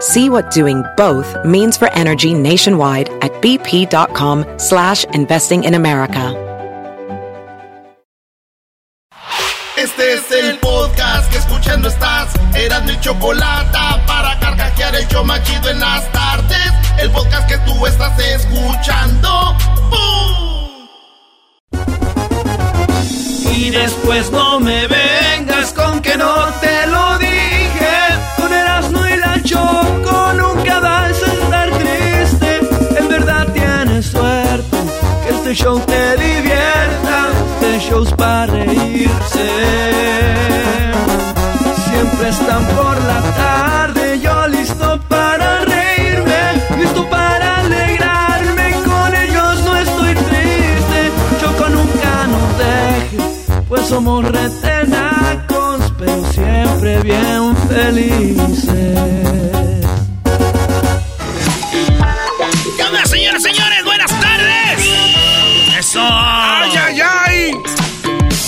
See what doing both means for energy nationwide at bp.com slash investing in America. Este es el podcast que escuchando estás. Mi chocolate para carcajear el yo machido en las tardes. El podcast que tú estás escuchando. ¡Bum! Y después no me vengas con que no te lo dije. Con y la Choco este show te divierta. Este show es para reírse. Siempre están por la tarde, yo listo para reírme, listo para alegrarme. Con ellos no estoy triste, Choco nunca nos deje, pues somos retenacos, pero siempre bien felices. ¿Qué onda, señores? ¡Buenas tardes! ¡Eso! ¡Ay, ay, ay!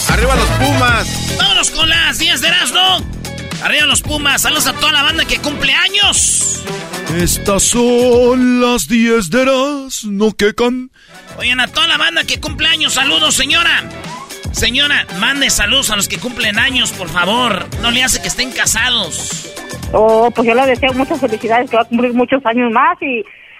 ¡Arriba los Pumas! Vámonos con las 10 de Erasmo. Arriba los Pumas. Saludos a toda la banda que cumple años. Estas son las 10 de Erasmo que can... Oigan, a toda la banda que cumple años. Saludos, señora. Señora, mande saludos a los que cumplen años, por favor. No le hace que estén casados. Oh, pues yo le deseo muchas felicidades, que va a cumplir muchos años más y,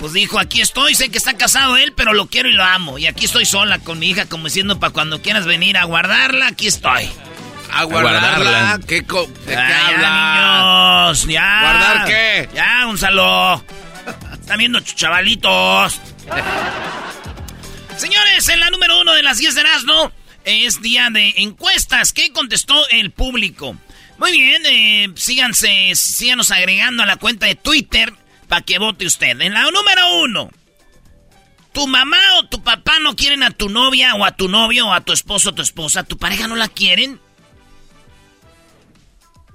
Pues dijo: Aquí estoy, sé que está casado él, pero lo quiero y lo amo. Y aquí estoy sola con mi hija, como diciendo: Para cuando quieras venir a guardarla, aquí estoy. A guardarla. ¿Qué co- ¿De qué Ah, habla? ya, niños, ya. ¿Guardar qué? Ya, Gonzalo. Están viendo chavalitos. Señores, en la número uno de las 10 de Erasmo es día de encuestas. ¿Qué contestó el público? Muy bien, eh, síganse, síganos agregando a la cuenta de Twitter para que vote usted. En la número uno, ¿tu mamá o tu papá no quieren a tu novia o a tu novio o a tu esposo o tu esposa? ¿Tu pareja no la quieren?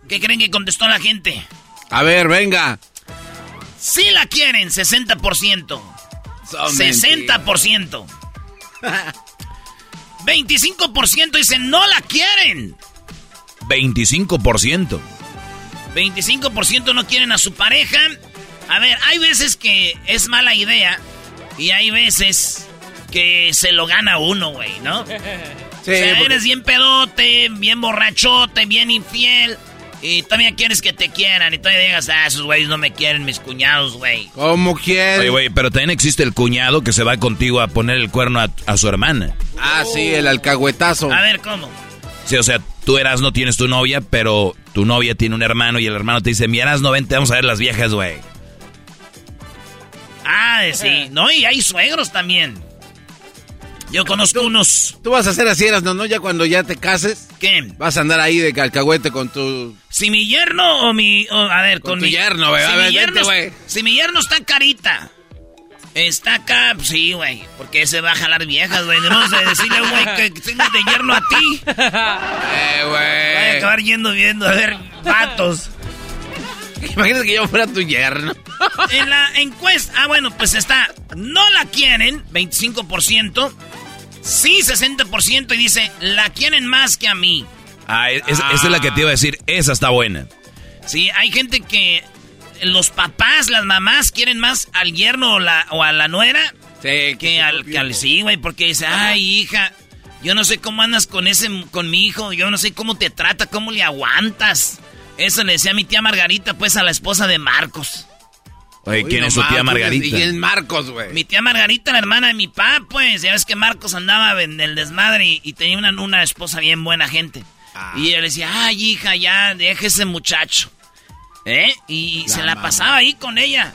¿Qué creen que contestó la gente? A ver, venga. Sí la quieren, 60%. Son 60%. 25% dicen no la quieren. 25%. 25% no quieren a su pareja. A ver, hay veces que es mala idea y hay veces que se lo gana uno, güey, ¿no? Sí, o sea, porque- eres bien pedote, bien borrachote, bien infiel. Y todavía quieres que te quieran. Y todavía digas, ah, esos güeyes no me quieren, mis cuñados, güey. ¿Cómo quieres? Oye, güey, pero también existe el cuñado que se va contigo a poner el cuerno a, a su hermana. Ah, sí, el alcahuetazo. A ver, ¿cómo? Sí, o sea, tú eras no tienes tu novia, pero tu novia tiene un hermano y el hermano te dice, mi no vente, vamos a ver las viejas, güey. Ah, sí. No, y hay suegros también. Yo conozco unos... Tú vas a hacer así, eras, no, no, ya cuando ya te cases, ¿Qué? vas a andar ahí de alcahuete con tu... Si mi yerno o mi... a ver, con, Con tu mi... yerno, güey. Si, A mi ver, yerno, vente, güey. si mi yerno está carita, está acá, pues sí, güey. Porque ese va a jalar viejas, güey. Debemos de decirle, güey, que tengas de yerno a ti. Eh, Voy a güey. acabar yendo viendo, a ver, vatos. Imagínate que yo fuera tu yerno. En la encuesta, ah, bueno, pues está, no la quieren, 25%, sí, 60%, y dice, la quieren más que a mí. Ah, es- esa es la que te iba a decir. Esa está buena. Sí, hay gente que los papás, las mamás quieren más al yerno o, la, o a la nuera Sí, que al, que al sí, güey, porque dice, ay, hija, yo no sé cómo andas con ese, con mi hijo, yo no sé cómo te trata, cómo le aguantas. Eso le decía mi tía Margarita, pues, a la esposa de Marcos. Oye, Uy, ¿quién no es su tía Margarita? ¿Y quién es Marcos, güey? Mi tía Margarita, la hermana de mi papá, pues, ya ves que Marcos andaba en el desmadre y, y tenía una, una esposa bien buena gente. Ah. Y ella le decía, ay, hija, ya, deja ese muchacho. ¿Eh? Y se La mamá. pasaba ahí con ella.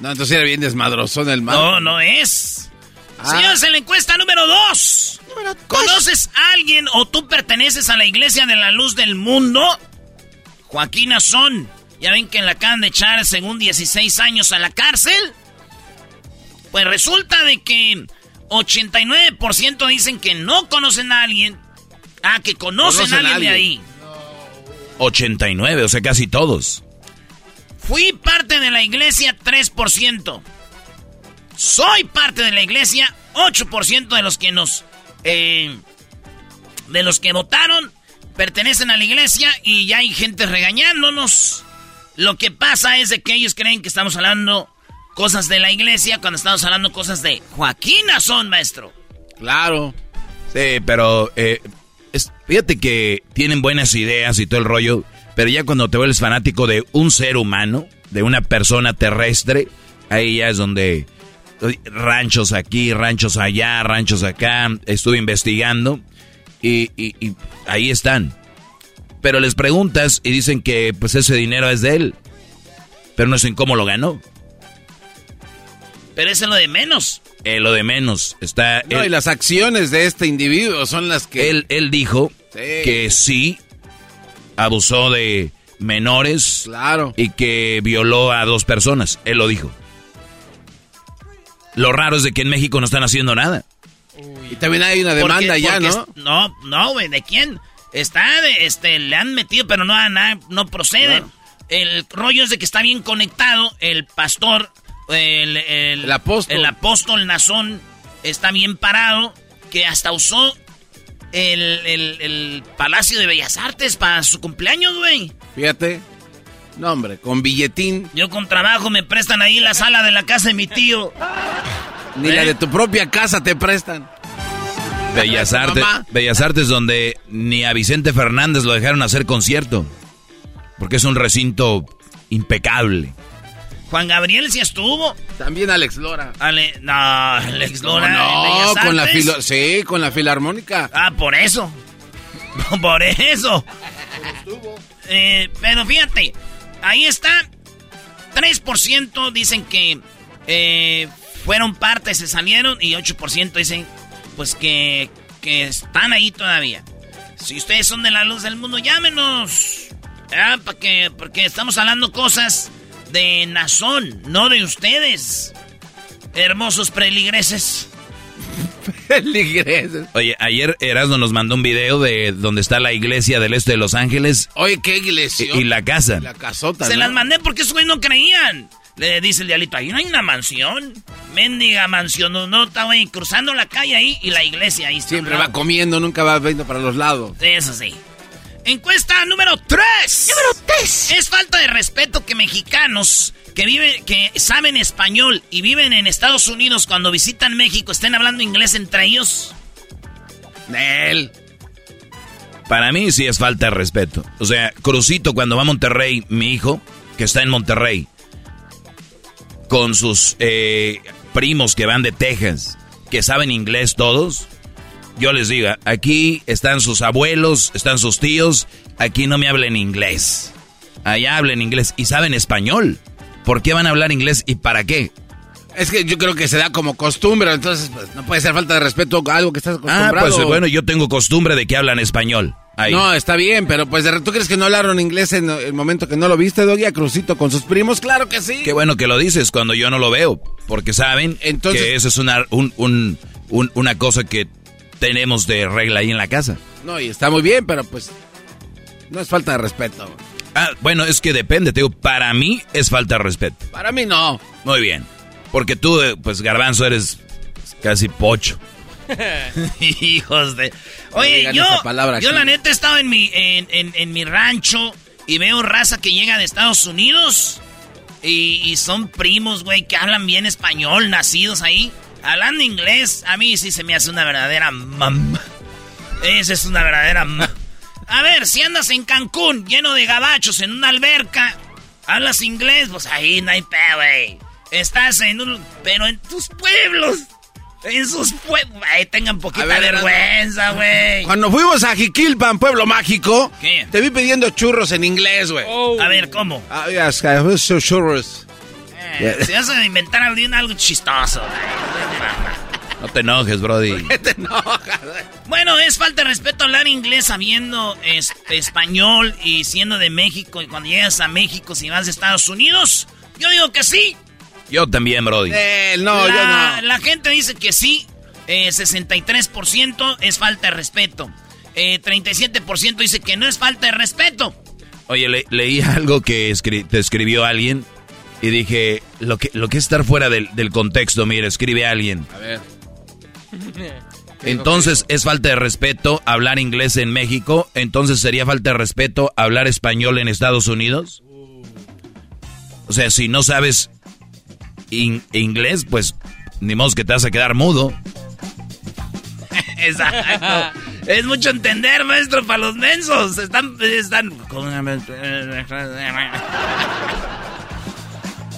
No, entonces era bien desmadrozón el Marcos. No, no es. Ah. Señores, en la encuesta número dos. ¿Conoces a alguien o tú perteneces a la iglesia de la luz del mundo? Joaquín Azón. Ya ven que le acaban de echar según 16 años a la cárcel. Pues resulta de que 89% dicen que no conocen a alguien. Ah, que conocen, Conocen a alguien de ahí. 89, o sea, casi todos. Fui parte de la iglesia 3%. Soy parte de la iglesia 8% de los que nos... eh, de los que votaron pertenecen a la iglesia y ya hay gente regañándonos. Lo que pasa es de que ellos creen que estamos hablando cosas de la iglesia cuando estamos hablando cosas de Joaquín Azón, maestro. Claro. Sí, pero eh, es- fíjate que tienen buenas ideas y todo el rollo, pero ya cuando te vuelves fanático de un ser humano, de una persona terrestre, ahí ya es donde ranchos aquí, ranchos allá, ranchos acá, estuve investigando y, y- y ahí están. Pero les preguntas y dicen que pues ese dinero es de él, pero no sé cómo lo ganó. Pero eso es lo de menos. Eh, lo de menos está... No, él- y las acciones de este individuo son las que... Él, él dijo Sí. que sí abusó de menores Claro. y que violó a dos personas. Él lo dijo. Lo raro es de que en México no están haciendo nada. Y también hay una Porque- demanda ya, porque ¿no? es- no, no, güey, ¿de quién? Está, de, este, le han metido, pero no, nada, no. El rollo es de que está bien conectado el pastor, el, el, El apóstol. el apóstol Nazón está bien parado, que hasta usó el, el- el Palacio de Bellas Artes para su cumpleaños, güey. Fíjate. No, hombre, con billetín. Yo con trabajo me prestan ahí la sala de la casa de mi tío. Ni ¿Eh? la de tu propia casa te prestan. Bellas Artes. Bellas Artes donde ni a Vicente Fernández lo dejaron hacer concierto. Porque es un recinto impecable. Juan Gabriel sí estuvo. También Alex Lora. Ale, no, Alex No, Lora. no, Bellas con la filo, sí, con la filarmónica. Ah, por eso. por eso. Eh, pero fíjate, ahí está. 3% dicen que eh, fueron parte, se salieron. Y 8% dicen pues que, que están ahí todavía. Si ustedes son de la luz del mundo, llámenos. Ah, para que, porque estamos hablando cosas de Nazón, no de ustedes. Hermosos preligreses. Feligreses. Oye, ayer Erasmo nos mandó un video de donde está la iglesia del este de Los Ángeles Oye, qué iglesia. y, y la casa. La casota, Se ¿no? las mandé porque esos güeyes no creían. Le dice el diablito, ahí no hay una mansión. Mendiga mansión, no, no, está güey, cruzando la calle ahí y la iglesia ahí. está Siempre va comiendo, nunca va viendo para los lados. Eso sí. Encuesta número 3. Número 3. Es falta de respeto que mexicanos que viven, que saben español y viven en Estados Unidos cuando visitan México estén hablando inglés entre ellos. Nel. Para mí sí es falta de respeto. O sea, Crucito cuando va a Monterrey, mi hijo, que está en Monterrey, con sus eh, primos que van de Texas, que saben inglés todos, yo les digo, aquí están sus abuelos, están sus tíos, aquí no me hablen inglés. Allá hablen inglés y saben español. ¿Por qué van a hablar inglés y para qué? Es que yo creo que se da como costumbre, entonces pues, no puede ser falta de respeto a algo que estás Ah, acostumbrado. pues bueno, yo tengo costumbre de que hablan español. Ahí. No, está bien, pero pues ¿tú crees que no hablaron inglés en el momento que no lo viste, Doggy, a Crucito con sus primos? Claro que sí. Qué bueno que lo dices cuando yo no lo veo, porque saben Entonces- que eso es una, un- un- un- una cosa que tenemos de regla ahí en la casa. No, y está muy bien, pero pues no es falta de respeto. Ah, bueno, es que depende, te digo, para mí es falta de respeto. Para mí no. Muy bien, porque tú, eh, pues garbanzo, eres casi pocho. Hijos de... Oye, yo, yo la neta he estado en mi, en, en, mi rancho y veo raza que llega de Estados Unidos y, son primos, güey, que hablan bien español, nacidos ahí. Hablando inglés, a mí sí se me hace una verdadera mam. Esa es una verdadera mam. A ver, si andas en Cancún, lleno de gabachos, en una alberca, hablas inglés, pues ahí no hay pe, güey. Estás en un... Pero en tus pueblos... En sus pueblos. tengan poquita vergüenza, güey. Cuando fuimos a Jiquilpan, pueblo mágico, te vi pidiendo churros en inglés, güey. A ver, ¿cómo? Ah, yes, churros. Eh, Si vas a inventar algo chistoso. No te enojes, Brody. ¿Por qué te enojas? Bueno, es falta de respeto hablar inglés sabiendo este, español y siendo de México. Y cuando llegas a México, si vas de Estados Unidos, yo digo que sí. Yo también, Brody. Eh, no, la, yo no. La gente dice que sí. 63% eh, es falta de respeto. 37% eh, dice que no es falta de respeto. Oye, leí algo que te escribió alguien y dije, lo que, lo que es estar fuera del, del contexto, mira, escribe alguien. A ver. Entonces es falta de respeto hablar inglés en México, entonces sería falta de respeto hablar español en Estados Unidos. O sea, si no sabes inglés, pues ni modo que te vas a quedar mudo. Exacto. es mucho entender, maestro, para los mensos. Están, están.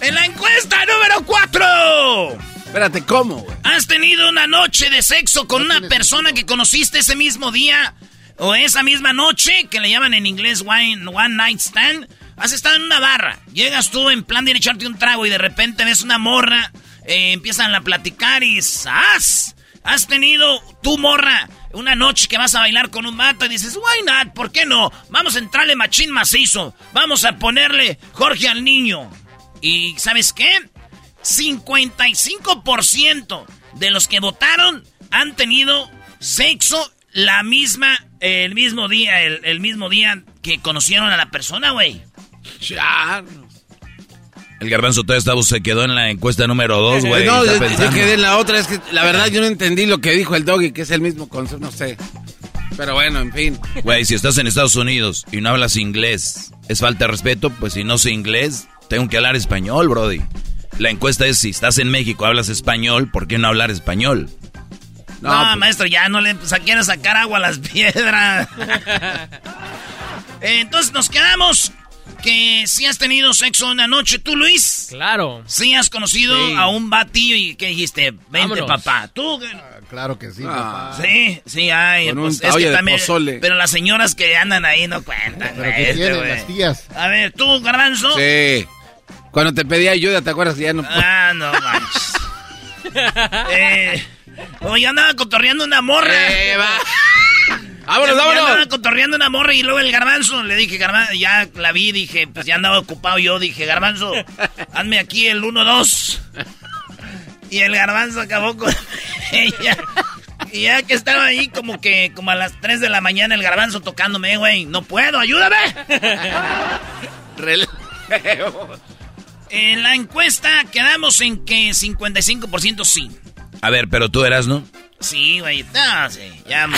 En la encuesta número 4. Espérate, ¿cómo, ¿Has tenido una noche de sexo con una persona que conociste ese mismo día o esa misma noche, que le llaman en inglés one, one night stand? Has estado en una barra, llegas tú en plan de echarte un trago y de repente ves una morra, eh, empiezan a platicar y ¡zas! Has tenido tu morra una noche que vas a bailar con un mato y dices, why not, ¿por qué no? Vamos a entrarle machín macizo, vamos a ponerle Jorge al niño. ¿Y sabes qué? 55% de los que votaron han tenido sexo la misma, el mismo día, el, mismo día que conocieron a la persona, güey. El garbanzo todavía se quedó en la encuesta número 2, güey. No, yo, quedé en la otra. Es que la verdad yo no entendí lo que dijo el doggy, que es el mismo concepto, no sé. Pero bueno, en fin. Güey, si estás en Estados Unidos y no hablas inglés, ¿es falta de respeto? Pues si no sé inglés, tengo que hablar español, Brody. La encuesta es si estás en México, hablas español, ¿por qué no hablar español? No, pues- maestro, ya no le quieren sacar agua a las piedras. Entonces nos quedamos que si has tenido sexo una noche, ¿tú, Luis? Claro. Si has conocido a un batillo y que dijiste, vente, papá. ¿Tú? Ah, claro que sí, ah. papá. Sí, sí, hay. Pues, es que también, pero las señoras que andan ahí no cuentan. Pero que tienen las tías. A ver, ¿tú, Garbanzo? Sí. Cuando te pedí ayuda, ¿te acuerdas que ya no... Ah, no manches. eh, oye, andaba cotorreando una morra. Eh, va. ¡Vámonos, vámonos! Andaba cotorreando una morra y luego el garbanzo. Le dije, garbanzo, ya la vi, dije, pues ya andaba ocupado yo. Dije, garbanzo, hazme aquí el 1-2. Y el garbanzo acabó con ella. Y ya que estaba ahí como que como a las 3 de la mañana el garbanzo tocándome, güey. No puedo, ayúdame. En la encuesta quedamos en que 55% sí. A ver, pero tú eras, ¿no? Sí, güey. No, sí. Ya,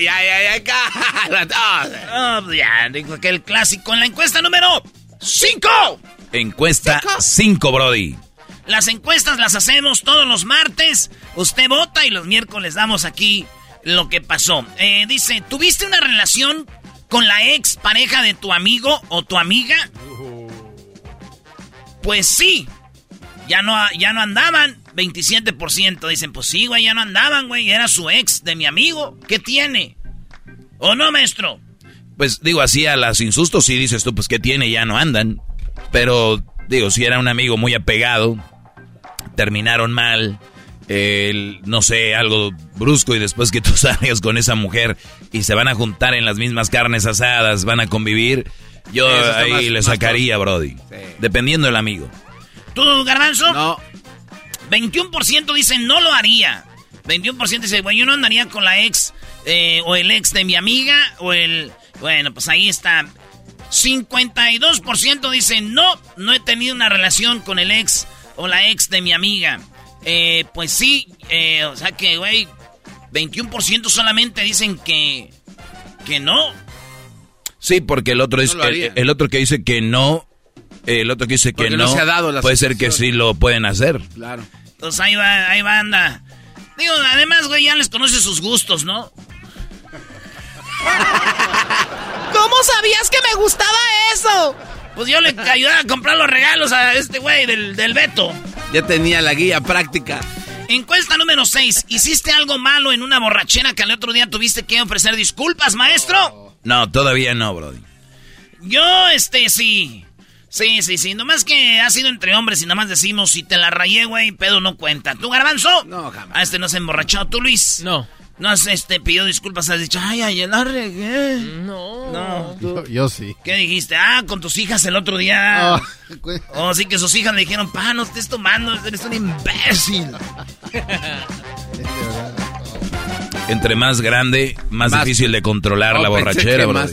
ya, ya, ya, No, pues ya, digo que el clásico en la encuesta número 5. Encuesta 5, Brody. Las encuestas las hacemos todos los martes. Usted vota y los miércoles damos aquí lo que pasó. Eh, dice, ¿tuviste una relación con la ex pareja de tu amigo o tu amiga? Pues sí. Ya no, ya no andaban. 27% dicen, pues sí, güey, ya no andaban, güey. Era su ex de mi amigo. ¿Qué tiene? ¿O no, maestro? Pues digo, así a las insustos sí dices tú, pues ¿qué tiene? Ya no andan. Pero digo, si era un amigo muy apegado, terminaron mal, no sé, algo brusco y después que tú salgas con esa mujer y se van a juntar en las mismas carnes asadas, van a convivir, yo ahí le sacaría, Brody. Dependiendo del amigo. ¿Tú, Garbanzo? No. 21% dicen no lo haría. 21% dice, bueno, yo no andaría con la ex eh, o el ex de mi amiga o el... Bueno, pues ahí está. 52% dicen no, no he tenido una relación con el ex o la ex de mi amiga. Eh, pues sí, eh, o sea que, güey, 21% solamente dicen que, que no. Sí, porque el otro, es, el, otro que dice que no, el otro que dice que no, se ha dado puede ser que sí lo pueden hacer. Claro. Entonces ahí va, ahí va, anda. Digo, además, güey, ya les conoce sus gustos, ¿no? ¿Cómo sabías que me gustaba eso? Pues yo le ayudaba a comprar los regalos a este güey del, del Beto. Ya tenía la guía práctica. Encuesta número 6. ¿Hiciste algo malo en una borrachera que al otro día tuviste que ofrecer disculpas, maestro? No, todavía no, Brody. Yo, este, sí. Sí, sí, sí. Nomás que ha sido entre hombres y nada más decimos, si te la rayé, güey, pedo no cuenta. ¿Tú, Garbanzo? No, jamás. A este no se emborrachado. ¿Tú, Luis? No. No has este, pidió disculpas, has dicho, ay, ay, la regué. No. No. Yo, sí. ¿Qué dijiste? Ah, con tus hijas el otro día. Oh, oh sí que sus hijas le dijeron, pa, no estés tomando, eres un imbécil. Entre más grande, más, difícil de controlar la borrachera, bro.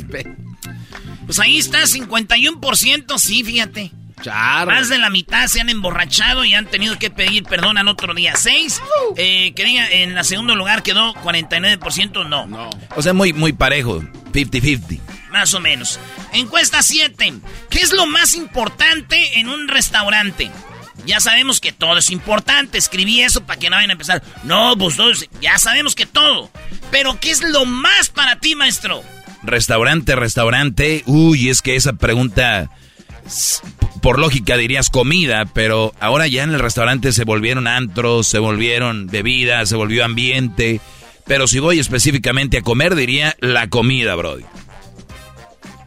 Pues ahí está, 51%, sí, fíjate. Más de la mitad se han emborrachado y han tenido que pedir perdón al otro día. Seis, eh, que diga, en la segundo lugar quedó 49%, no. no. O sea, muy, muy parejo, 50-50. Más o menos. Encuesta 7. ¿Qué es lo más importante en un restaurante? Ya sabemos que todo es importante. Escribí eso para que no vayan a empezar. No, pues todos, ya sabemos que todo. Pero ¿qué es lo más para ti, maestro? Restaurante, restaurante. Uy, es que esa pregunta por lógica dirías comida, pero ahora ya en el restaurante se volvieron antros, se volvieron bebidas, se volvió ambiente. Pero si voy específicamente a comer, diría la comida, Brody.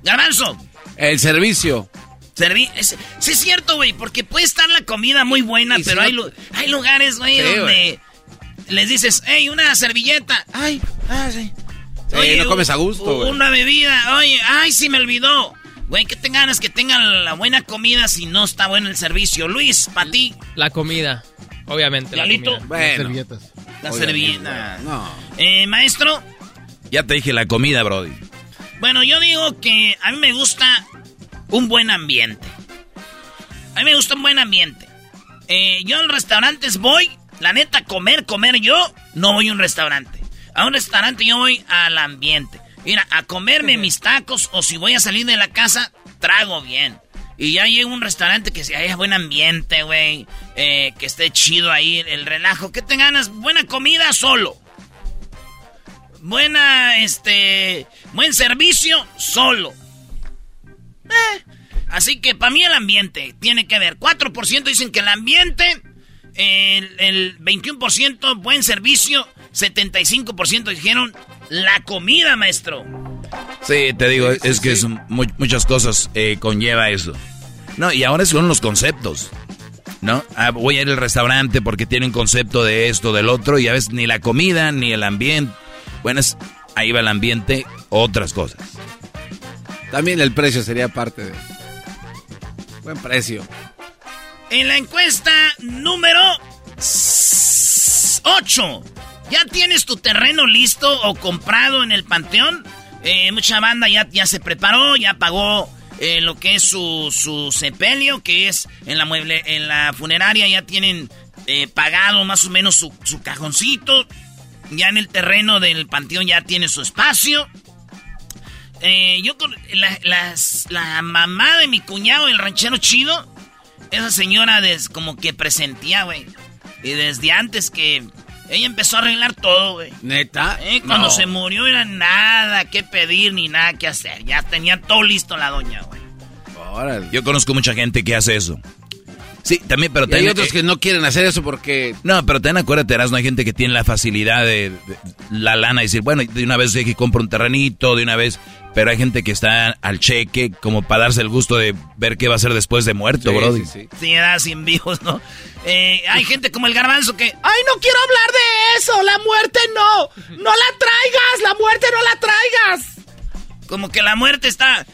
Garbanzo. El servicio. sí, es cierto, güey, porque puede estar la comida muy buena, pero hay, hay lugares, güey, donde les dices, hey, una servilleta. Ay, ah, sí. Oye, no comes a gusto, Una bebida, oye, ay, sí me olvidó. Güey, que tengan ganas que tengan la buena comida si no está bueno el servicio. Luis, para ti. La comida, obviamente. La comida. Las servilletas. Las servilletas. No. Eh, maestro. Ya te dije la comida, Brody. Bueno, yo digo que a mí me gusta un buen ambiente. A mí me gusta un buen ambiente. Eh, yo los restaurantes voy, la neta, comer, comer yo, no voy a un restaurante. A un restaurante yo voy al ambiente. Mira, a comerme mis tacos o si voy a salir de la casa, trago bien. Y ya llego a un restaurante que haya buen ambiente, güey. Eh, que esté chido ahí, el relajo. Que te ganas buena comida solo. Buena, este. Buen servicio solo. Eh, así que para mí el ambiente tiene que ver. 4% dicen que el ambiente. El, el 21% buen servicio. 75% dijeron la comida, maestro. Sí, te digo, es que muchas cosas eh, conlleva eso. No, y ahora son los conceptos. ¿No? Ah, voy a ir al restaurante porque tiene un concepto de esto, del otro, y a veces ni la comida, ni el ambiente. Bueno, ahí va el ambiente, otras cosas. También el precio sería parte de. Buen precio. En la encuesta número 8. ¿Ya tienes tu terreno listo o comprado en el panteón? Eh, mucha banda ya, ya se preparó, ya pagó eh, lo que es su, su sepelio, que es en la mueble, en la funeraria ya tienen eh, pagado más o menos su, su, cajoncito. Ya en el terreno del panteón ya tiene su espacio. yo con la, la, mamá de mi cuñado, el ranchero chido, esa señora des, como que presentía, güey. Y desde antes que ella empezó a arreglar todo, güey. ¿Neta? ¿Eh? Cuando se murió era nada que pedir ni nada que hacer. Ya tenía todo listo la doña, güey. Yo conozco mucha gente que hace eso. Sí, también, pero hay otros que no quieren hacer eso porque... No, pero ten acuérdate, no hay gente que tiene la facilidad de, la lana y decir, bueno, de una vez que compro un terrenito, de una vez... Pero hay gente que está al cheque como para darse el gusto de ver qué va a hacer después de muerto, bro. Sí, sí, sí. sin vivos, ¿no? Eh, hay gente como el garbanzo que... ¡Ay, no quiero hablar de eso! ¡La muerte no! ¡No la traigas! ¡La muerte no la traigas! Como que la muerte está.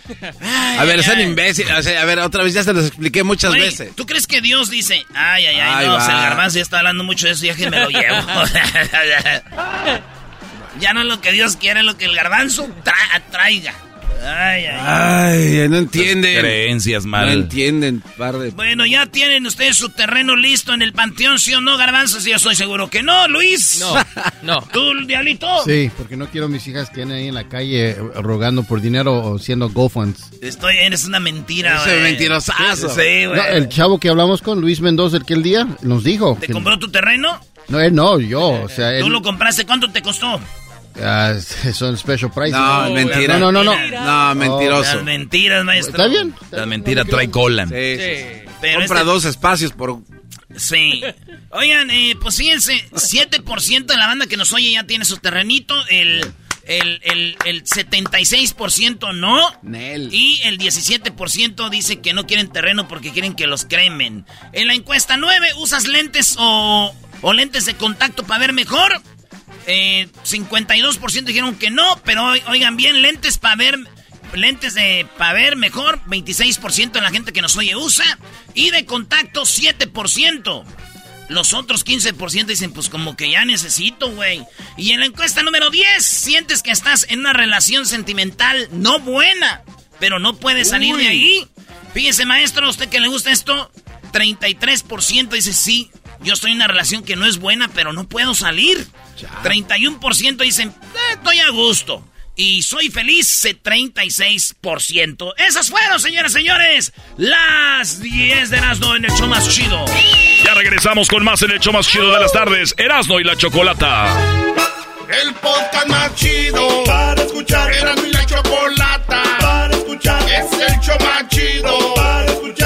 a ver, son imbéciles. a ver, otra vez ya se los expliqué muchas veces. ¿Tú crees que Dios dice, ay, ay, ay, no, el garbanzo ya está hablando mucho de eso, ya que me lo llevo? ya no es lo que Dios quiere, es lo que el garbanzo traiga. Ay, ay. Ay, no entienden. Creencias No mal. entienden, par de... Bueno, ya tienen ustedes su terreno listo en el panteón, ¿sí o no, Garbanzos? Yo soy seguro que no, Luis. No, no. ¿Tú, Diablito? Sí, porque no quiero mis hijas que anden ahí en la calle eh, rogando por dinero o siendo GoFunds. Estoy, eres una mentira, güey. mentirosazo. Sí, güey. No, el chavo que hablamos con, Luis Mendoza, aquel día, nos dijo. ¿Te que- compró tu terreno? No, él no, yo. O sea, él. ¿Tú lo compraste? ¿Cuánto te costó? Ah, son special prices. No, mentira. No, no, no. No, mentiroso. Las mentiras, maestro. Está bien. La mentira trae cola. Sí, sí, sí. Pero Compra este- dos espacios por... Sí. Oigan, eh, pues fíjense, 7% de la banda que nos oye ya tiene su terrenito, el, el, el, el 76% no, Nel. y el 17% dice que no quieren terreno porque quieren que los cremen. En la encuesta 9, ¿usas lentes o, o lentes de contacto para ver mejor? Eh, 52% dijeron que no, pero oi- oigan bien, lentes para ver lentes de para ver mejor, 26% de la gente que nos oye usa y de contacto 7%. Los otros 15% dicen, pues como que ya necesito, güey. Y en la encuesta número 10, sientes que estás en una relación sentimental no buena, pero no puedes salir de ahí. Fíjese, maestro, a usted que le gusta esto, 33% dice sí, yo estoy en una relación que no es buena, pero no puedo salir. 31% dicen, "Eh, estoy a gusto. Y soy feliz, eh, 36%. Esas fueron, señoras y señores, las 10 de Erasmo en el show más chido. Ya regresamos con más en el show más chido de las tardes, Erasmo y la Chocolata. El podcast más chido para escuchar. Era mi la chocolata para escuchar. Es el show más chido para escuchar.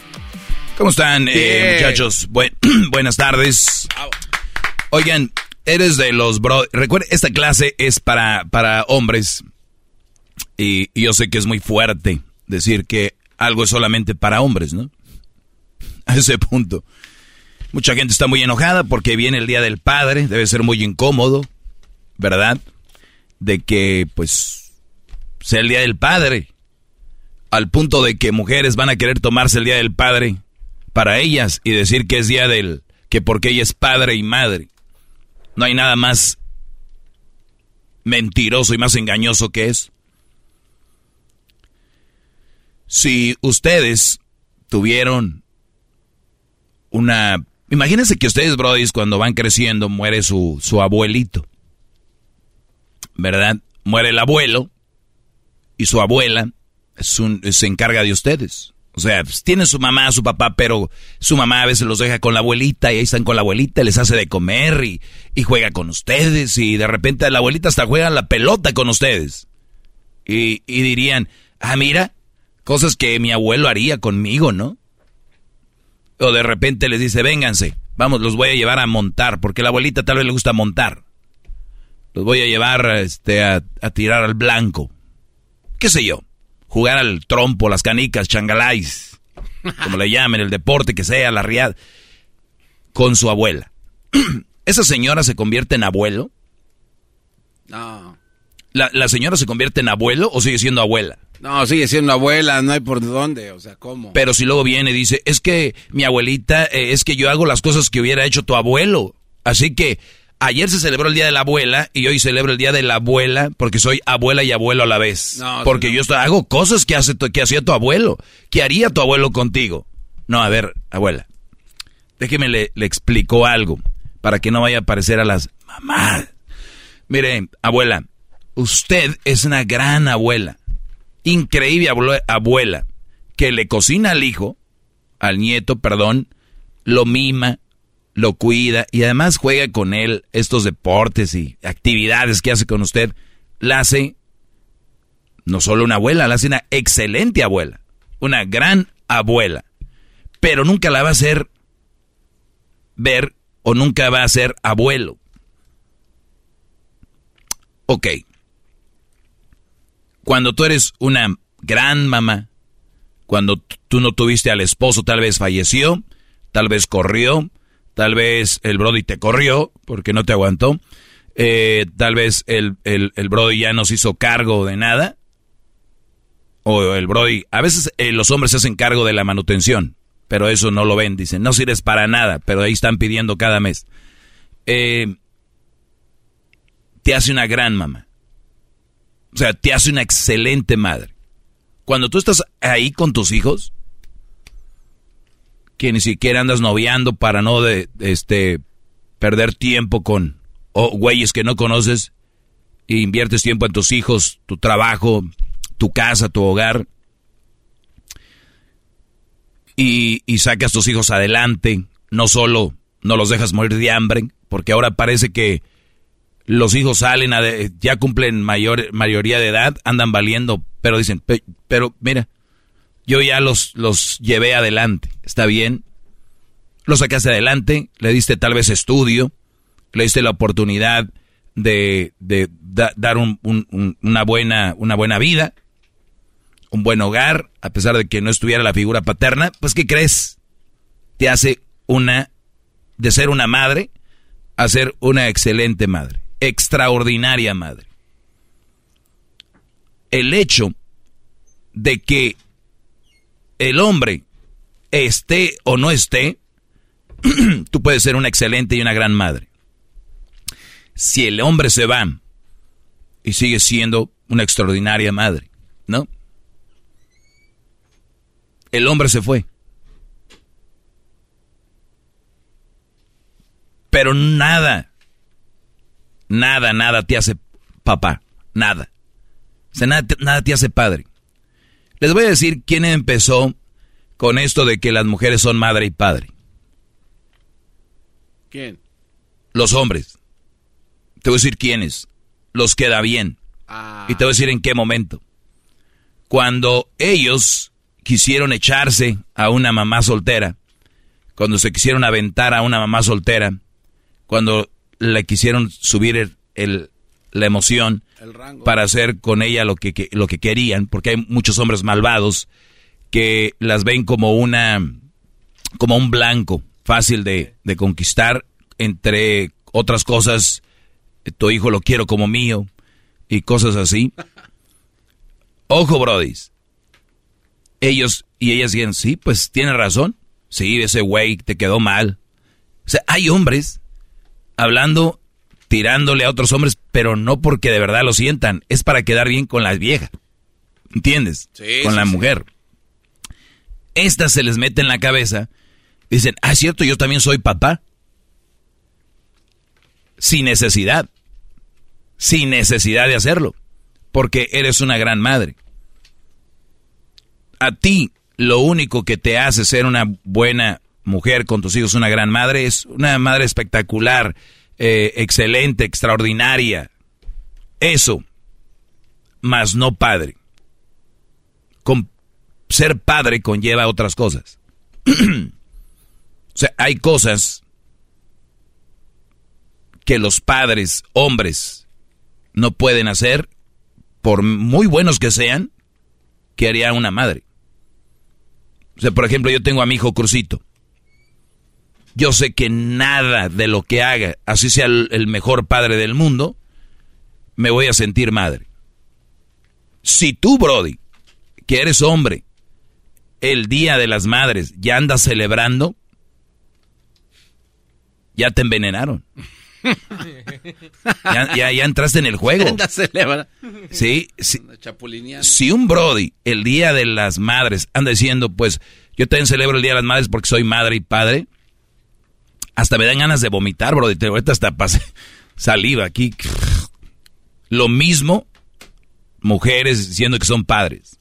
¿Cómo están, eh, muchachos? Buen- buenas tardes. Oigan, eres de los bro... Recuerden, esta clase es para, para hombres. Y, y yo sé que es muy fuerte decir que algo es solamente para hombres, ¿no? A ese punto. Mucha gente está muy enojada porque viene el Día del Padre. Debe ser muy incómodo, ¿verdad? De que, pues, sea el Día del Padre. Al punto de que mujeres van a querer tomarse el Día del Padre para ellas y decir que es Día del... que porque ella es padre y madre. No hay nada más mentiroso y más engañoso que es. Si ustedes tuvieron una... Imagínense que ustedes, Brody, cuando van creciendo, muere su, su abuelito. ¿Verdad? Muere el abuelo y su abuela se encarga de ustedes. O sea, pues, su mamá, su papá, pero su mamá a veces los deja con la abuelita y ahí están con la abuelita, les hace de comer y, juega con ustedes y de repente la abuelita hasta juega la pelota con ustedes. Y, dirían, ah, mira, cosas que mi abuelo haría conmigo, ¿no? O de repente les dice, vénganse, vamos, los voy a llevar a montar, porque la abuelita tal vez le gusta montar. Los voy a llevar este, a tirar al blanco. ¿Qué sé yo? Jugar al trompo, las canicas, changaláis, como le llamen, el deporte que sea, la riad, con su abuela. ¿Esa señora se convierte en abuelo? No. ¿La, ¿La, señora se convierte en abuelo o sigue siendo abuela? No, sigue siendo abuela, no hay por dónde, o sea, ¿cómo? Pero si luego viene y dice, es que mi abuelita, eh, es que yo hago las cosas que hubiera hecho tu abuelo. Así que ayer se celebró el Día de la Abuela y hoy celebro el Día de la Abuela porque soy abuela y abuelo a la vez. porque yo hago cosas que, hace que hacía tu abuelo. ¿Qué haría tu abuelo contigo? No, a ver, abuela, déjeme le, le explico algo para que no vaya a parecer a las mamás. Mire, abuela, usted es una gran abuela, increíble abuela, que le cocina al hijo, al nieto, perdón, lo mima, lo cuida y además juega con él estos deportes y actividades que hace con usted, la hace no solo una abuela, la hace una excelente abuela, una gran abuela, pero nunca la va a hacer ver o nunca va a ser abuelo. Ok. Cuando tú eres una gran mamá, cuando tú no tuviste al esposo, tal vez falleció, tal vez corrió, Tal vez el Brody te corrió porque no te aguantó. Eh, tal vez el, el, Brody ya no se hizo cargo de nada. O el Brody, a veces eh, los hombres se hacen cargo de la manutención, pero eso no lo ven, dicen, no sirves para nada, pero ahí están pidiendo cada mes. Eh, te hace una gran mamá. O sea, te hace una excelente madre. Cuando tú estás ahí con tus hijos, que ni siquiera andas noviando para no de, este perder tiempo con güeyes que no conoces e inviertes tiempo en tus hijos, tu trabajo, tu casa, tu hogar y, y sacas tus hijos adelante, no solo no los dejas morir de hambre, porque ahora parece que los hijos salen, a ya cumplen mayor, mayoría de edad, andan valiendo, pero dicen, pero mira, yo ya los, los llevé adelante, ¿está bien? Los sacaste adelante, le diste tal vez estudio, le diste la oportunidad de, de dar una, buena, una buena vida, un buen hogar, a pesar de que no estuviera la figura paterna, pues ¿qué crees? Te hace una, de ser una madre, a ser una excelente madre, extraordinaria madre. El hecho de que el hombre esté o no esté, tú puedes ser una excelente y una gran madre. Si el hombre se va y sigue siendo una extraordinaria madre, ¿no? El hombre se fue. Pero nada, nada, nada te hace papá, nada. O sea, nada, nada te hace padre. Les voy a decir quién empezó con esto de que las mujeres son madre y padre. ¿Quién? Los hombres. Te voy a decir quiénes. Los queda bien. Ah. Y te voy a decir en qué momento. Cuando ellos quisieron echarse a una mamá soltera, cuando se quisieron aventar a una mamá soltera, cuando le quisieron subir el, la emoción para hacer con ella lo que, lo que querían, porque hay muchos hombres malvados que las ven como una como un blanco fácil de, de conquistar entre otras cosas tu hijo lo quiero como mío y cosas así. Ojo brodis ellos y ellas dicen sí pues tiene razón. Sí ese güey te quedó mal o sea hay hombres hablando tirándole a otros hombres, pero no porque de verdad lo sientan, es para quedar bien con la vieja. ¿Entiendes? Sí, con sí, la sí. mujer. Estas se les mete en la cabeza. Dicen, ah, es cierto, yo también soy papá. Sin necesidad. Sin necesidad de hacerlo. Porque eres una gran madre. A ti, lo único que te hace ser una buena mujer con tus hijos, una gran madre, es una madre espectacular, eh, excelente, extraordinaria. Eso. Más no padre. Con ser padre conlleva otras cosas. o sea, hay cosas que los padres, hombres, no pueden hacer, por muy buenos que sean, que haría una madre. O sea, por ejemplo, yo tengo a mi hijo Crucito. Yo sé que nada de lo que haga, así sea el, el mejor padre del mundo, me voy a sentir madre. Si tú, Brody, que eres hombre, el Día de las Madres ya andas celebrando, ya te envenenaron. Ya, ya, ya entraste en el juego. Sí, sí. Si un Brody, el Día de las Madres, anda diciendo, pues, yo también celebro el Día de las Madres porque soy madre y padre, hasta me dan ganas de vomitar. Te, ahorita hasta pasé saliva aquí. Lo mismo, mujeres diciendo que son padres.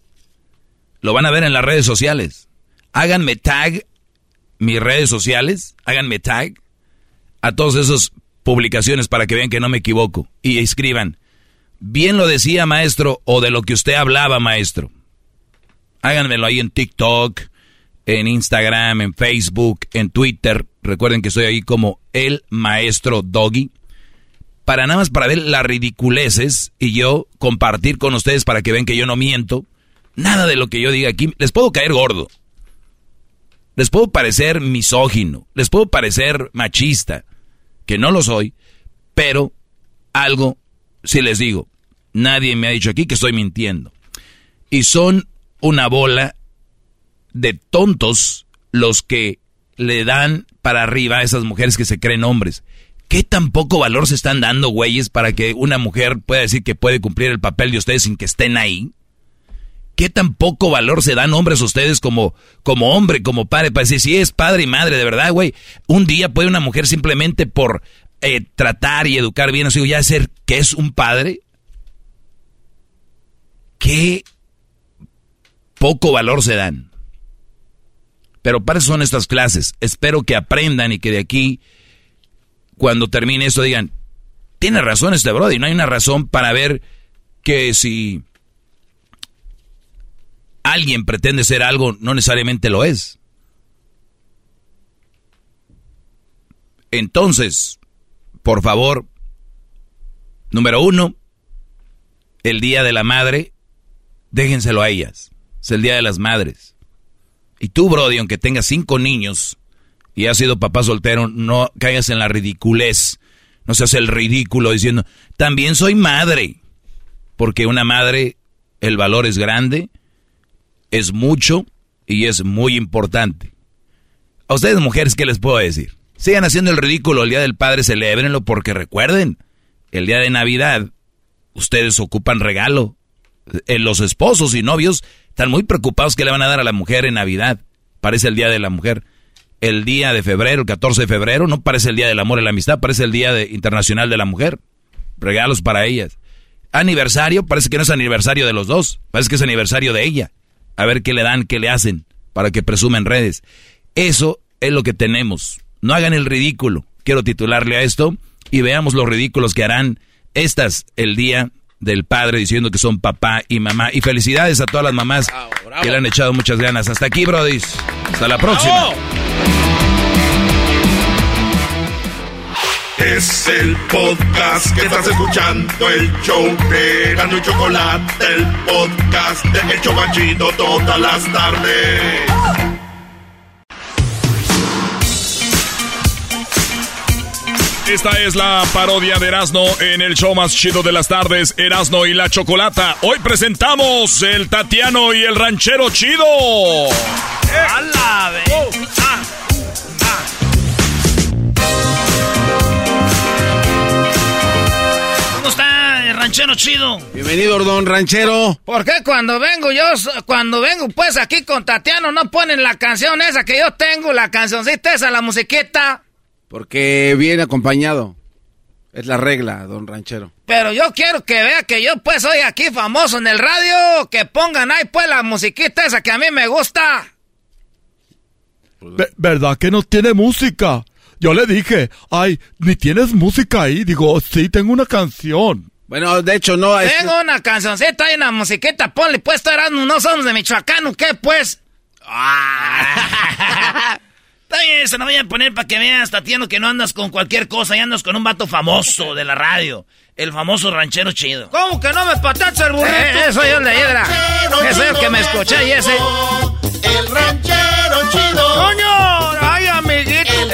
Lo van a ver en las redes sociales. Háganme tag, mis redes sociales, háganme tag a todas esas publicaciones para que vean que no me equivoco. Y escriban, bien lo decía maestro o de lo que usted hablaba maestro. Háganmelo ahí en TikTok, en Instagram, en Facebook, en Twitter. Recuerden que estoy ahí como el maestro Doggy. Para nada más para ver las ridiculeces y yo compartir con ustedes para que vean que yo no miento. Nada de lo que yo diga aquí. Les puedo caer gordo. Les puedo parecer misógino. Les puedo parecer machista. Que no lo soy. Pero algo si les digo. Nadie me ha dicho aquí que estoy mintiendo. Y son una bola de tontos los que le dan para arriba a esas mujeres que se creen hombres. ¿Qué tan poco valor se están dando, güeyes, para que una mujer pueda decir que puede cumplir el papel de ustedes sin que estén ahí? ¿Qué tan poco valor se dan hombres ustedes como, como hombre, como padre, para decir si es padre y madre, de verdad, güey? Un día puede una mujer simplemente por eh, tratar y educar bien a su hijo ya ser que es un padre. ¿Qué poco valor se dan? Pero para eso son estas clases. Espero que aprendan y que de aquí, cuando termine esto, digan, tiene razón este Brody, no hay una razón para ver que si alguien pretende ser algo, no necesariamente lo es. Entonces, por favor, número uno, el Día de la Madre, déjenselo a ellas. Es el Día de las Madres. Y tú, Brody, aunque tengas cinco niños y has sido papá soltero, no caigas en la ridiculez. No seas el ridículo diciendo, también soy madre. Porque una madre, el valor es grande, es mucho y es muy importante. A ustedes, mujeres, ¿qué les puedo decir? Sigan haciendo el ridículo el Día del Padre, celebrenlo porque recuerden, el Día de Navidad, ustedes ocupan regalo. Eh, los esposos y novios están muy preocupados que le van a dar a la mujer en Navidad. Parece el Día de la Mujer. El día de febrero, el 14 de febrero, no parece el Día del Amor y la Amistad, parece el Día de- Internacional de la Mujer. Regalos para ellas. Aniversario, parece que no es aniversario de los dos, parece que es aniversario de ella. A ver qué le dan, qué le hacen, para que presumen redes. Eso es lo que tenemos. No hagan el ridículo. Quiero titularle a esto y veamos los ridículos que harán estas el día del padre diciendo que son papá y mamá. Y felicidades a todas las mamás que le han echado muchas ganas. Hasta aquí, Brody. Hasta la próxima. Es el podcast que estás escuchando, el show de Gano y Chocolate, el podcast de El Chobachito todas las tardes. Esta es la parodia de Erasno en el show más chido de las tardes, Erasno y la Chocolata. Hoy presentamos el Tatiano y el Ranchero Chido. ¡A la vez! Ah, ranchero chido. Bienvenido, don ranchero. ¿Por qué cuando vengo yo, cuando vengo pues aquí con Tatiano no ponen la canción esa que yo tengo, la cancioncita esa, la musiquita? Porque viene acompañado. Es la regla, don ranchero. Pero yo quiero que vea que yo pues soy aquí famoso en el radio, que pongan ahí pues la musiquita esa que a mí me gusta. ¿Verdad que no tiene música? Yo le dije, ay, ni tienes música ahí. Digo, sí, tengo una canción. Bueno, de hecho no. Este tengo una cancioncita y una musiquita, ponle pues, no somos de Michoacán, ¿o qué pues? Está bien, se no voy a poner para que veas, Tatiano, que no andas con cualquier cosa y andas con un vato famoso de la radio. El famoso ranchero chido. ¿Cómo que no me patacha el burrito? Eh, eso yo de Hiedra. Ese es el que me escuché y ese. El ranchero chido. ¡Coño! ¡Ay, amiguito!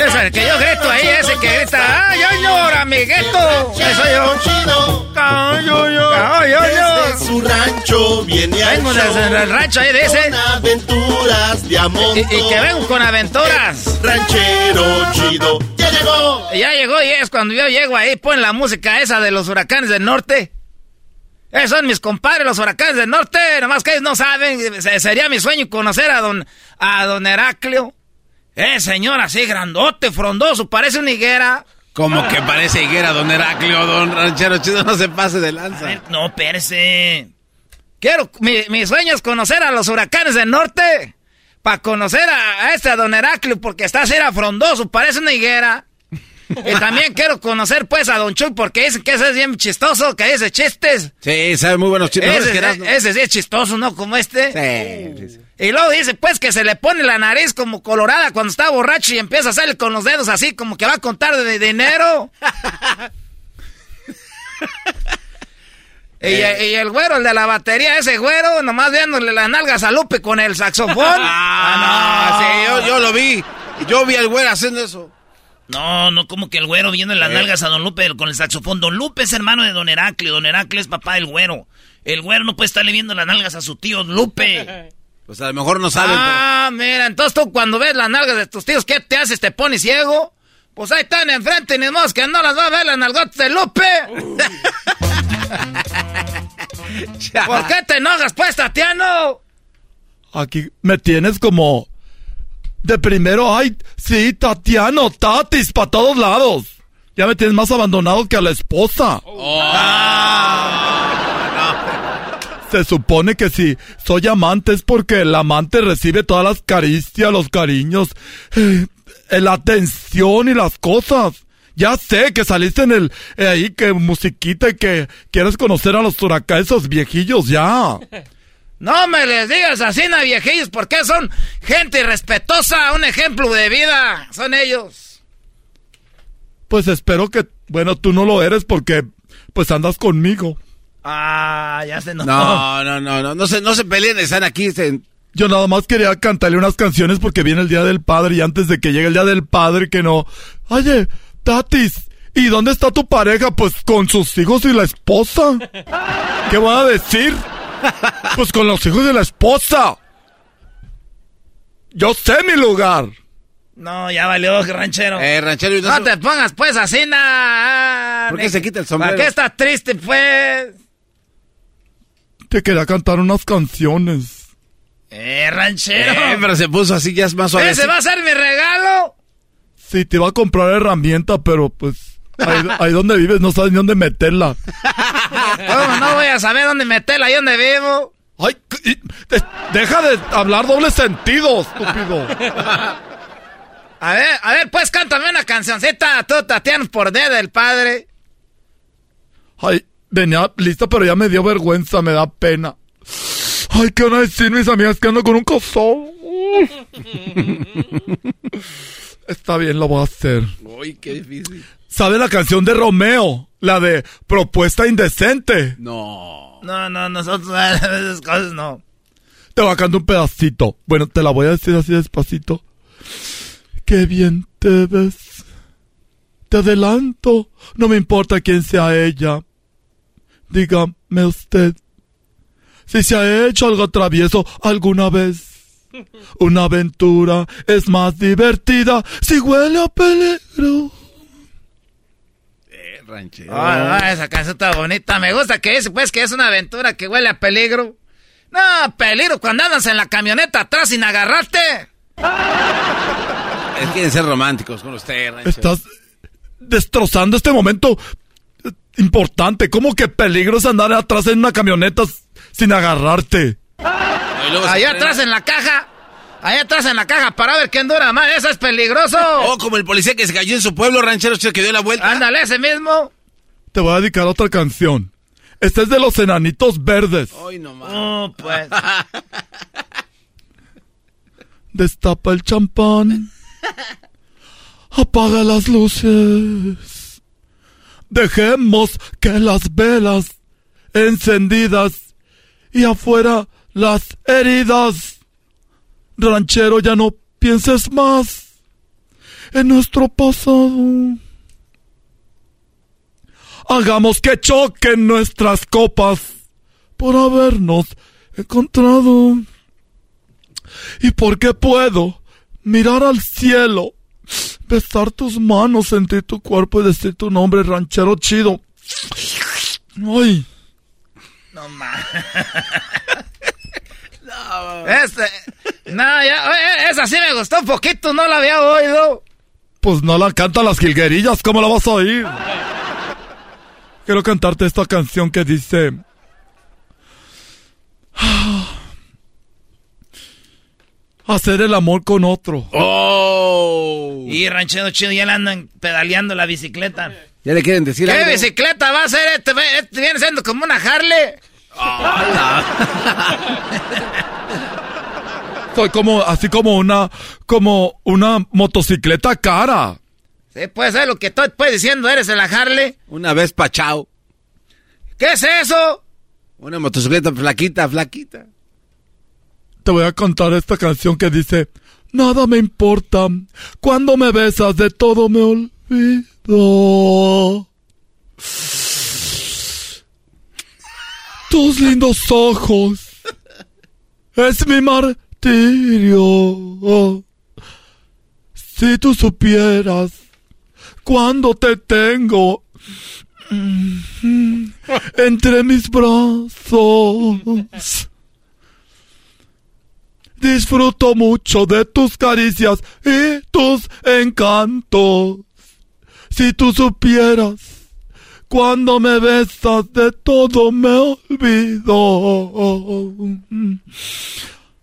Es el que yo grito ahí, ese que grita. ¡Ay, señor, amiguito! Eso yo. ¡Ay! ¡Ay, yo, yo! Desde su rancho viene al Vengo desde el rancho ahí, dice. Con aventuras de amor. Y, y, que vengo con aventuras. Ranchero chido. ¡Ya llegó! Ya llegó y es cuando yo llego ahí, pon la música esa de los huracanes del norte. Esos son mis compadres, los huracanes del norte. Nomás que ellos no saben. Sería mi sueño conocer a don, a don Heraclio. Eh, señor, así grandote, frondoso, parece una higuera. Como que parece higuera, don Heraclio, don Ranchero Chido, no se pase de lanza. Ver, no, perse. Quiero, mi, mi, sueño es conocer a los huracanes del norte. Para conocer a, a, este don Heraclio, porque está así frondoso, parece una higuera. Y también quiero conocer pues a Don Chuy porque dice que ese es bien chistoso, que dice chistes. Sí, sabe muy buenos chistes. Ese, ese, sí es chistoso, ¿no? Como este. Sí, sí, Y luego dice pues que se le pone la nariz como colorada cuando está borracho y empieza a salir con los dedos así como que va a contar de dinero. y, y, el güero, el de la batería, ese güero, nomás viéndole las nalgas a Lupe con el saxofón. ah, no, sí, yo, yo lo vi. Yo vi al güero haciendo eso. No, no, como que el güero viendo las nalgas a Don Lupe con el saxofón. Don Lupe es hermano de Don Heraclio. Don Heraclio es papá del güero. El güero no puede estarle viendo las nalgas a su tío Lupe. Pues a lo mejor no saben. Ah, mira, entonces tú cuando ves las nalgas de tus tíos, ¿qué te haces? ¿Te pones ciego? Pues ahí están enfrente, ni modo que no las va a ver las nalgotas de Lupe. ¿Por qué te enojas, pues, Tatiano? Aquí me tienes como de primero, ay, sí, Tatiano, Tatis, para todos lados. Ya me tienes más abandonado que a la esposa. Oh. Ah, Se supone que si soy amante es porque el amante recibe todas las caricias, los cariños, eh, la atención y las cosas. Ya sé que saliste en el eh, ahí que musiquita y que quieres conocer a los huracanes, esos viejillos ya. No me les digas así, na viejillos, porque son gente respetuosa, un ejemplo de vida, son ellos. Pues espero que, bueno, tú no lo eres porque, pues andas conmigo. Ah, ya se no. No, no, no, no, no se, no se peleen, están aquí. Yo nada más quería cantarle unas canciones porque viene el Día del Padre y antes de que llegue el Día del Padre que no... Oye, Tatis, ¿y dónde está tu pareja? Pues con sus hijos y la esposa. ¿Qué voy a decir? Pues con los hijos de la esposa. Yo sé mi lugar. No, ya valió, ranchero. Eh, ranchero. No, no te pongas pues así, nada. ¿Por qué se quita el sombrero? ¿Por qué estás triste, pues? Te quería cantar unas canciones. Eh, ranchero. Eh, pero se puso así, ya es más suave. ¿Ese va a ser mi regalo? Sí, te iba a comprar herramienta, pero pues... Ahí, ahí, donde vives no sabes ni dónde meterla. ¿Cómo no voy a saber dónde meterla? Ahí donde vivo. Ay, deja de hablar doble sentido, estúpido. A ver, a ver, pues cántame una cancioncita, tú, Tatiana, por D del padre. Ay, venía lista, pero ya me dio vergüenza, me da pena. Ay, ¿qué van a decir mis amigas que ando con un cosón? Está bien, lo voy a hacer. Uy, qué difícil. ¿Sabe la canción de Romeo? La de Propuesta Indecente. No. No, no, nosotros esas cosas no. Te va a cantar un pedacito. Bueno, te la voy a decir así despacito. Qué bien te ves. Te adelanto. No me importa quién sea ella. Dígame usted. Si se ha hecho algo travieso alguna vez. Una aventura es más divertida si huele a peligro. Ranchero. Ah, esa canción está bonita. Me gusta que dice, pues, que es una aventura que huele a peligro. No, peligro cuando andas en la camioneta atrás sin agarrarte. Es quieren ser románticos con usted, ranchero. Estás destrozando este momento eh, importante. ¿Cómo que peligro es andar atrás en una camioneta sin agarrarte? Allá atrás en la caja. Allá atrás en la caja para ver quién dura más. Eso es peligroso. Oh, como el policía que se cayó en su pueblo, ranchero que dio la vuelta. Ándale, ese mismo. Te voy a dedicar otra canción. Esta es de los enanitos verdes. Ay, no más. Oh, pues. Destapa el champán. Apaga las luces. Dejemos que las velas encendidas y afuera las heridas. Ranchero, ya no pienses más en nuestro pasado. Hagamos que choquen nuestras copas por habernos encontrado. Y porque puedo mirar al cielo, besar tus manos, sentir tu cuerpo y decir tu nombre, ranchero chido. Ay, No más. Este. No, esa sí me gustó un poquito, no la había oído. pues no la canta las jilguerillas, ¿cómo la vas a oír? Quiero cantarte esta canción que dice... Hacer el amor con otro. Oh. Y ranchero chido, ya le andan pedaleando la bicicleta. Ya le quieren decir ¿Qué algo. bicicleta va a ser este? Este viene siendo como una Harley. Soy como, así como una, como una motocicleta cara. Sí, puede ser lo que tú puedes diciendo, eres en la Harley. Una vez pachao. ¿Qué es eso? Una motocicleta flaquita, flaquita. Te voy a contar esta canción que dice, nada me importa, cuando me besas de todo me olvido. Tus lindos ojos es mi martirio. Si tú supieras cuando te tengo mm, entre mis brazos. Disfruto mucho de tus caricias y tus encantos. Si tú supieras, cuando me besas de todo me olvido.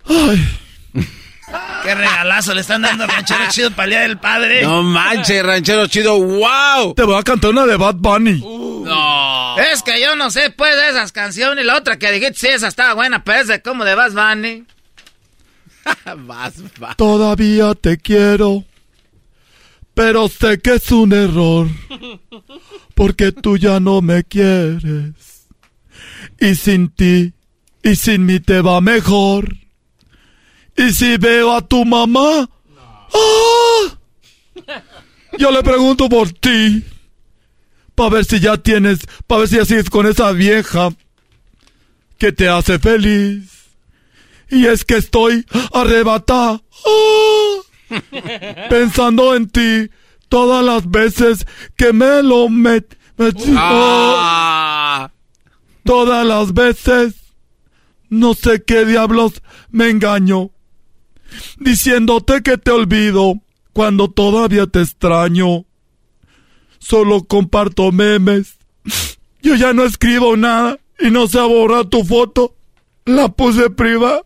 Ay, ¿Qué regalazo le están dando al ranchero chido para el Día del Padre? No manches, ranchero chido, wow. te voy a cantar una de Bad Bunny. No. Es que yo no sé, pues, de esas canciones. La otra que dijiste, sí, esa estaba buena, pero es de como de Bass Bunny. Vas, vas. Todavía te quiero, pero sé que es un error, porque tú ya no me quieres. Y sin ti, y sin mí te va mejor. Y si veo a tu mamá, ¡ah! yo le pregunto por ti, para ver si ya tienes, para ver si ya sigues con esa vieja que te hace feliz. Y es que estoy arrebatada. ¡ah! Pensando en ti todas las veces que me lo met, metí. Ah. Todas las veces. No sé qué diablos me engaño. Diciéndote que te olvido cuando todavía te extraño. Solo comparto memes. Yo ya no escribo nada y no sé borrar tu foto. La puse privada.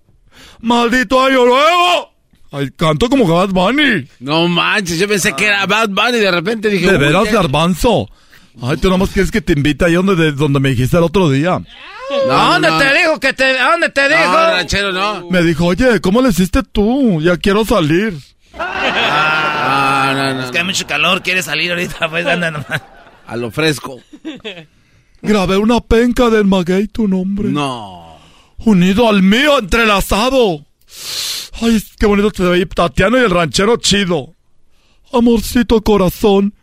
¡Maldito año nuevo! Ay, canto como Bad Bunny. No manches, yo pensé que era Bad Bunny de repente dije... De veras, garbanzo. Ay, tú nomás quieres que te invite ahí donde, de- donde me dijiste el otro día. No, ¿A dónde no, te no. digo que te, a dónde te digo? No, ranchero, no. Me dijo, oye, ¿cómo le hiciste tú? Ya quiero salir. Ah, no, no. Es que hay mucho calor, quiere salir ahorita, pues anda nomás. A lo fresco. Grabé una penca del maguey tu nombre. No. Unido al mío, entrelazado. Ay, qué bonito te ve Tatiano y el ranchero chido. Amorcito corazón.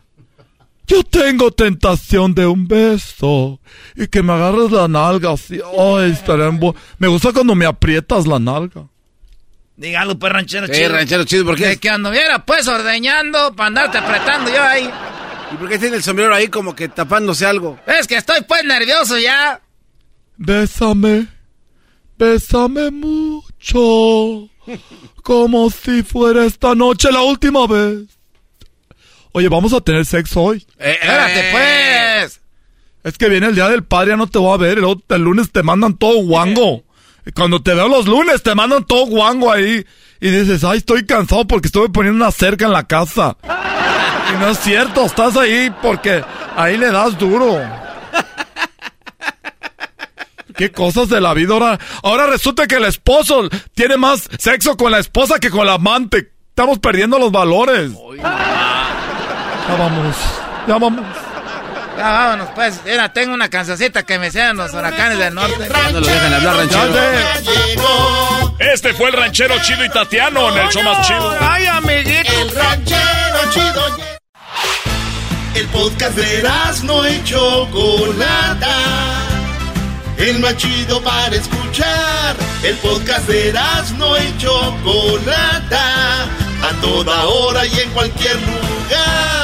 Yo tengo tentación de un beso. Y que me agarres la nalga así. Ay, estaría en bu- Me gusta cuando me aprietas la nalga. Dígalo, pues, ranchero Sí, chido. ranchero chido, ¿por De qué? que anduviera, pues, ordeñando para andarte apretando yo ahí. ¿Y por qué tiene el sombrero ahí como que tapándose algo? Es que estoy pues nervioso ya. Bésame, bésame mucho, como si fuera esta noche la última vez. Oye, vamos a tener sexo hoy. Eh, Espérate, pues. Es que viene el día del padre, ya no te voy a ver. El, otro- el lunes te mandan todo guango. Y Cuando te veo los lunes, te mandan todo guango ahí. Y dices, ay, estoy cansado porque estuve poniendo una cerca en la casa. Y no es cierto, estás ahí porque ahí le das duro. Qué cosas de la vida ahora. Ahora resulta que el esposo tiene más sexo con la esposa que con la amante. Estamos perdiendo los valores. Ya vamos, ya vamos. Ya vámonos, pues. Mira, tengo una cancioncita que me sean los huracanes del norte. No lo dejan hablar, ranchero. Este fue el ranchero chido y Tatiano en el show más chido. Ay, amiguito. El ranchero chido. El podcast de Erasmo y Chocolata. El más chido para escuchar. El podcast de Erasmo y Chocolata. A toda hora y en cualquier lugar.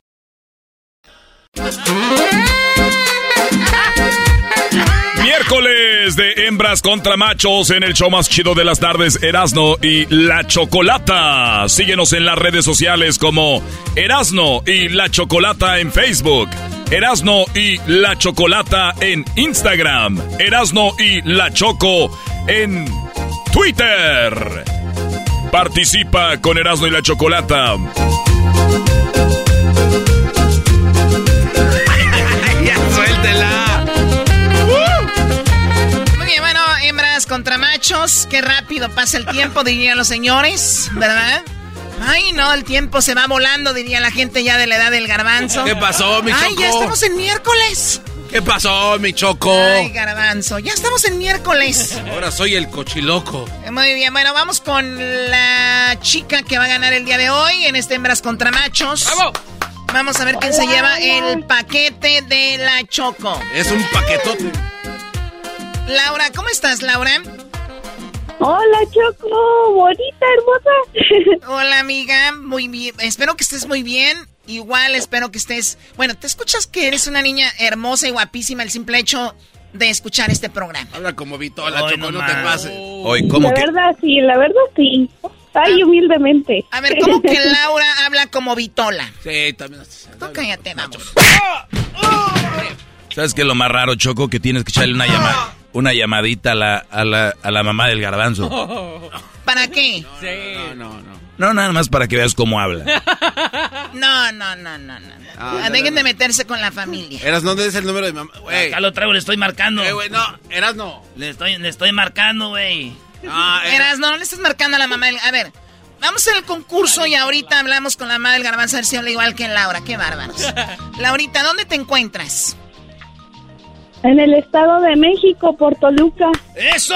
Miércoles de hembras contra machos en el show más chido de las tardes, Erasno y La Chocolata. Síguenos en las redes sociales como Erasno y La Chocolata en Facebook, Erasno y La Chocolata en Instagram, Erasno y La Choco en Twitter. Participa con Erasno y La Chocolata. Contra machos. Qué rápido pasa el tiempo, dirían los señores, ¿verdad? Ay, no, el tiempo se va volando, diría la gente ya de la edad del garbanzo. ¿Qué pasó, mi Ay, Choco? ya estamos en miércoles. ¿Qué pasó, mi choco? Ay, garbanzo, ya estamos en miércoles. Ahora soy el cochiloco. Muy bien, bueno, vamos con la chica que va a ganar el día de hoy en este Hembras contra Machos. ¡Vamos! Vamos a ver quién se lleva el paquete de la Choco. Es un paquetote. Laura, ¿cómo estás, Laura? Hola, Choco, bonita, hermosa. Hola, amiga, muy bien. Espero que estés muy bien. Igual espero que estés... Bueno, te escuchas que eres una niña hermosa y guapísima el simple hecho de escuchar este programa. Habla como Vitola, Ay, Choco, no no, te pases. Hoy, ¿cómo la que? verdad, sí, la verdad, sí. Ay, humildemente. A ver, ¿cómo que Laura habla como Vitola? Sí, también. Tú cállate, vamos. ¿Sabes qué es lo más raro, Choco? Que tienes que echarle una, llama, una llamadita a la, a, la, a la mamá del garbanzo. ¿Para qué? No, no, no. No, nada más para que veas cómo habla. No, no, no, no, no. Ah, no, Dejen no, de meterse con la familia. Eras, ¿dónde es el número de mamá? Acá lo traigo, le estoy marcando. Eh, güey, no. Eras, no. Le estoy, le estoy marcando, güey. Ah, era- Eras, no, no le estás marcando a la mamá del... A ver, vamos a hacer el concurso y ahorita hablamos con la mamá del garbanzo a ver si habla igual que Laura. Qué bárbaros. Laurita, ¿dónde te encuentras? En el Estado de México, por Toluca. ¡Eso!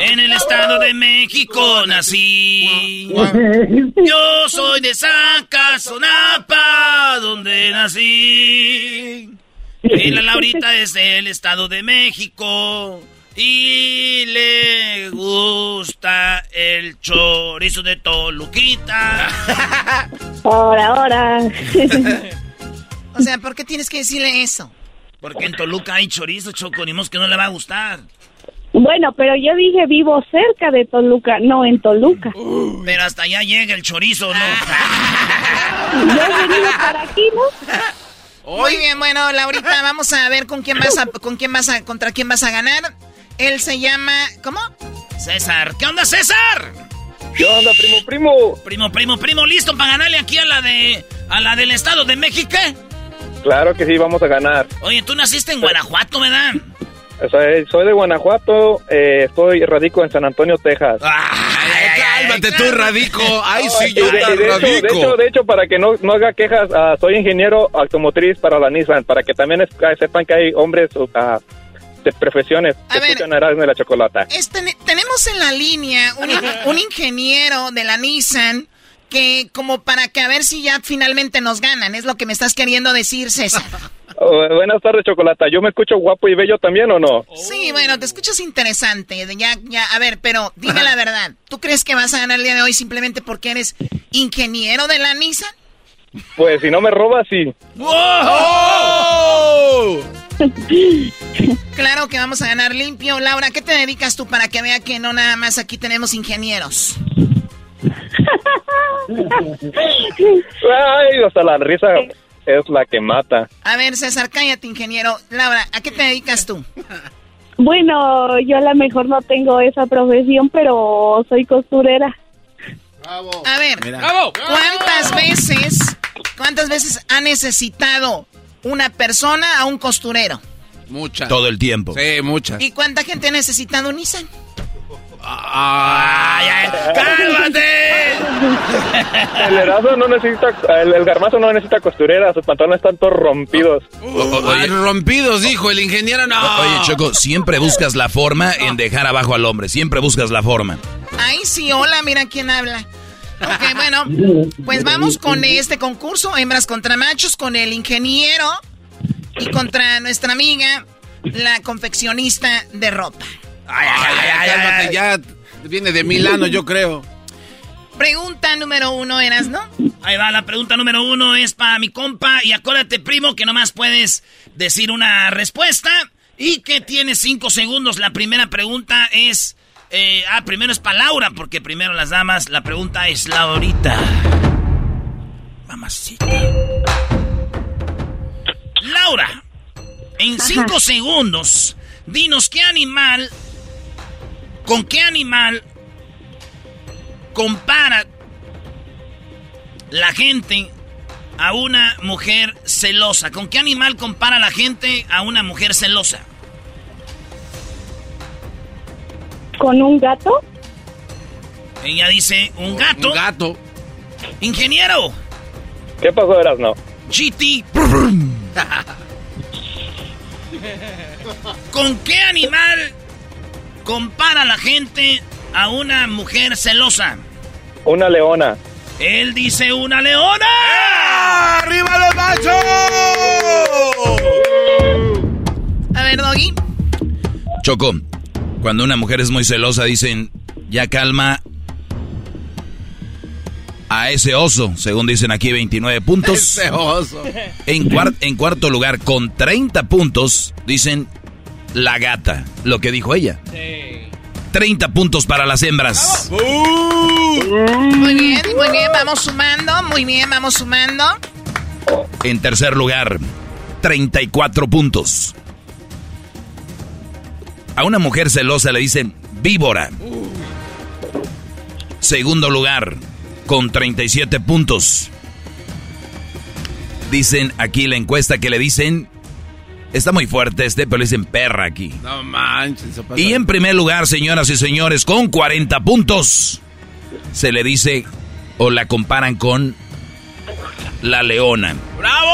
En el Estado de México nací. Yo soy de Zacazonapa, donde nací. Y la Laurita es del Estado de México. Y le gusta el chorizo de Toluquita. Ahora, ahora. O sea, ¿por qué tienes que decirle eso? Porque en Toluca hay chorizo, Choco, ni que no le va a gustar. Bueno, pero yo dije vivo cerca de Toluca, no en Toluca. Pero hasta allá llega el chorizo, ¿no? Yo he venido para aquí, ¿no? Muy bien, bueno, Laurita, vamos a ver con quién vas a, con quién vas a, contra quién vas a ganar. Él se llama, ¿cómo? César. ¿Qué onda, César? ¿Qué onda, primo, primo? Primo, primo, primo, ¿listo para ganarle aquí a la de, a la del Estado de México? Claro que sí, vamos a ganar. Oye, tú naciste en Guanajuato, ¿verdad? Soy, soy de Guanajuato, eh, estoy radico en San Antonio, Texas. Cálmate tú, radico. Ay, sí, yo de, de hecho, de, radico. hecho, de hecho, para que no, no haga quejas, ah, soy ingeniero automotriz para la Nissan, para que también es- ah, sepan que hay hombres ah, de profesiones que escuchan Erasmo y la Chocolata. Este, tenemos en la línea un, un ingeniero de la Nissan que como para que a ver si ya finalmente nos ganan, es lo que me estás queriendo decir, César. Oh, buenas tardes, Chocolata. ¿Yo me escucho guapo y bello también o no? Sí, bueno, te escuchas interesante. Ya, ya, a ver, pero dime la verdad. ¿Tú crees que vas a ganar el día de hoy simplemente porque eres ingeniero de la Nissan? Pues si no me robas, sí. Claro que vamos a ganar limpio. Laura, ¿qué te dedicas tú para que vea que no nada más aquí tenemos ingenieros? Ay, hasta la risa es la que mata. A ver, César, cállate, ingeniero. Laura, ¿a qué te dedicas tú? Bueno, yo a lo mejor no tengo esa profesión, pero soy costurera. A ver. ¿cuántas veces, cuántas veces ha necesitado una persona a un costurero? Muchas. Todo el tiempo. Sí, muchas. ¿Y cuánta gente ha necesitado un Nissan? ¡Ay, ¡Cálmate! El Erasmo no necesita, el, el garmazo no necesita costurera, sus pantalones están todos rompidos. Ay, rompidos, dijo el ingeniero. No. Oye, Choco, siempre buscas la forma en dejar abajo al hombre. Siempre buscas la forma. Ay, sí, hola, mira quién habla. Ok, bueno, pues vamos con este concurso, hembras contra machos, con el ingeniero y contra nuestra amiga, la confeccionista de ropa. Ay, cálmate, ya viene de Milano, yo creo. Pregunta número uno, ¿eras, no? Ahí va, la pregunta número uno es para mi compa. Y acuérdate, primo, que nomás puedes decir una respuesta y que tienes cinco segundos. La primera pregunta es... eh, ah, primero es para Laura, porque primero las damas. La pregunta es Laurita. Mamacita. Laura, en cinco segundos, dinos qué animal... ¿Con qué animal compara la gente a una mujer celosa? ¿Con qué animal compara la gente a una mujer celosa? ¿Con un gato? Ella dice, ¿un gato? Un gato. Ingeniero. ¿Qué pasó, Erasmo? GT. ¿Con qué animal compara la gente a una mujer celosa? Una leona. Él dice una leona. ¡Arriba los machos! A ver, Doggy. Choco, cuando una mujer es muy celosa, dicen, ya calma a ese oso, según dicen aquí 29 puntos. Ese oso. En, cuar- en cuarto lugar, con 30 puntos, dicen la gata, lo que dijo ella. 30 puntos para las hembras. Muy bien, muy bien, vamos sumando, muy bien, vamos sumando. En tercer lugar, 34 puntos. A una mujer celosa le dicen víbora. Segundo lugar, con 37 puntos. Dicen aquí la encuesta que le dicen... Está muy fuerte este, pero le dicen perra aquí. No manches. se pasa. Y en primer lugar, señoras y señores, con 40 puntos, se le dice o la comparan con la leona. ¡Bravo!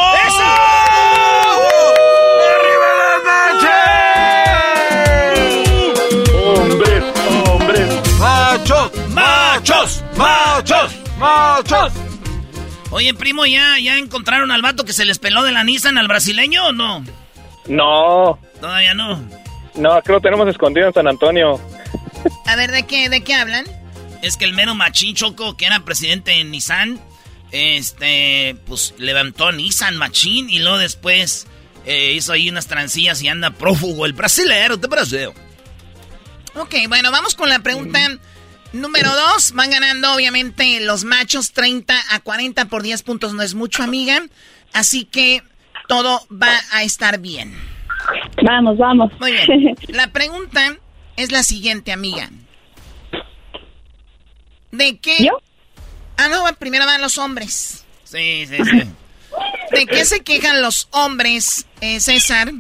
¡Hombres, hombres! ¡Machos! ¡Machos! ¡Machos! ¡Machos! Oye, primo, ¿ya, ¿ya encontraron al vato que se les peló de la Nissan al brasileño o no? No, Todavía no. no, que lo tenemos escondido en San Antonio. A ver, ¿de qué, de qué hablan? Es que el mero machín Choco, que era presidente en Nissan, este, pues levantó a Nissan machín y luego después eh, hizo ahí unas trancillas y anda prófugo el brasilero de Brasil. Ok, bueno, vamos con la pregunta número dos. Van ganando, obviamente, los machos 30 a 40 por 10 puntos. No es mucho, amiga. Así que todo va a estar bien. Vamos, vamos. Muy bien. La pregunta es la siguiente, amiga. ¿De qué? ¿Yo? Ah, no, primero van los hombres. Sí, sí, sí. ¿De qué se quejan los hombres, eh, César?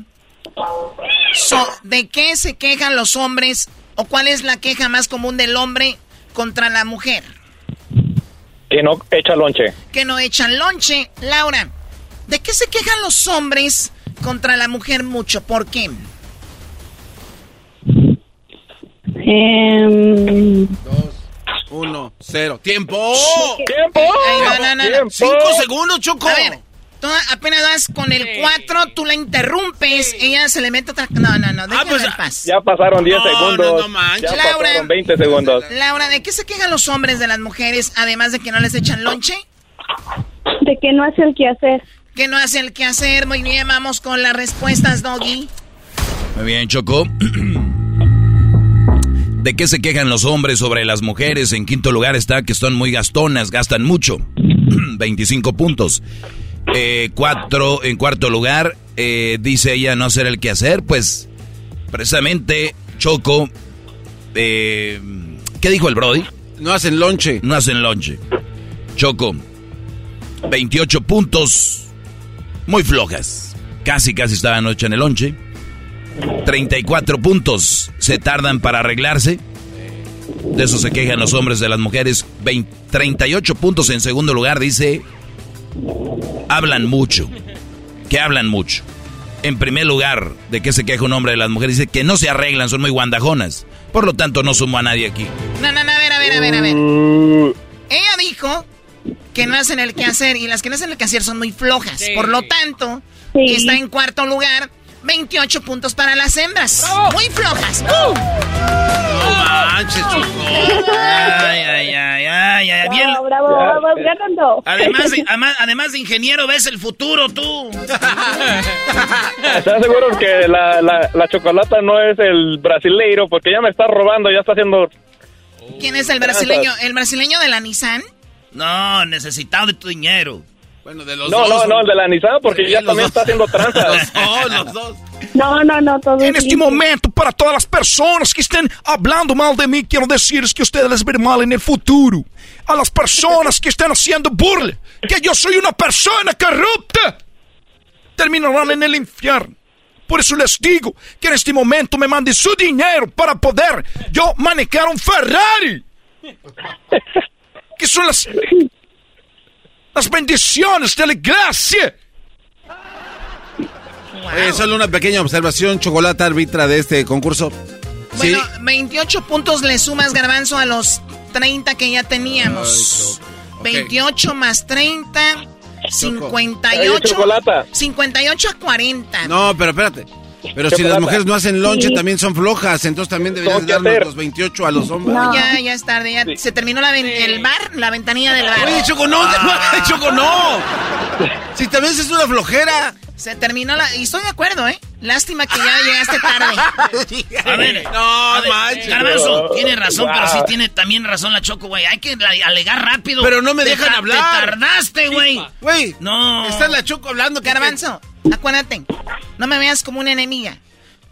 So- ¿De qué se quejan los hombres o cuál es la queja más común del hombre contra la mujer? Que no echa lonche. Que no echan lonche. Laura, ¿de qué se quejan los hombres contra la mujer mucho? ¿Por qué? Em, Uno, cero. ¡Tiempo! ¡Tiempo! Ay, no, no, no, no. Cinco segundos, Choco. A ver, tú apenas vas con el 4, tú la interrumpes, ella se le mete otra... No, no, no, déjala en paz. Ya pasaron 10 No, segundos. no, no manches. ya Laura. pasaron 20 segundos. Laura, ¿de qué se quejan los hombres de las mujeres, además de que no les echan lonche? de que no hace el que hacer. Que no hace el que hacer. Muy bien, vamos con las respuestas, Doggy. Muy bien, Choco. ¿De qué se quejan los hombres sobre las mujeres? En quinto lugar está que son muy gastonas, gastan mucho. 25 puntos. Eh, cuatro, en cuarto lugar, eh, dice ella no hacer el que hacer. Pues, precisamente, Choco. eh, ¿Qué dijo el Brody? No hacen lonche. No hacen lonche. Choco. 28 puntos. Muy flojas. Casi, casi estaban ocho en el lonche. 34 puntos se tardan para arreglarse. De eso se quejan los hombres de las mujeres. 20 38 puntos en segundo lugar, dice. Hablan mucho. Que hablan mucho. En primer lugar, ¿de qué se queja un hombre de las mujeres? Dice que no se arreglan, son muy guandajonas. Por lo tanto, no sumo a nadie aquí. No, no, no, a ver, a ver, a ver, a ver. Ella dijo que no hacen el quehacer y las que no hacen el quehacer son muy flojas. Sí. Por lo tanto, Sí. está en cuarto lugar. 28 puntos para las hembras. Muy flojas. No manches, Choco. Ay, ay, ay, ay, ay. Bien. Bravo, bravo, vamos ganando. Además de, además de ingeniero, ves el futuro tú. ¿Estás seguro que la, la, la chocolata no es el brasileiro? Porque ya me está robando, ya está haciendo... ¿Quién es el brasileño? ¿El brasileño de la Nissan? No, necesitado de tu dinero. Bueno, de los No, no, no, el de la Nissan, porque ya también está haciendo tranzas. Oh, los dos. No, no, no, todo En este momento, para todas las personas que estén hablando mal de mí, quiero decirles que ustedes les verán mal en el futuro. A las personas que están haciendo burla, que yo soy una persona corrupta, terminarán en el infierno. Por eso les digo que en este momento me manden su dinero para poder yo manejar un Ferrari. Que son las, las bendiciones de la gracia. Oye, solo una pequeña observación, chocolate árbitra de este concurso. Bueno, 28 puntos le sumas, Garbanzo, a los 30 que ya teníamos. 28 más 30, Ay, 58. chocolata. 58 a 40. No, pero espérate. Pero si las mujeres no hacen lonche, Sí. también son flojas. Entonces también que darnos los 28 a los hombres. Ya, ya es tarde. Ya se terminó la el bar, la ventanilla del bar. Oye, Choco, no, Ah. Choco, no. Si también es una flojera. Se terminó la... Y estoy de acuerdo, ¿eh? Lástima que ya llegaste tarde. A ver, no, a ver, manches. Garbanzo, tiene razón, pero sí tiene también razón la Choco, güey. Hay que alegar rápido. Pero no me dejan hablar. Te tardaste, güey. Güey, No. está la Choco hablando. que- Garbanzo, acuérdate, no me veas como una enemiga.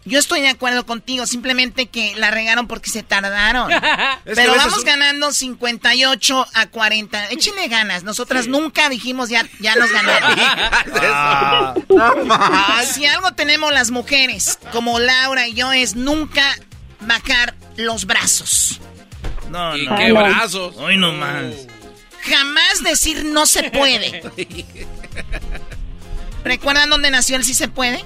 Yo estoy de acuerdo contigo, simplemente que la regaron porque se tardaron. Pero vamos un- ganando 58 a 40. Échenle ganas. Nosotras nunca dijimos ya, ya nos ganaron. Ah. No manches. si algo tenemos las mujeres, como Laura y yo, es nunca bajar los brazos. No, ¿Y no. qué brazos? Hoy no más. Jamás decir no se puede. ¿Recuerdan dónde nació el sí se puede?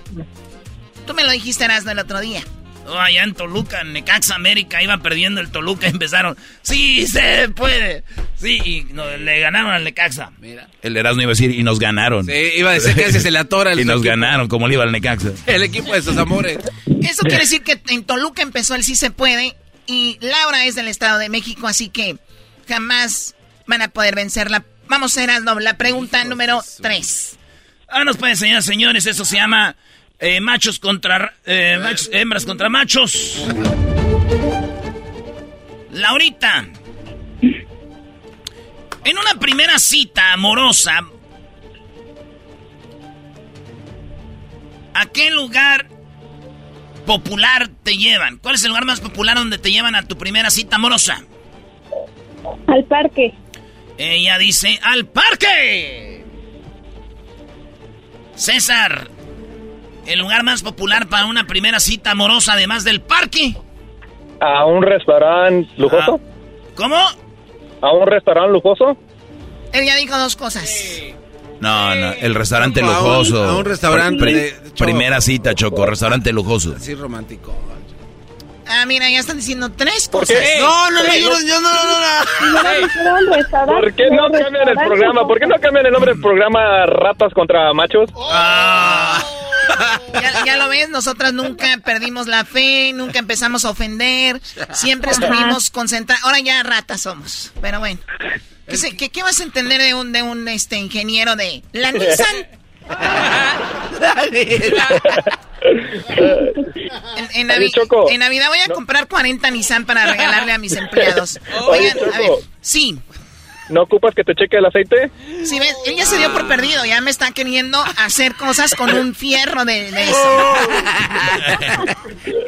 Tú me lo dijiste, Erasmo, el otro día. Oh, allá en Toluca, en Necaxa América, iba perdiendo el Toluca, empezaron, sí se puede. Sí, y no, le ganaron al Necaxa. Mira. El Erasmo iba a decir, y nos ganaron. Sí, iba a decir que ese se le atora el Y nos equipo. ganaron, como le iba al Necaxa. El equipo de sus amores. Eso quiere decir que en Toluca empezó el sí se puede y Laura es del Estado de México, así que jamás van a poder vencerla. Vamos a Erasmo, la pregunta número 3. Ah, nos pueden enseñar, señores, eso se llama eh, machos contra... eh, machos- hembras contra machos. Laurita. En una primera cita amorosa, ¿a qué lugar popular te llevan? ¿Cuál es el lugar más popular donde te llevan a tu primera cita amorosa? Al parque. Ella dice, ¡al parque! César, ¿el lugar más popular para una primera cita amorosa además del parque? ¿A un restaurante lujoso? ¿Cómo? ¿A un restaurante lujoso? Él ya dijo dos cosas. No, no, el restaurante A un- lujoso. a un restaurante de- primera cita, Choco, restaurante lujoso. Así romántico. Ah, mira, ya están diciendo tres ¿Por cosas. No, no, no, yo no, yo no, no, no. ¿Por qué no cambian el programa? ¿Por qué no cambian el nombre del programa Ratas contra Machos? Ya, ya lo ves, nosotras nunca perdimos la fe, nunca empezamos a ofender, siempre estuvimos concentrados. Ahora ya ratas somos, pero bueno. ¿Qué, se- qué- qué vas a entender de un, de un este, ingeniero de la Nissan? En, en Navi- Oye, Choco. en Navidad voy a comprar 40 Nissan para regalarle a mis empleados. Oye, Oigan, a ver, sí, ¿No ocupas que te cheque el aceite? sí, ves, él ya se dio por perdido, ya me está queriendo hacer cosas con un fierro de, de eso.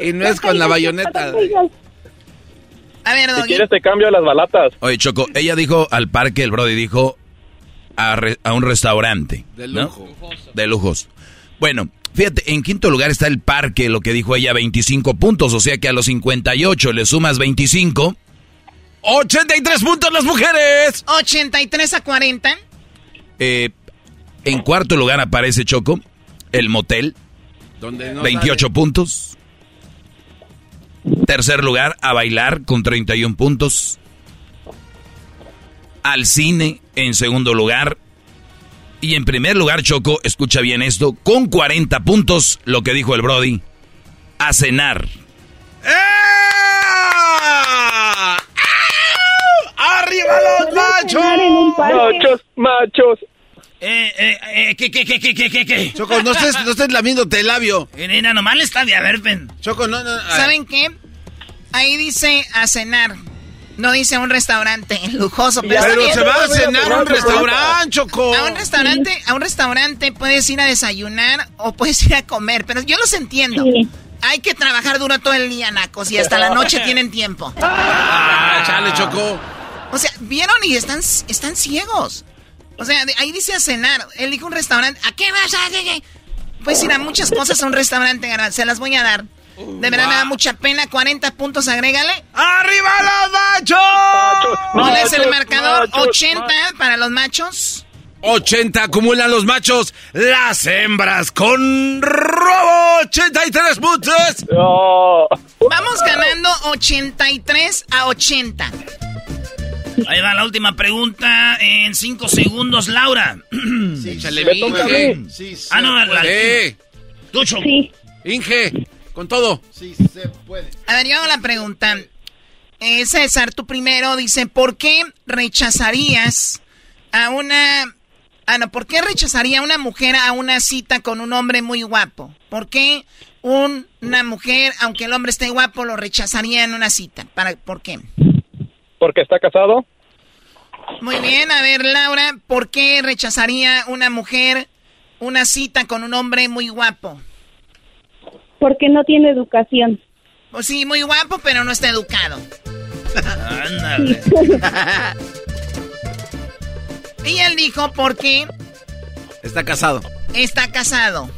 Y no es con la bayoneta. A ver, Si quieres te cambio las balatas. Oye, Choco, ella dijo al parque, el Brody dijo a, re- a un restaurante. De ¿no? lujo. De lujos. Bueno, fíjate, en quinto lugar está el parque, lo que dijo ella, 25 puntos. O sea que a los 58 le sumas 25. 83 puntos las mujeres. 83 a 40. Eh, en cuarto lugar aparece Choco, el motel, Donde no 28 puntos. Tercer lugar, a bailar con 31 puntos. Al cine en segundo lugar. Y en primer lugar, Choco, escucha bien esto, con 40 puntos, lo que dijo el Brody, a cenar. ¡Arriba los machos! Machos, machos. Eh, eh, eh, ¿qué, qué, qué, qué, qué, qué, qué? Choco, no estés, no estés lamiéndote el labio. Eh, nena, nomás le está de a ver, ven. Choco, no, no. ay. ¿Saben qué? Ahí dice a cenar. No dice a un restaurante lujoso, pero, Pero se va a cenar a un restaurante, Choco. A un restaurante, a un restaurante puedes ir a desayunar o puedes ir a comer, pero yo los entiendo. Hay que trabajar duro todo el día, nacos, y hasta la noche tienen tiempo. Ah, chale, Choco. O sea, vieron y están, están ciegos. O sea, ahí dice a cenar. Él dijo un restaurante. ¿A qué vas a hacer? Puedes ir a muchas cosas a un restaurante, Se las voy a dar. De verdad me da mucha pena. 40 puntos, agrégale. ¡Arriba los machos! ¿Cuál es el Machos, marcador? machos, 80 para los machos. 80 acumulan los machos, las hembras con robo 83 puntos. Vamos ganando 83 a 80. Ahí va la última pregunta en cinco segundos, Laura. Échale, Me toca a Inge. mí. Ah, no, la- Eh. Tú, Choco. Inge, con todo. Sí, se puede. A ver, yo hago la pregunta. Eh, César, tú primero dice, ¿por qué rechazarías a una... Ah, no, ¿por qué rechazaría una mujer a una cita con un hombre muy guapo? ¿Por qué un- una mujer, aunque el hombre esté guapo, lo rechazaría en una cita? ¿Para, ¿Por qué? Porque está casado. Muy bien, a ver, Laura, ¿por qué rechazaría una mujer una cita con un hombre muy guapo? Porque no tiene educación. Pues sí, muy guapo, pero no está educado. Ándale. Y él dijo, porque Está casado. está casado.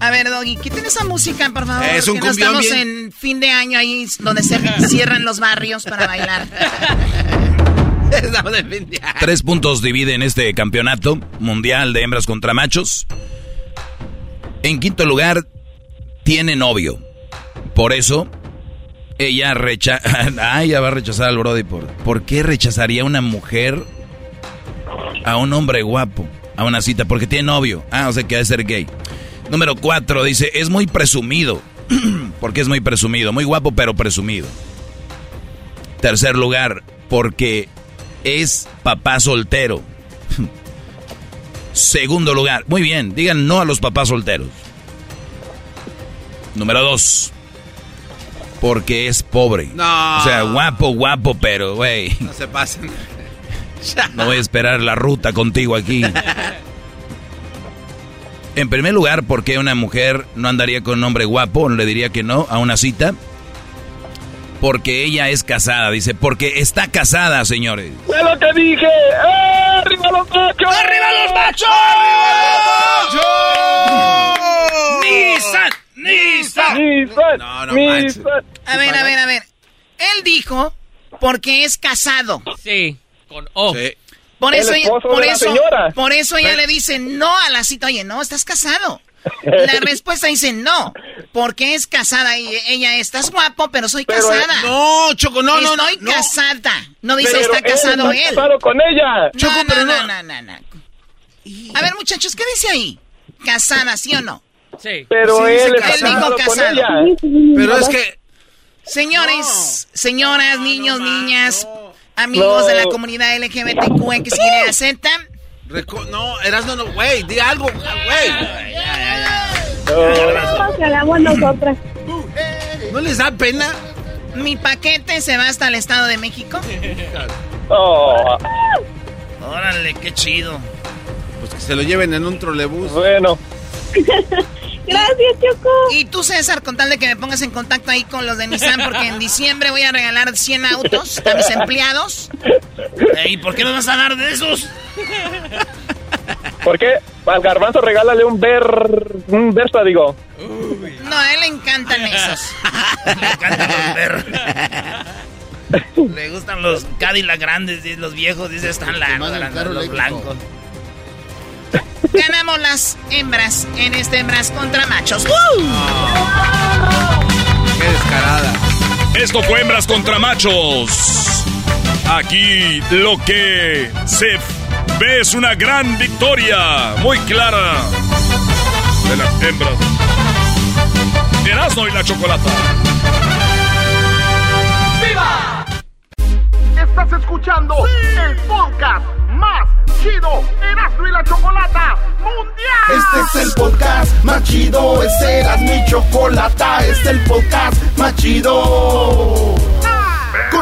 A ver, Doggy, quiten esa música, por favor. Es un que no estamos bien- en fin de año ahí donde se cierran los barrios para bailar. Tres puntos dividen este campeonato mundial de hembras contra machos. En quinto lugar, tiene novio. Por eso, ella rechaza... Ah, ella va a rechazar al Brody. ¿Por, ¿Por qué rechazaría una mujer a un hombre guapo a una cita? Porque tiene novio. Ah, o sea que debe ser gay. Número cuatro dice, es muy presumido. porque es muy presumido. Muy guapo, pero presumido. Tercer lugar, porque es papá soltero. Segundo lugar, muy bien, digan no a los papás solteros. Número dos, porque es pobre. No. O sea, guapo, guapo, pero, güey. No se pasen. No voy a esperar la ruta contigo aquí. En primer lugar, ¿por qué una mujer no andaría con un hombre guapo? Le diría que no a una cita. Porque ella es casada, dice. Porque está casada, señores. ¡Es lo que dije! ¡Arriba los machos! ¡Arriba los machos! ¡Nissan! ¡Nissan! ¡Nissan! No, no ¡Nissan! A ver, a ver, a ver. Él dijo porque es casado. Sí, con O. Sí. Por eso, ella, por eso, señora. por eso ella le dice no a la cita. Oye, no, estás casado. La respuesta dice no, porque es casada y ella estás guapo, pero soy Pero, casada. No, Choco, no, no, no. Estoy no. casada. No dice Pero está casado él. él. está casado con ella. No, Choco, no, pero no, no. no, no, no. A ver, muchachos, ¿qué dice ahí? Casada, ¿sí o no? Sí. Pero Sí, él dice está casado. casado con Casado. ella. Pero es que. Señores, señoras, niños, niñas, amigos No. de la comunidad LGBTQ, que sigue Z. reco- No, Erasmo, no, güey, di algo, güey. Nosotras. ¿No les da pena? Mi paquete se va hasta el Estado de México. Oh, Órale, qué chido. Pues que se lo lleven en un trolebús. bueno. Gracias, Choco. Y tú, César, con tal de que me pongas en contacto ahí con los de Nissan, porque en diciembre voy a regalar 100 autos a mis empleados. ¿Y por qué me vas a dar de esos? ¿Por qué? Al garbanzo regálale un ver... Un Versa, digo. No, a él le encantan esos. Me encantan los perros. Le gustan los Cadillac grandes, los viejos, dice, están largos, los blancos. Ganamos las hembras en este hembras contra machos. ¡Woo! Qué descarada. Esto fue hembras contra machos. Aquí lo que se ve es una gran victoria, muy clara, de las hembras. Erasmo y la chocolata. ¡Viva! Estás escuchando el podcast más chido Erasmo y la Chocolata Mundial. Este es el podcast más chido, este era mi chocolata, este es el podcast más chido.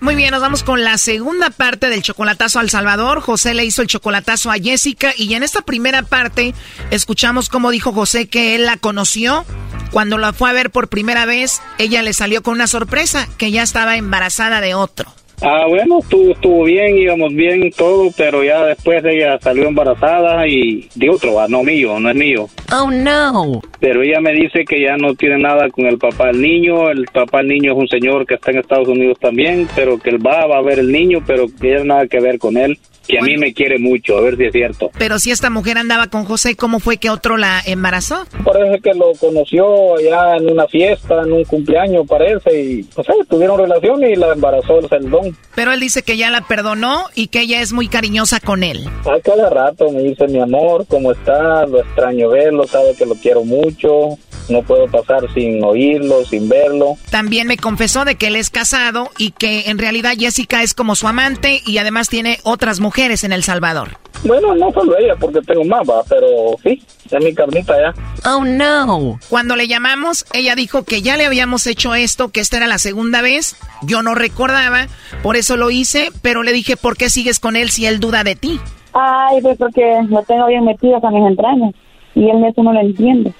Muy bien, nos vamos con la segunda parte del chocolatazo al Salvador. José le hizo el chocolatazo a Jessica y en esta primera parte escuchamos cómo dijo José que él la conoció. Cuando la fue a ver por primera vez, ella le salió con una sorpresa, que ya estaba embarazada de otro. Ah, bueno, estuvo, estuvo bien, íbamos bien todo, pero ya después ella salió embarazada y de otro, ah, no mío, no es mío. Oh, no. Pero ella me dice que ya no tiene nada con el papá del niño, el papá del niño es un señor que está en Estados Unidos también, pero que él va, va a ver el niño, pero que tiene nada que ver con él, que a mí me quiere mucho, a ver si es cierto. Pero si esta mujer andaba con José, ¿cómo fue que otro la embarazó? Parece que lo conoció allá en una fiesta, en un cumpleaños, parece, y no sé, tuvieron relación y la embarazó el celdón. Pero él dice que ya la perdonó y que ella es muy cariñosa con él. A cada rato me dice mi amor, ¿cómo está? Lo extraño verlo, sabe que lo quiero mucho, no puedo pasar sin oírlo, sin verlo. También me confesó de que él es casado y que en realidad Jessica es como su amante y además tiene otras mujeres en El Salvador. Bueno, no solo ella, porque tengo más, pero sí, es mi carnita ya. Oh no. Cuando le llamamos, ella dijo que ya le habíamos hecho esto, que esta era la segunda vez. Yo no recordaba, por eso lo hice, pero le dije, ¿por qué sigues con él si él duda de ti? Ay, pues porque lo tengo bien metido a mis entrañas. Y él eso no lo entiende.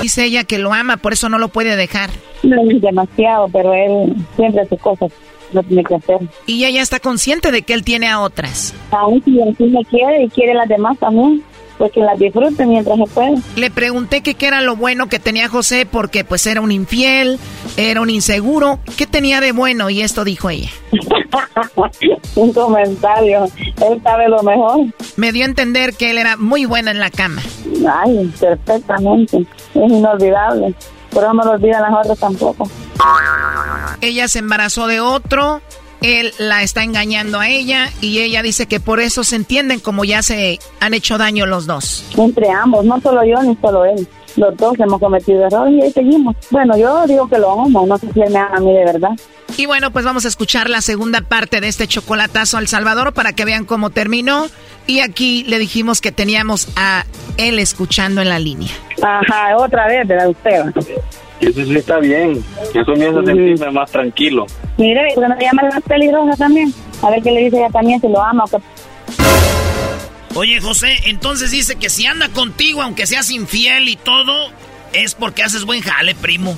Dice ella que lo ama, por eso no lo puede dejar. No demasiado, pero él siempre hace cosas. Lo tiene que hacer. Y ella está consciente de que él tiene a otras. Aún si él sí me quiere y quiere las demás también pues que las disfrute mientras se puede. Le pregunté que qué era lo bueno que tenía José porque pues era un infiel, era un inseguro. ¿Qué tenía de bueno? Y esto dijo ella. un comentario. Él sabe lo mejor. Me dio a entender que él era muy bueno en la cama. Ay, perfectamente. Es inolvidable. Pero no lo olvidan las otras tampoco. Ella se embarazó de otro, él la está engañando a ella y ella dice que por eso se entienden como ya se han hecho daño los dos. Entre ambos, no solo yo ni solo él. Los dos hemos cometido errores y ahí seguimos. Bueno, yo digo que lo amo, no sé si él me ama a mí de verdad. Y bueno, pues vamos a escuchar la segunda parte de este chocolatazo al Salvador para que vean cómo terminó. Y aquí le dijimos que teníamos a él escuchando en la línea. Ajá, otra vez, ¿verdad usted? Eso sí está bien. Eso me hace sentirme más tranquilo. Mire, ¿por qué no le llama la más peligrosa también? A ver qué le dice ella también, si lo ama o qué. Oye, José, entonces dice que si anda contigo, aunque seas infiel y todo, es porque haces buen jale, primo.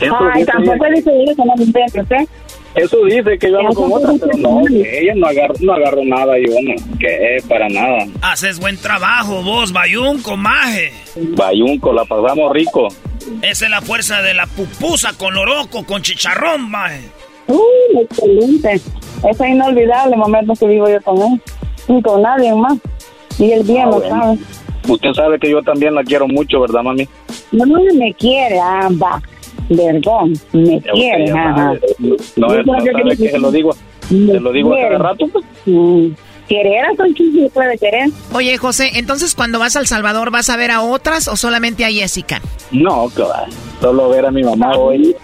Ay, tampoco dice eso, no me ¿eh? Eso dice que yo ando con otra, pero no, que ella no agarró, no agarró nada, yo no, que es para nada. Haces buen trabajo, vos, Bayunco, maje. Bayunco, la pasamos rico. Esa es la fuerza de la pupusa con oroco, con chicharrón, maje. Uy, excelente. Es inolvidable momento que vivo yo con él. Ni con nadie más. Y el bien Ah, lo bueno. sabe. Usted sabe que yo también la quiero mucho, ¿verdad, mami? No, no me quiere, ah, va. Perdón, me Ya quiere, ajá. madre, No, no que sabe que se lo digo, se lo digo a cada rato. pues. Mm, Querer a quien se puede querer. Oye, José, entonces cuando vas al Salvador, ¿vas a ver a otras o solamente a Jessica? No, que va. Solo ver a mi mamá hoy.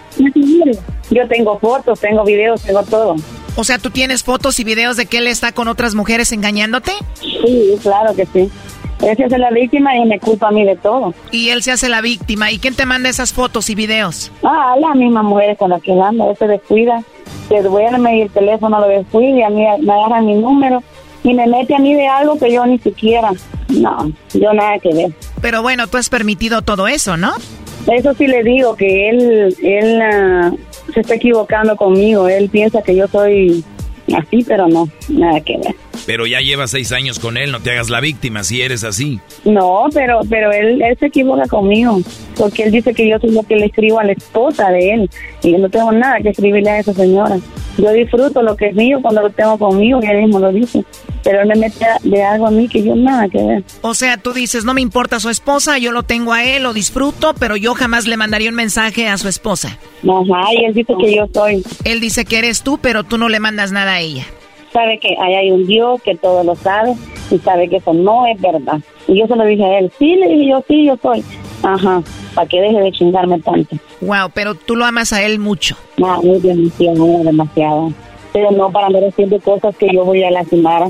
Yo tengo fotos, tengo videos, tengo todo. O sea, ¿tú tienes fotos y videos de que él está con otras mujeres engañándote? Sí, claro que sí. Él se hace la víctima y me culpa a mí de todo. Y él se hace la víctima. ¿Y quién te manda esas fotos y videos? Ah, las mismas mujeres con las que él anda, él se descuida, se duerme y el teléfono lo descuida y a mí me agarran mi número y me mete a mí de algo que yo ni siquiera. No, yo nada que ver. Pero bueno, tú has permitido todo eso, ¿no? Eso sí le digo que él, él ah, se está equivocando conmigo. Él piensa que yo soy así, pero no, nada que ver. Pero ya llevas seis años con él, no te hagas la víctima si eres así. No, pero pero él, él se equivoca conmigo, porque él dice que yo soy lo que le escribo a la esposa de él, y yo no tengo nada que escribirle a esa señora. Yo disfruto lo que es mío cuando lo tengo conmigo, y él mismo lo dice, pero él me mete de algo a mí que yo nada que ver. O sea, tú dices, no me importa su esposa, yo lo tengo a él, lo disfruto, pero yo jamás le mandaría un mensaje a su esposa. Ajá, y él dice que yo soy. Él dice que eres tú, pero tú no le mandas nada a ella. Sabe que ahí hay un Dios que todo lo sabe, y sabe que eso no es verdad. Y yo se lo dije a él, sí, le dije yo, sí, yo soy. Ajá, para que deje de chingarme tanto. Wow, pero tú lo amas a él mucho. No, muy demasiado, demasiado. Pero no para andar haciendo cosas que yo voy a lastimar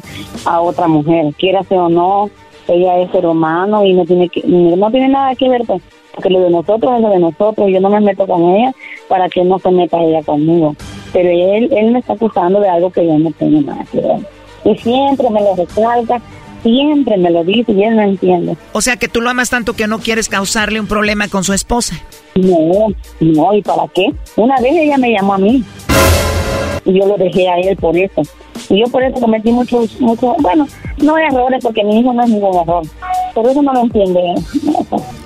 a otra mujer. Quiera ser o no, ella es ser humano y no tiene que, no tiene nada que ver, pues, porque lo de nosotros es lo de nosotros. Yo no me meto con ella para que no se meta ella conmigo. Pero él, él me está acusando de algo que yo no tengo nada que ver. Y siempre me lo recalca, siempre me lo dice y él no entiende. O sea, que tú lo amas tanto que no quieres causarle un problema con su esposa. No, no, ¿y para qué? Una vez ella me llamó a mí y yo lo dejé a él por eso. Y yo por eso cometí muchos, muchos, bueno, no errores porque mi hijo no es ningún error. Por eso no lo entiende.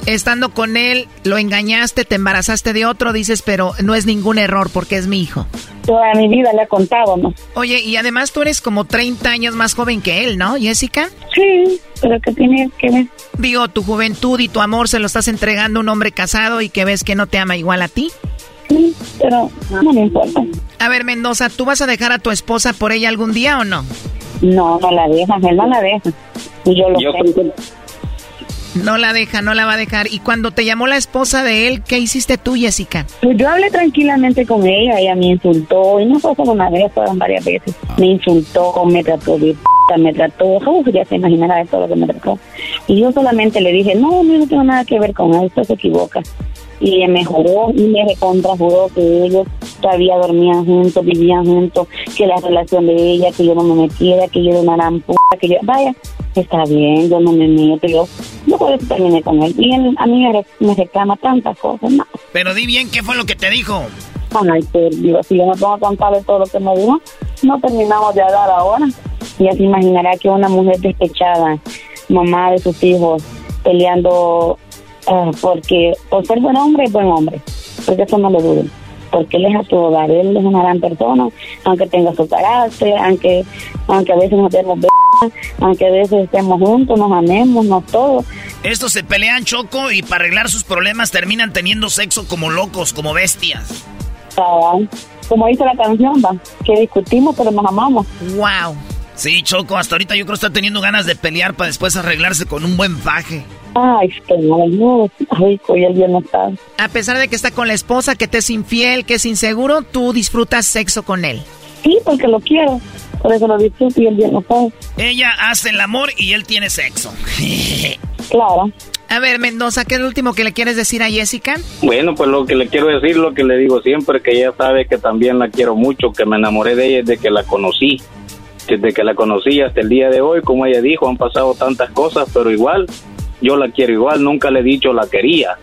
Estando con él, lo engañaste, te embarazaste de otro, dices, pero no es ningún error porque es mi hijo. Toda mi vida le he contado, ¿no? Oye, y además tú eres como 30 años más joven que él, ¿no, Jessica? Sí, pero ¿qué tiene que ver? Digo, tu juventud y tu amor se lo estás entregando a un hombre casado y que ves que no te ama igual a ti. Sí, pero no me importa. A ver, Mendoza, ¿tú vas a dejar a tu esposa por ella algún día o no? No, no la deja, él no la deja. Y yo lo Yo sé. creo que No la deja, no la va a dejar. Y cuando te llamó la esposa de él, ¿qué hiciste tú, Jessica? Pues yo hablé tranquilamente con ella, ella me insultó, y no fue solo una vez, fueron varias veces. Me insultó, me trató de p***, me trató, uf, ya se imaginará de todo lo que me trató. Y yo solamente le dije, no, no, no tengo nada que ver con usted se equivoca. Y me juró y me recontrajuró que ellos todavía dormían juntos, vivían juntos, que la relación de ella, que yo no me metiera, que yo era una gran p***, que yo, vaya, está bien, yo no me meto, yo no puedo terminar con él. Y él a mí me, reclama tantas cosas, no. Pero di bien, ¿qué fue lo que te dijo? Ay, pues, digo, si yo me pongo a contarle todo lo que me dijo, no terminamos de hablar ahora. Ya se imaginará que una mujer despechada, mamá de sus hijos, peleando eh, porque por ser buen hombre es buen hombre, porque eso no lo dudo porque él es a todo dar, él es una gran persona, aunque tenga su carácter, aunque aunque a veces nos demos aunque a veces estemos juntos, nos amemos, nos todo. Estos se pelean choco y para arreglar sus problemas terminan teniendo sexo como locos, como bestias. como dice la canción, va, que discutimos pero nos amamos. Wow. Sí, Choco, hasta ahorita yo creo que está teniendo ganas de pelear para después arreglarse con un buen faje. Ay, no, rico y el bien está. A pesar de que está con la esposa, que te es infiel, que es inseguro, tú disfrutas sexo con él. Sí, porque lo quiero. Por eso lo disfruto y el bien no está. Ella hace el amor y él tiene sexo. claro. A ver, Mendoza, ¿qué es lo último que le quieres decir a Jessica? Bueno, pues lo que le quiero decir, lo que le digo siempre, que ella sabe que también la quiero mucho, que me enamoré de ella desde que la conocí. Desde que la conocí hasta el día de hoy, como ella dijo, han pasado tantas cosas, pero igual yo la quiero igual, nunca le he dicho la quería,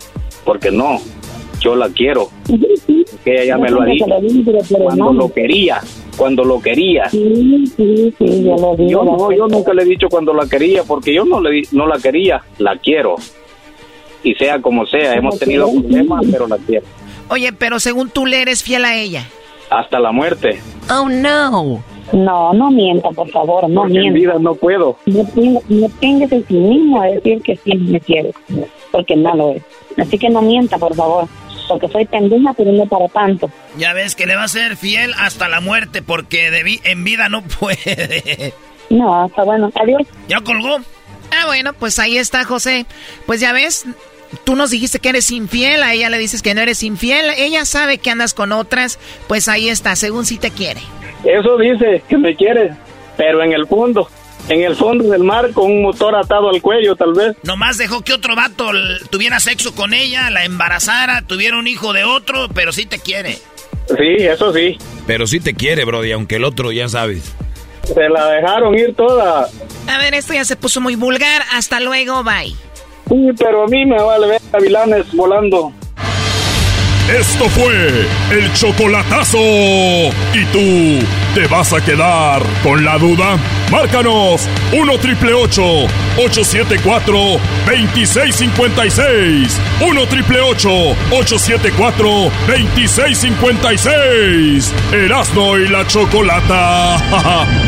porque no, yo la quiero. Que ella ya me lo ha dicho cuando lo quería, cuando lo quería. yo, no, yo nunca le he dicho cuando la quería, porque yo no le no la quería, la quiero. Y sea como sea, hemos tenido problemas, pero la quiero. Oye, pero según tú le eres fiel a ella. Hasta la muerte. Oh no. No, no mienta, por favor, no mienta. En vida no puedo. No, no tengas el mismo a decir que sí me quieres, porque no lo es. Así que no mienta, por favor, porque soy pendeja, pero no para tanto. Ya ves que le va a ser fiel hasta la muerte, porque de en vida no puede. No, está bueno. Adiós. ¿Ya colgó? Ah, bueno, pues ahí está, José. Pues ya ves, tú nos dijiste que eres infiel, a ella le dices que no eres infiel, ella sabe que andas con otras, pues ahí está, según si te quiere. Eso dice que me quiere, pero en el fondo, en el fondo del mar con un motor atado al cuello, tal vez. Nomás dejó que otro vato tuviera sexo con ella, la embarazara, tuviera un hijo de otro, pero sí te quiere. Sí, eso sí. Pero sí te quiere, Brody, aunque el otro ya sabes. Se la dejaron ir toda. A ver, esto ya se puso muy vulgar. Hasta luego, bye. Sí, pero a mí me vale ver gavilanes volando. Esto fue el chocolatazo. ¿Y tú te vas a quedar con la duda? Márcanos 1 triple 874 2656. 1 triple 874 2656. Erasno y la chocolata.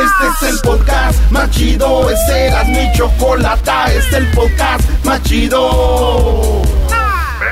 Este es el podcast más chido, este mi chocolata, este es el podcast más chido.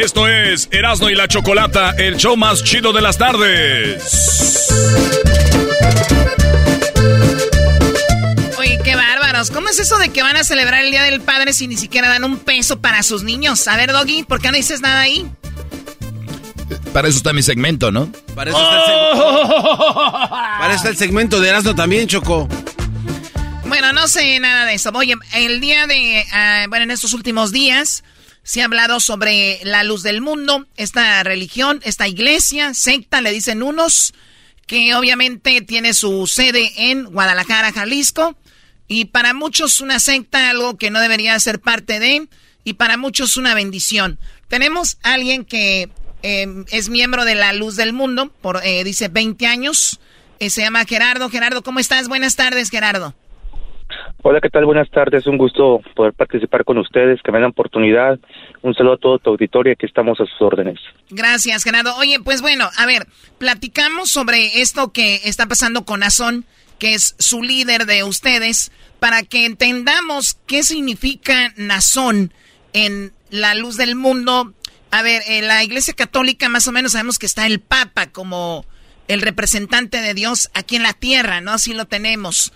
Esto es Erasmo y la Chocolata, el show más chido de las tardes. Oye, qué bárbaros. ¿Cómo es eso de que van a celebrar el Día del Padre si ni siquiera dan un peso para sus niños? A ver, Doggy, ¿por qué no dices nada ahí? Para eso está mi segmento, ¿no? Para eso está el, segmento. Para eso está el segmento de Erasmo también, Choco. Bueno, no sé nada de eso. Oye, el día de... Ah, bueno, en estos últimos días se ha hablado sobre la luz del mundo, esta religión, esta iglesia, secta, le dicen unos, que obviamente tiene su sede en Guadalajara, Jalisco. Y para muchos una secta, algo que no debería ser parte de, y para muchos una bendición. Tenemos a alguien que eh, es miembro de la Luz del Mundo, por, eh, dice 20 años, eh, se llama Gerardo. Gerardo, ¿cómo estás? Buenas tardes, Gerardo. Hola, ¿qué tal? Buenas tardes. Un gusto poder participar con ustedes, que me den oportunidad. Un saludo a todo tu auditorio, que estamos a sus órdenes. Gracias, Gerardo. Oye, pues bueno, a ver, platicamos sobre esto que está pasando con Azón, que es su líder de ustedes, para que entendamos qué significa Nazón en la luz del mundo. A ver, en la Iglesia Católica más o menos sabemos que está el Papa como el representante de Dios aquí en la tierra, ¿no? Así lo tenemos.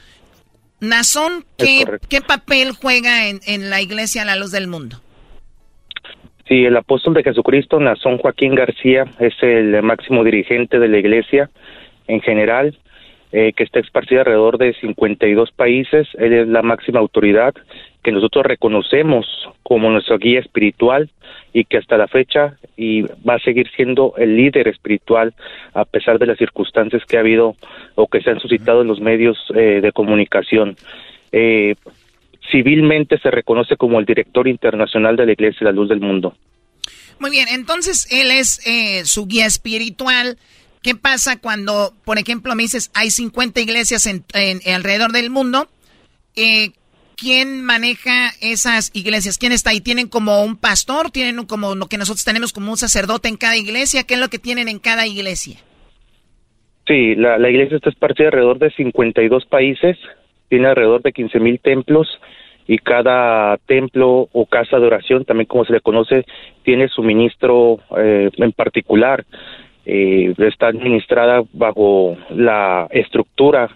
Nazón, ¿qué, ¿qué papel juega en, en, la iglesia a la luz del mundo? Sí, el apóstol de Jesucristo, Nazón Joaquín García, es el máximo dirigente de la iglesia en general, eh, que está esparcida alrededor de 52 países. Él es la máxima autoridad que nosotros reconocemos como nuestra guía espiritual y que hasta la fecha y va a seguir siendo el líder espiritual a pesar de las circunstancias que ha habido o que se han suscitado en los medios eh, de comunicación. Eh, civilmente se reconoce como el director internacional de la Iglesia de la Luz del Mundo. Muy bien, entonces él es eh, su guía espiritual. ¿Qué pasa cuando, por ejemplo, me dices, hay 50 iglesias en, alrededor del mundo? Eh, ¿quién maneja esas iglesias? ¿Quién está ahí? ¿Tienen como un pastor? ¿Tienen como lo que nosotros tenemos como un sacerdote en cada iglesia? ¿Qué es lo que tienen en cada iglesia? Sí, la, iglesia está esparcida alrededor de 52 países, tiene alrededor de 15 mil templos y cada templo o casa de oración, también como se le conoce, tiene su ministro eh, en particular. Eh, está administrada bajo la estructura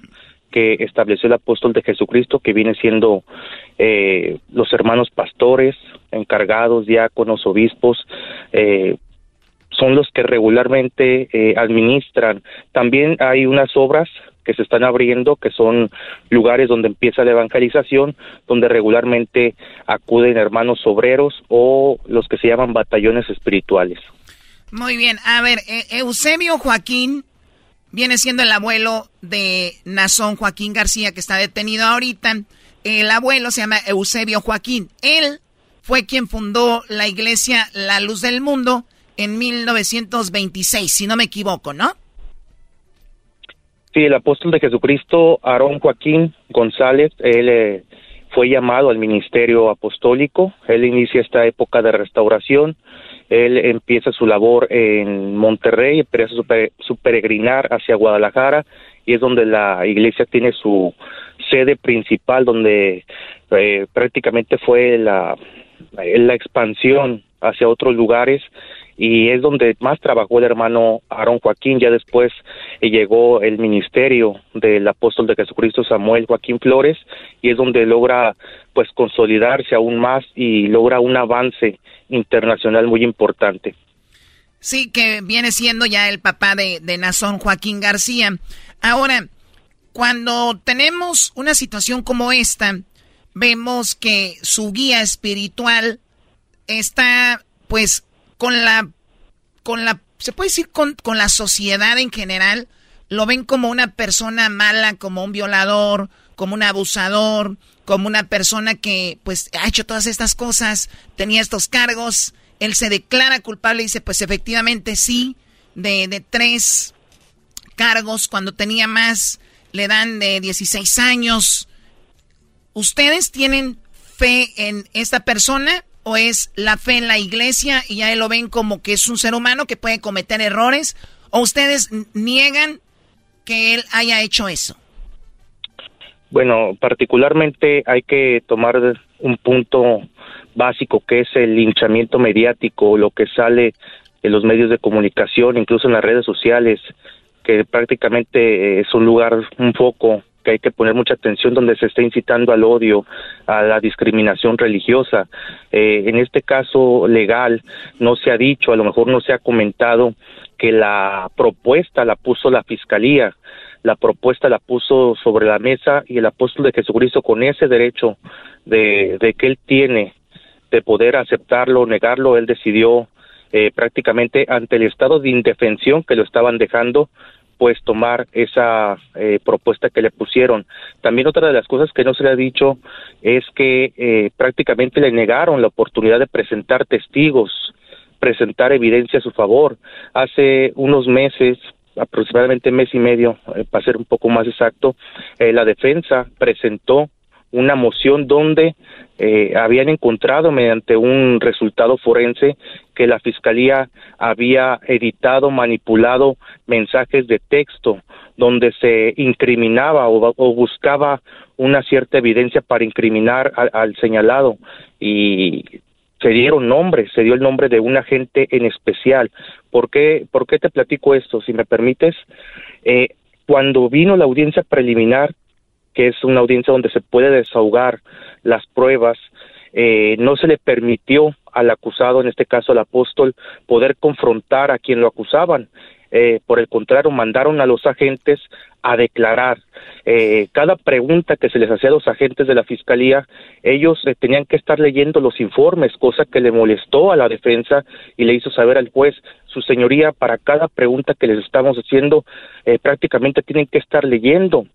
que estableció el apóstol de Jesucristo, que viene siendo eh, los hermanos pastores, encargados, diáconos, obispos, eh, son los que regularmente eh, administran. También hay unas obras que se están abriendo, que son lugares donde empieza la evangelización, donde regularmente acuden hermanos obreros o los que se llaman batallones espirituales. Muy bien, a ver, Eusebio Joaquín viene siendo el abuelo de Nazón Joaquín García, que está detenido ahorita. El abuelo se llama Eusebio Joaquín. Él fue quien fundó la iglesia La Luz del Mundo en 1926, si no me equivoco, ¿no? Sí, el apóstol de Jesucristo, Aarón Joaquín González, él eh, fue llamado al ministerio apostólico. Él inicia esta época de restauración él empieza su labor en Monterrey, empieza su, peregrinar hacia Guadalajara y es donde la iglesia tiene su sede principal, donde eh, prácticamente fue la, la expansión hacia otros lugares y es donde más trabajó el hermano Aarón Joaquín. Ya después eh, llegó el ministerio del apóstol de Jesucristo Samuel Joaquín Flores y es donde logra pues consolidarse aún más y logra un avance internacional muy importante. Sí, que viene siendo ya el papá de, de Nazón Joaquín García. Ahora, cuando tenemos una situación como esta, vemos que su guía espiritual está pues con la, con la, se puede decir con, con la sociedad en general, lo ven como una persona mala, como un violador, como un abusador, como una persona que pues ha hecho todas estas cosas, tenía estos cargos, él se declara culpable y dice pues efectivamente sí, de, de tres cargos, cuando tenía más le dan de 16 años. ¿Ustedes tienen fe en esta persona? O es la fe en la iglesia y ya lo ven como que es un ser humano que puede cometer errores? ¿O ustedes niegan que él haya hecho eso? Bueno, particularmente hay que tomar un punto básico que es el linchamiento mediático, lo que sale de los medios de comunicación, incluso en las redes sociales, que prácticamente es un lugar, un foco que hay que poner mucha atención donde se está incitando al odio, a la discriminación religiosa. Eh, en este caso legal no se ha dicho, a lo mejor no se ha comentado que la propuesta la puso la fiscalía, la propuesta la puso sobre la mesa y el apóstol de Jesucristo con ese derecho de, de que él tiene de poder aceptarlo o negarlo, él decidió eh, prácticamente ante el estado de indefensión que lo estaban dejando, pues tomar esa eh, propuesta que le pusieron. También otra de las cosas que no se le ha dicho es que eh, prácticamente le negaron la oportunidad de presentar testigos, presentar evidencia a su favor. Hace unos meses, aproximadamente mes y medio, eh, para ser un poco más exacto, la defensa presentó una moción donde eh, habían encontrado mediante un resultado forense que la fiscalía había editado, manipulado mensajes de texto donde se incriminaba o, buscaba una cierta evidencia para incriminar al, señalado y se dieron nombres, se dio el nombre de un agente en especial. ¿Por qué, por qué te platico esto? Si me permites, eh, cuando vino la audiencia preliminar, que es una audiencia donde se puede desahogar las pruebas, eh, no se le permitió al acusado, en este caso al apóstol, poder confrontar a quien lo acusaban. Eh, por el contrario, mandaron a los agentes a declarar. Eh, cada pregunta que se les hacía a los agentes de la fiscalía, ellos tenían que estar leyendo los informes, cosa que le molestó a la defensa y le hizo saber al juez, su señoría, para cada pregunta que les estamos haciendo, prácticamente tienen que estar leyendo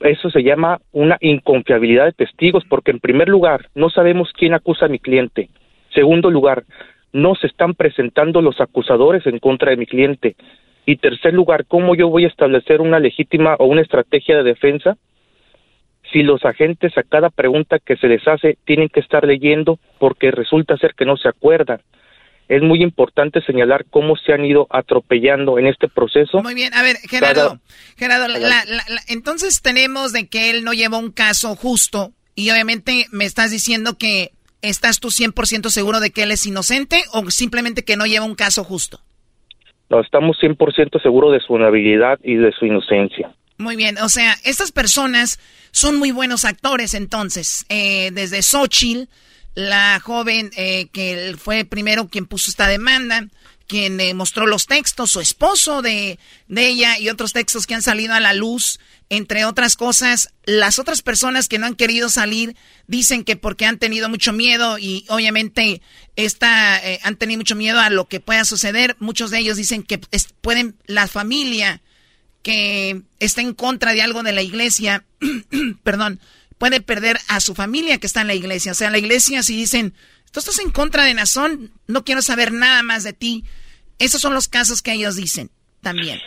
eso se llama una inconfiabilidad de testigos, porque en primer lugar, no sabemos quién acusa a mi cliente. Segundo lugar, no se están presentando los acusadores en contra de mi cliente. Y tercer lugar, ¿cómo yo voy a establecer una legítima o una estrategia de defensa si los agentes a cada pregunta que se les hace tienen que estar leyendo porque resulta ser que no se acuerdan? Es muy importante señalar cómo se han ido atropellando en este proceso. Muy bien, a ver, Gerardo, Gerardo entonces tenemos de que él no lleva un caso justo y obviamente me estás diciendo que estás tú 100% seguro de que él es inocente o simplemente que no lleva un caso justo. No, estamos 100% seguros de su habilidad y de su inocencia. Muy bien, o sea, estas personas son muy buenos actores entonces, eh, desde Xochitl la joven eh, que fue primero quien puso esta demanda, quien eh, mostró los textos, su esposo de, de ella y otros textos que han salido a la luz, entre otras cosas. Las otras personas que no han querido salir dicen que porque han tenido mucho miedo y obviamente esta, eh, han tenido mucho miedo a lo que pueda suceder. Muchos de ellos dicen que pueden, la familia que está en contra de algo de la iglesia, perdón, puede perder a su familia que está en la iglesia. O sea, la iglesia si dicen, tú estás en contra de Nazón, no quiero saber nada más de ti. Esos son los casos que ellos dicen también.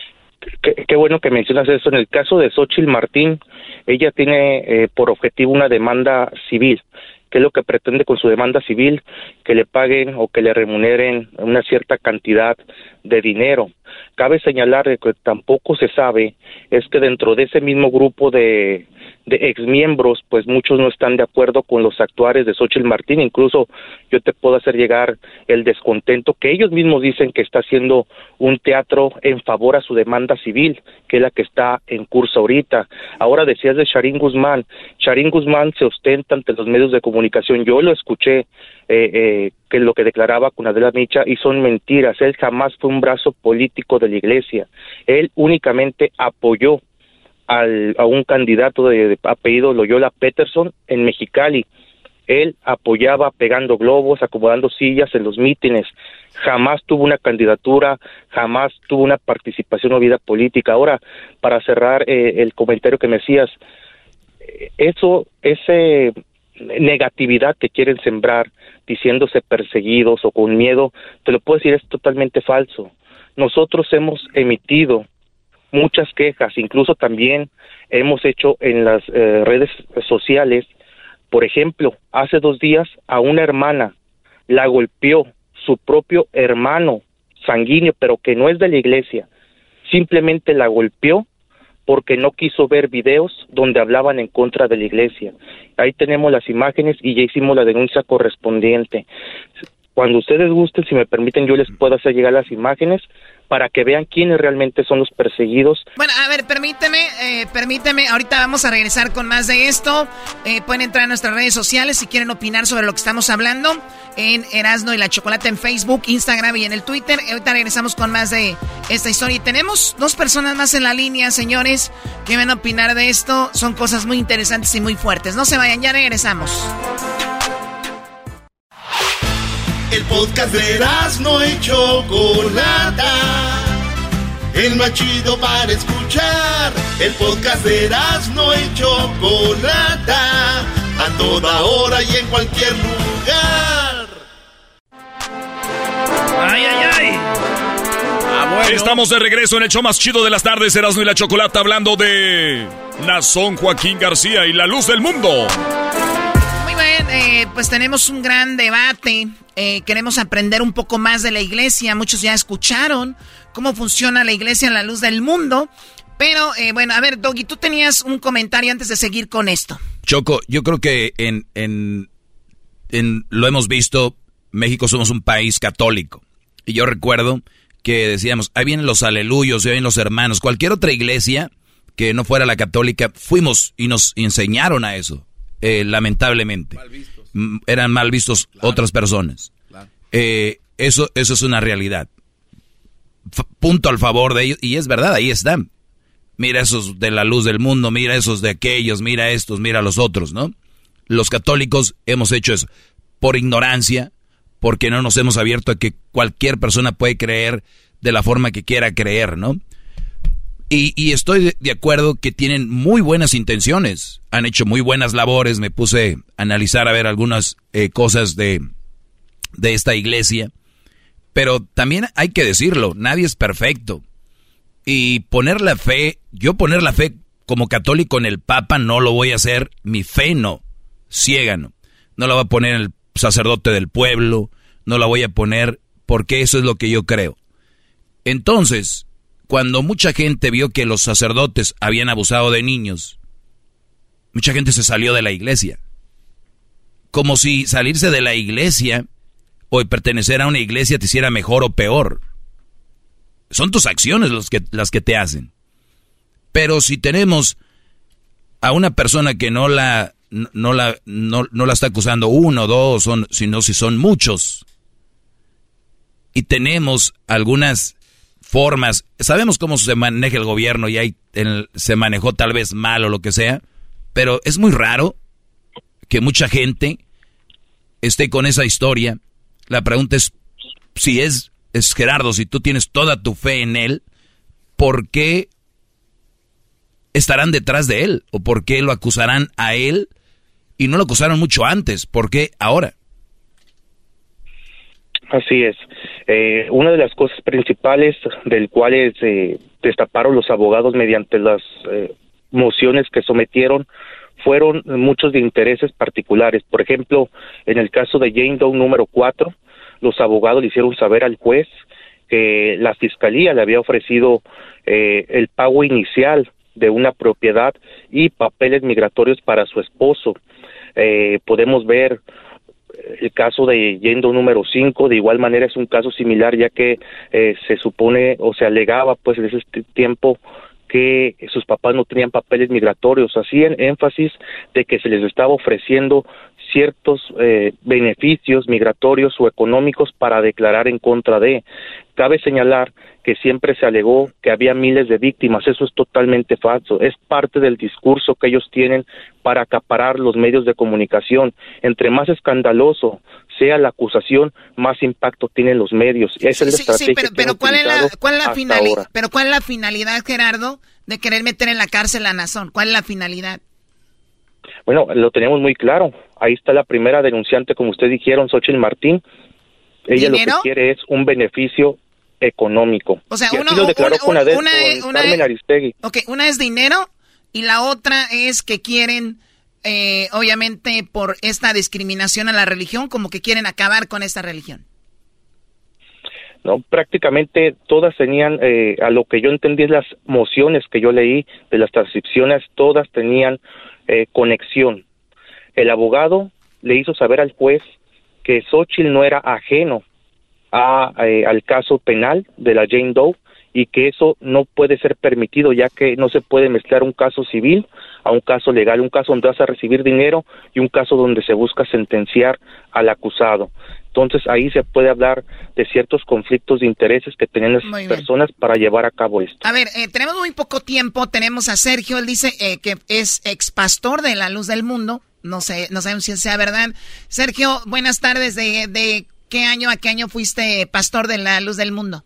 Qué, bueno que mencionas eso. En el caso de Xochitl Martín, ella tiene eh, por objetivo una demanda civil. ¿Qué es lo que pretende con su demanda civil? Que le paguen o que le remuneren una cierta cantidad de dinero. Cabe señalar que tampoco se sabe es que dentro de ese mismo grupo de, de exmiembros, pues muchos no están de acuerdo con los actuares de Xochitl Martín. Incluso yo te puedo hacer llegar el descontento que ellos mismos dicen que está haciendo un teatro en favor a su demanda civil, que es la que está en curso ahorita. Ahora decías de Sharín Guzmán. Sharín Guzmán se ostenta ante los medios de comunicación. Yo lo escuché eh, eh, que lo que declaraba con Adela Micha y son mentiras. Él jamás fue un brazo político de la iglesia. Él únicamente apoyó al, a un candidato de, apellido Loyola Peterson en Mexicali. Él apoyaba pegando globos, acomodando sillas en los mítines. Jamás tuvo una candidatura, jamás tuvo una participación o vida política. Ahora, para cerrar eh, el comentario que me decías, eh, eso, ese negatividad que quieren sembrar diciéndose perseguidos o con miedo, te lo puedo decir, es totalmente falso. Nosotros hemos emitido muchas quejas, incluso también hemos hecho en las eh, redes sociales, por ejemplo, hace dos días a una hermana la golpeó su propio hermano sanguíneo, pero que no es de la iglesia, simplemente la golpeó porque no quiso ver videos donde hablaban en contra de la iglesia. Ahí tenemos las imágenes y ya hicimos la denuncia correspondiente. Cuando ustedes gusten, si me permiten, yo les puedo hacer llegar las imágenes para que vean quiénes realmente son los perseguidos. Bueno, a ver, permíteme, eh, permíteme, ahorita vamos a regresar con más de esto. Eh, pueden entrar a nuestras redes sociales si quieren opinar sobre lo que estamos hablando en Erasno y la Chocolate en Facebook, Instagram y en el Twitter. Ahorita regresamos con más de esta historia. Y tenemos dos personas más en la línea, señores, que van a opinar de esto. Son cosas muy interesantes y muy fuertes. No se vayan, ya regresamos. El podcast de no y Chocolata. el más chido para escuchar. El podcast de no y Chocolata, a toda hora y en cualquier lugar. ¡Ay, ay, ay! Ah, Estamos de regreso en el show más chido de las tardes, Erasmo y la Chocolata, hablando de Nazón Joaquín García y la luz del mundo. Eh, pues tenemos un gran debate. Eh, queremos aprender un poco más de la iglesia. Muchos ya escucharon cómo funciona la iglesia en la luz del mundo. Pero eh, bueno, a ver, Doggy, tú tenías un comentario antes de seguir con esto. Choco, yo creo que en, en, en lo hemos visto, México somos un país católico. Y yo recuerdo que decíamos, ahí vienen los aleluyos, ahí vienen los hermanos. Cualquier otra iglesia que no fuera la católica, fuimos y nos enseñaron a eso, eh, lamentablemente. Eran mal vistos otras personas. Eh, eso, eso es una realidad. punto al favor de ellos, y es verdad, ahí están. Mira esos de la luz del mundo, mira esos de aquellos, mira estos, mira los otros, ¿no? Los católicos hemos hecho eso por ignorancia, porque no nos hemos abierto a que cualquier persona puede creer de la forma que quiera creer, ¿no? Y, estoy de, acuerdo que tienen muy buenas intenciones, han hecho muy buenas labores, me puse a analizar a ver algunas eh, cosas de, de esta iglesia, pero también hay que decirlo, nadie es perfecto. Y poner la fe, yo poner la fe como católico en el Papa no lo voy a hacer, mi fe no, ciega no. No la voy a poner el sacerdote del pueblo, no la voy a poner porque eso es lo que yo creo. Entonces, cuando mucha gente vio que los sacerdotes habían abusado de niños, mucha gente se salió de la iglesia. Como si salirse de la iglesia o pertenecer a una iglesia te hiciera mejor o peor. Son tus acciones que, las que te hacen. Pero si tenemos a una persona que no la, no la, no, la está acusando uno, dos, son, sino si son muchos, y tenemos algunas formas, sabemos cómo se maneja el gobierno y ahí se manejó tal vez mal o lo que sea, pero es muy raro que mucha gente esté con esa historia. La pregunta es si es es Gerardo, si tú tienes toda tu fe en él, ¿por qué estarán detrás de él? ¿O por qué lo acusarán a él? Y no lo acusaron mucho antes, ¿por qué ahora? Así es. Eh, una de las cosas principales del cuales eh, destaparon los abogados mediante las eh, mociones que sometieron fueron muchos de intereses particulares. Por ejemplo, en el caso de Jane Doe número 4, los abogados le hicieron saber al juez que la fiscalía le había ofrecido eh, el pago inicial de una propiedad y papeles migratorios para su esposo. Eh, podemos ver el caso de Yendo número 5, de igual manera es un caso similar ya que eh, se supone o se alegaba pues en ese tiempo que sus papás no tenían papeles migratorios, hacían énfasis de que se les estaba ofreciendo ciertos eh, beneficios migratorios o económicos para declarar en contra de. Cabe señalar que siempre se alegó que había miles de víctimas. Eso es totalmente falso. Es parte del discurso que ellos tienen para acaparar los medios de comunicación. Entre más escandaloso sea la acusación, más impacto tienen los medios. es el sí, sí, pero, pero ¿cuál, es la, cuál la finalidad? Pero ¿cuál es la finalidad, Gerardo, de querer meter en la cárcel a Nazón? ¿Cuál es la finalidad? Bueno, lo tenemos muy claro. Ahí está la primera denunciante, como ustedes dijeron, Xochitl Martín. Ella lo que quiere es un beneficio económico. O sea, uno, lo declaró con, una, Carmen Aristegui. Ok, una es dinero y la otra es que quieren, eh, obviamente, por esta discriminación a la religión, como que quieren acabar con esta religión. No, prácticamente todas tenían, eh, a lo que yo entendí, las mociones que yo leí de las transcripciones, todas tenían eh, conexión. El abogado le hizo saber al juez que Xochitl no era ajeno a, eh, al caso penal de la Jane Doe y que eso no puede ser permitido ya que no se puede mezclar un caso civil a un caso legal, un caso donde vas a recibir dinero y un caso donde se busca sentenciar al acusado. Entonces ahí se puede hablar de ciertos conflictos de intereses que tienen las personas para llevar a cabo esto. A ver, eh, tenemos muy poco tiempo. Tenemos a Sergio, él dice eh, que es ex pastor de la Luz del Mundo. No sé, no sabemos si sea verdad. Sergio, buenas tardes. ¿De, de qué año a qué año fuiste pastor de la Luz del Mundo?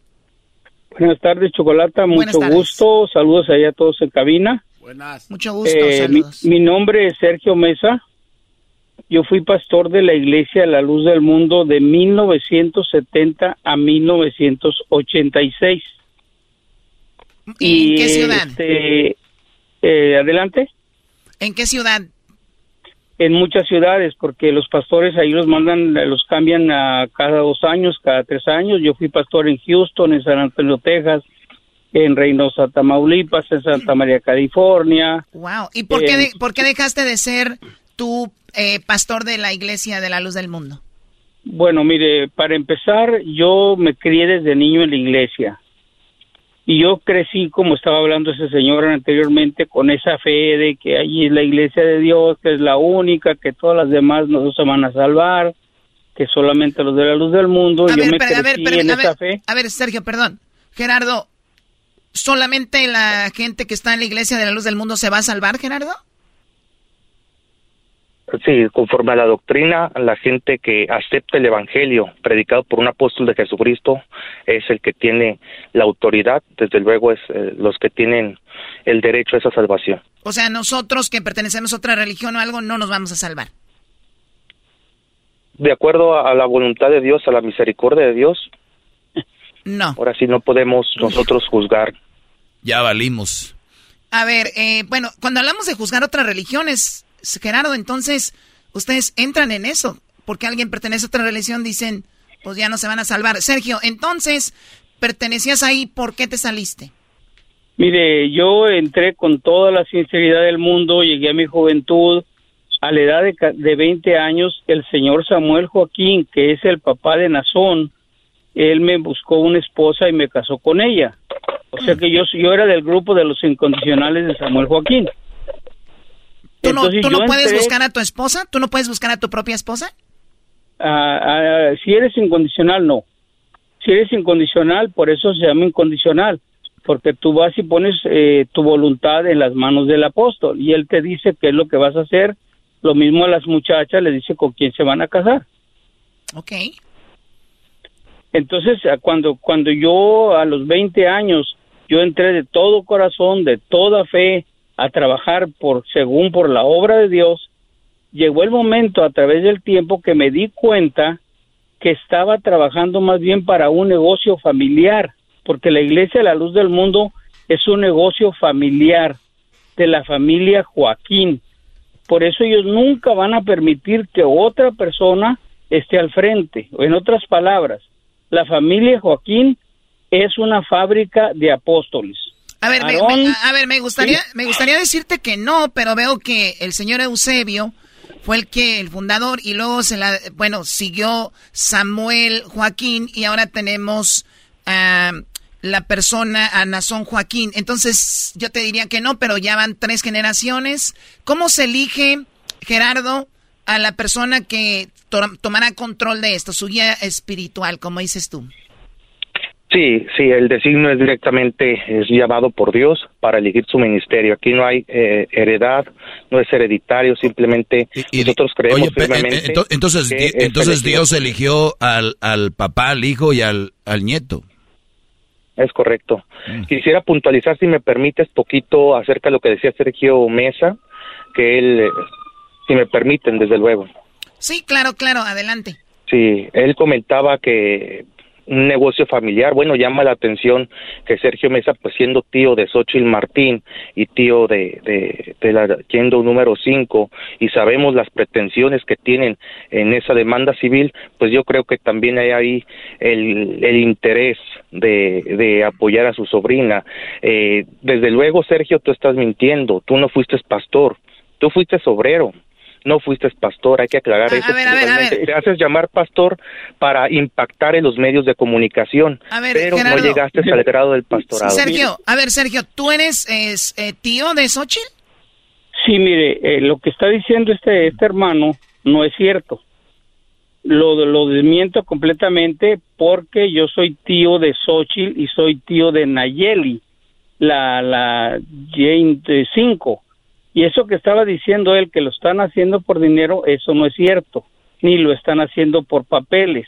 Buenas tardes, Chocolata. Mucho gusto. Saludos allá a todos en cabina. Buenas. Mucho gusto. Eh, mi, saludos. mi nombre es Sergio Mesa. Yo fui pastor de la Iglesia La Luz del Mundo de 1970 a 1986. ¿Y en qué ciudad? este, eh, adelante. ¿En qué ciudad? En muchas ciudades, porque los pastores ahí los mandan, los cambian a cada dos años, cada tres años. Yo fui pastor en Houston, en San Antonio, Texas, en Reynosa, Tamaulipas, en Santa María, California. Wow. ¿Y por qué, de- por qué dejaste de ser tu eh, pastor de la iglesia de la luz del mundo? Bueno, mire, para empezar, yo me crié desde niño en la iglesia. Y yo crecí, como estaba hablando ese señor anteriormente, con esa fe de que allí es la iglesia de Dios, que es la única, que todas las demás no se van a salvar, que solamente los de la luz del mundo. A yo ver, me pero- a ver, pero- en a esa ver, fe. a ver, Sergio, perdón. Gerardo, ¿solamente la gente que está en la iglesia de la luz del mundo se va a salvar, Gerardo? Sí, conforme a la doctrina, la gente que acepta el Evangelio predicado por un apóstol de Jesucristo es el que tiene la autoridad, desde luego es eh, los que tienen el derecho a esa salvación. O sea, nosotros que pertenecemos a otra religión o algo no nos vamos a salvar. De acuerdo a, a la voluntad de Dios, a la misericordia de Dios, No. ahora sí no podemos nosotros juzgar. Ya valimos. A ver, eh, bueno, cuando hablamos de juzgar otras religiones, Gerardo, entonces ustedes entran en eso. Porque alguien pertenece a otra religión, dicen, pues ya no se van a salvar. Sergio, entonces, pertenecías ahí, ¿por qué te saliste? Mire, yo entré con toda la sinceridad del mundo, llegué a mi juventud, a la edad de, de 20 años, el señor Samuel Joaquín, que es el papá de Nazón, él me buscó una esposa y me casó con ella. O sea que yo, yo era del grupo de los incondicionales de Samuel Joaquín. ¿Tú no, Entonces tú no puedes entré- buscar a tu esposa? ¿Tú no puedes buscar a tu propia esposa? Ah, ah, si eres incondicional, no. Si eres incondicional, por eso se llama incondicional, porque tú vas y pones eh, tu voluntad en las manos del apóstol y él te dice qué es lo que vas a hacer. Lo mismo a las muchachas le dice con quién se van a casar. Ok. Entonces, ah, cuando, cuando yo a los 20 años, yo entré de todo corazón, de toda fe, a trabajar por, según por la obra de Dios, llegó el momento a través del tiempo que me di cuenta que estaba trabajando más bien para un negocio familiar, porque la Iglesia la Luz del Mundo es un negocio familiar de la familia Joaquín. Por eso ellos nunca van a permitir que otra persona esté al frente. En otras palabras, la familia Joaquín es una fábrica de apóstoles. A ver, me, a ver, me gustaría, me gustaría decirte que no, pero veo que el señor Eusebio fue el que, el fundador, y luego se la, bueno, siguió Samuel Joaquín, y ahora tenemos a la persona, a Nazón Joaquín. Entonces, yo te diría que no, pero ya van tres generaciones. ¿Cómo se elige, Gerardo, a la persona que to- tomará control de esto, su guía espiritual, como dices tú? Sí, sí, el designio es directamente es llamado por Dios para elegir su ministerio. Aquí no hay eh, heredad, no es hereditario, simplemente nosotros creemos Oye, pe- firmemente. ento- entonces, que entonces. Dios eligió al, al papá, al hijo y al, al nieto. Es correcto. Mm. Quisiera puntualizar, si me permites, poquito acerca de lo que decía Sergio Mesa, que él, eh, si me permiten, desde luego. Sí, claro, claro, adelante. Sí, él comentaba que un negocio familiar, bueno, llama la atención que Sergio Mesa, pues siendo tío de Xochitl Martín y tío de, de, de la yendo número 5, y sabemos las pretensiones que tienen en esa demanda civil, pues yo creo que también hay ahí el, el interés de, de apoyar a su sobrina. Eh, desde luego, Sergio, tú estás mintiendo, tú no fuiste pastor, tú fuiste obrero no fuiste pastor, hay que aclarar eso. ver, a ver, a ver. Te haces llamar pastor para impactar en los medios de comunicación, A ver, pero Gerardo. no llegaste al grado del pastorado. Sergio, a ver, Sergio, ¿tú eres es, eh, tío de Xochitl? Sí, mire, eh, lo que está diciendo este, este hermano no es cierto. Lo, lo desmiento completamente porque yo soy tío de Xochitl y soy tío de Nayeli, la, la Jane 5. Y eso que estaba diciendo él, que lo están haciendo por dinero, eso no es cierto, ni lo están haciendo por papeles.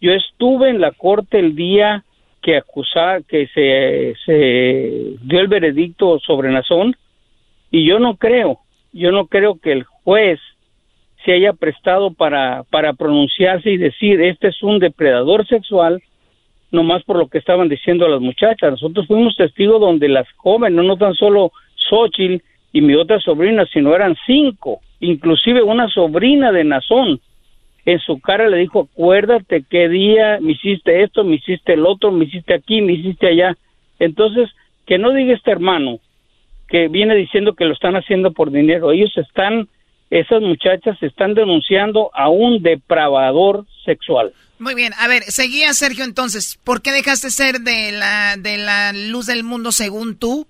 Yo estuve en la corte el día que acusar, que se, se dio el veredicto sobre Nazón y yo no creo, yo no creo que el juez se haya prestado para, para pronunciarse y decir este es un depredador sexual nomás por lo que estaban diciendo las muchachas. Nosotros fuimos testigos donde las jóvenes, no tan solo Xochitl y mi otra sobrina, sino eran cinco, inclusive una sobrina de Nazón. En su cara le dijo, acuérdate qué día me hiciste esto, me hiciste el otro, me hiciste aquí, me hiciste allá. Entonces, que no diga este hermano que viene diciendo que lo están haciendo por dinero. Ellos están, esas muchachas están denunciando a un depravador sexual. Muy bien, a ver, seguía Sergio entonces, ¿por qué dejaste ser de la, de la luz del mundo según tú?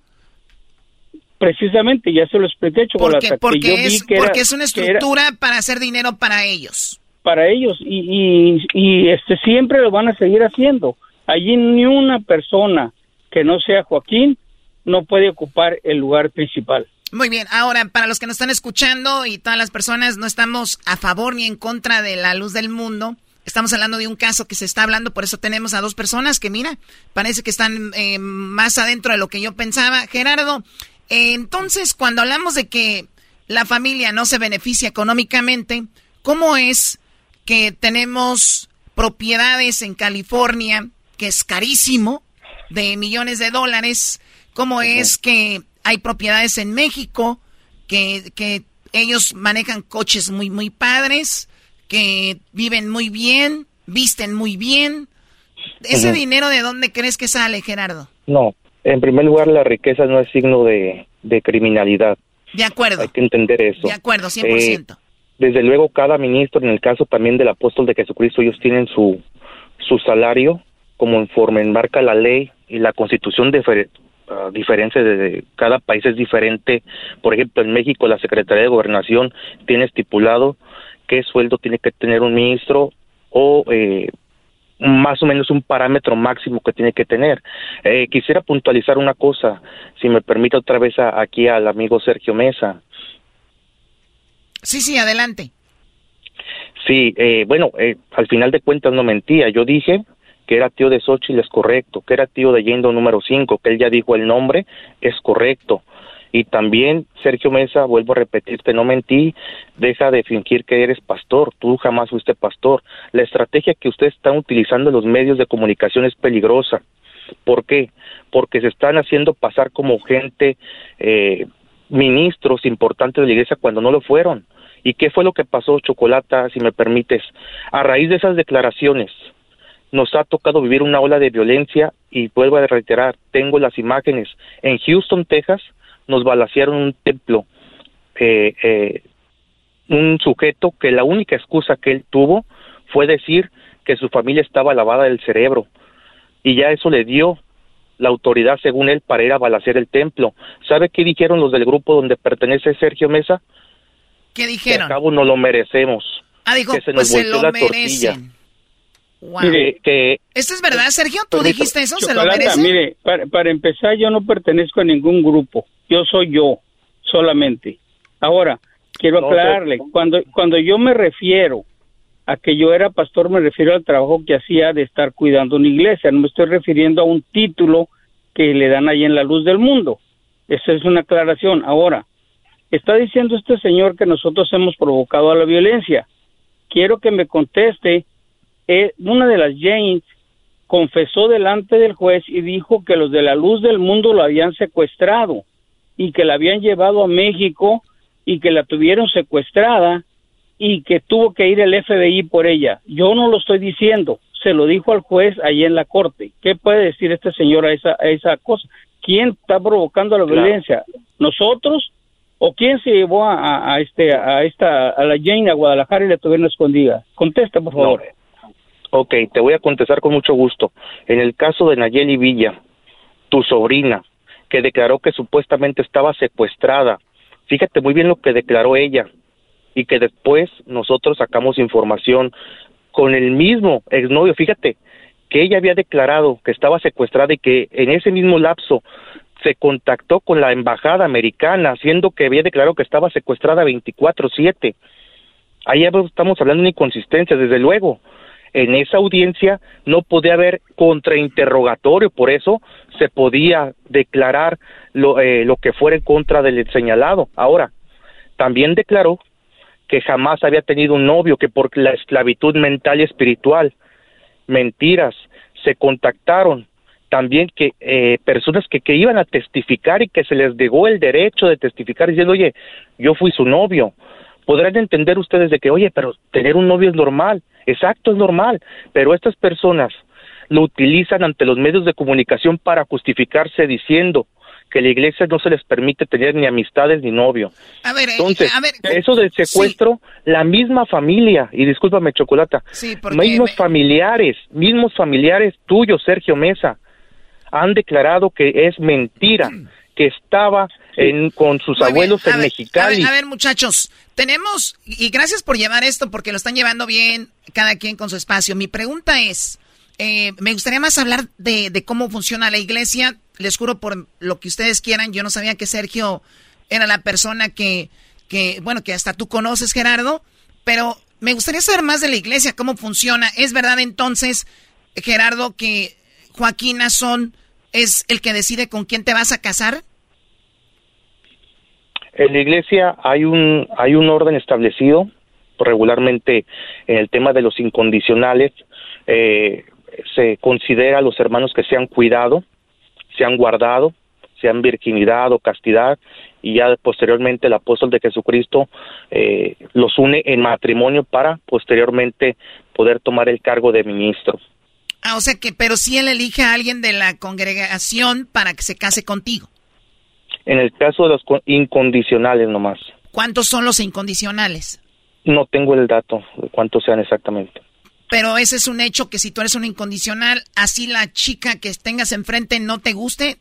Precisamente, ya se lo expliqué, Chocolata. Porque, porque, es, porque es una estructura para hacer dinero para ellos. Para ellos, y, y, y, este siempre lo van a seguir haciendo. Allí ni una persona que no sea Joaquín no puede ocupar el lugar principal. Muy bien, ahora para los que nos están escuchando y todas las personas, no estamos a favor ni en contra de la luz del mundo. Estamos hablando de un caso que se está hablando, por eso tenemos a dos personas que, mira, parece que están eh, más adentro de lo que yo pensaba. Gerardo, entonces, cuando hablamos de que la familia no se beneficia económicamente, ¿cómo es que tenemos propiedades en California, que es carísimo, de millones de dólares? ¿Cómo es que hay propiedades en México, que, que ellos manejan coches muy, muy padres? que viven muy bien, visten muy bien. ¿Ese dinero de dónde crees que sale, Gerardo? No, en primer lugar la riqueza no es signo de, criminalidad. De acuerdo. Hay que entender eso. De acuerdo, 100%. Eh, desde luego cada ministro, en el caso también del apóstol de Jesucristo, ellos tienen su, su salario como informe, marca la ley y la constitución de uh, diferencia de, cada país es diferente. Por ejemplo, en México la Secretaría de Gobernación tiene estipulado qué sueldo tiene que tener un ministro o eh, más o menos un parámetro máximo que tiene que tener. Eh, quisiera puntualizar una cosa, si me permite otra vez aquí al amigo Sergio Mesa. Sí, sí, adelante. Sí, eh, bueno, al final de cuentas no mentía. Yo dije que era tío de Xochitl, es correcto, que era tío de Yendo número 5, que él ya dijo el nombre, es correcto. Y también, Sergio Mesa, vuelvo a repetirte, no mentí, deja de fingir que eres pastor, tú jamás fuiste pastor. La estrategia que ustedes están utilizando en los medios de comunicación es peligrosa. ¿Por qué? Porque se están haciendo pasar como gente, eh, ministros importantes de la iglesia cuando no lo fueron. ¿Y qué fue lo que pasó, Chocolata, si me permites? A raíz de esas declaraciones, nos ha tocado vivir una ola de violencia y vuelvo a reiterar, tengo las imágenes en Houston, Texas, nos balacearon un templo. Eh, eh, un sujeto que la única excusa que él tuvo fue decir que su familia estaba lavada del cerebro y ya eso le dio la autoridad según él para ir a balacear el templo. ¿Sabe qué dijeron los del grupo donde pertenece Sergio Mesa? ¿Qué dijeron? Que al cabo no lo merecemos. Ah, dijo, que se nos pues se lo merecen. Mire, que... ¿Esto es verdad, Sergio? ¿Tú dijiste eso? ¿Se lo merecen? Mire, para, para empezar, yo no pertenezco a ningún grupo yo soy yo solamente. Ahora, quiero aclararle, cuando, cuando yo me refiero a que yo era pastor, me refiero al trabajo que hacía de estar cuidando una iglesia, no me estoy refiriendo a un título que le dan ahí en la luz del mundo. Esa es una aclaración. Ahora, está diciendo este señor que nosotros hemos provocado a la violencia. Quiero que me conteste, eh, una de las Janes confesó delante del juez y dijo que los de la luz del mundo lo habían secuestrado y que la habían llevado a México y que la tuvieron secuestrada y que tuvo que ir el FBI por ella. Yo no lo estoy diciendo, se lo dijo al juez allí en la corte. ¿Qué puede decir este señor a esa, a esa cosa? ¿Quién está provocando la violencia? ¿Nosotros? ¿O quién se llevó a, a, este a esta a la Jane a Guadalajara y la tuvieron escondida? Contesta, por favor. Ok, te voy a contestar con mucho gusto. En el caso de Nayeli Villa, tu sobrina, que declaró que supuestamente estaba secuestrada. Fíjate muy bien lo que declaró ella y que después nosotros sacamos información con el mismo exnovio. Fíjate que ella había declarado que estaba secuestrada y que en ese mismo lapso se contactó con la embajada americana, siendo que había declarado que estaba secuestrada 24/7. Ahí estamos hablando de inconsistencia, desde luego. En esa audiencia no podía haber contrainterrogatorio, por eso se podía declarar lo, eh, lo que fuera en contra del señalado. Ahora, también declaró que jamás había tenido un novio, que por la esclavitud mental y espiritual, mentiras, se contactaron también que eh, personas que, que iban a testificar y que se les negó el derecho de testificar diciendo, oye, yo fui su novio. Podrán entender ustedes de que, oye, pero tener un novio es normal. Exacto, es normal. Pero estas personas lo utilizan ante los medios de comunicación para justificarse diciendo que la iglesia no se les permite tener ni amistades ni novio. A ver, eh, Entonces, a ver, eso del secuestro, la misma familia, y discúlpame, Chocolata, Sí, mismos me- familiares, mismos familiares tuyos, Sergio Mesa, han declarado que es mentira, que estaba en, con sus Muy abuelos en ver, Mexicali. A ver, a ver, muchachos, tenemos, y gracias por llevar esto porque lo están llevando bien, cada quien con su espacio. Mi pregunta es, eh, me gustaría más hablar de, de cómo funciona la iglesia. Les juro por lo que ustedes quieran, yo no sabía que Sergio era la persona que, que, bueno, que hasta tú conoces, Gerardo, pero me gustaría saber más de la iglesia, cómo funciona. ¿Es verdad entonces, Gerardo, que Joaquín Nazón es el que decide con quién te vas a casar? En la iglesia hay un, hay un orden establecido regularmente en el tema de los incondicionales. eh, se considera a los hermanos que se han cuidado, se han guardado, se han virginidad o castidad, y ya posteriormente el apóstol de Jesucristo eh, los une en matrimonio para posteriormente poder tomar el cargo de ministro. Ah, o sea que, pero si él elige a alguien de la congregación para que se case contigo. En el caso de los co- incondicionales nomás, ¿Cuántos son los incondicionales? no tengo el dato de cuántos sean exactamente. Pero ese es un hecho que si tú eres un incondicional, así la chica que tengas enfrente no te guste,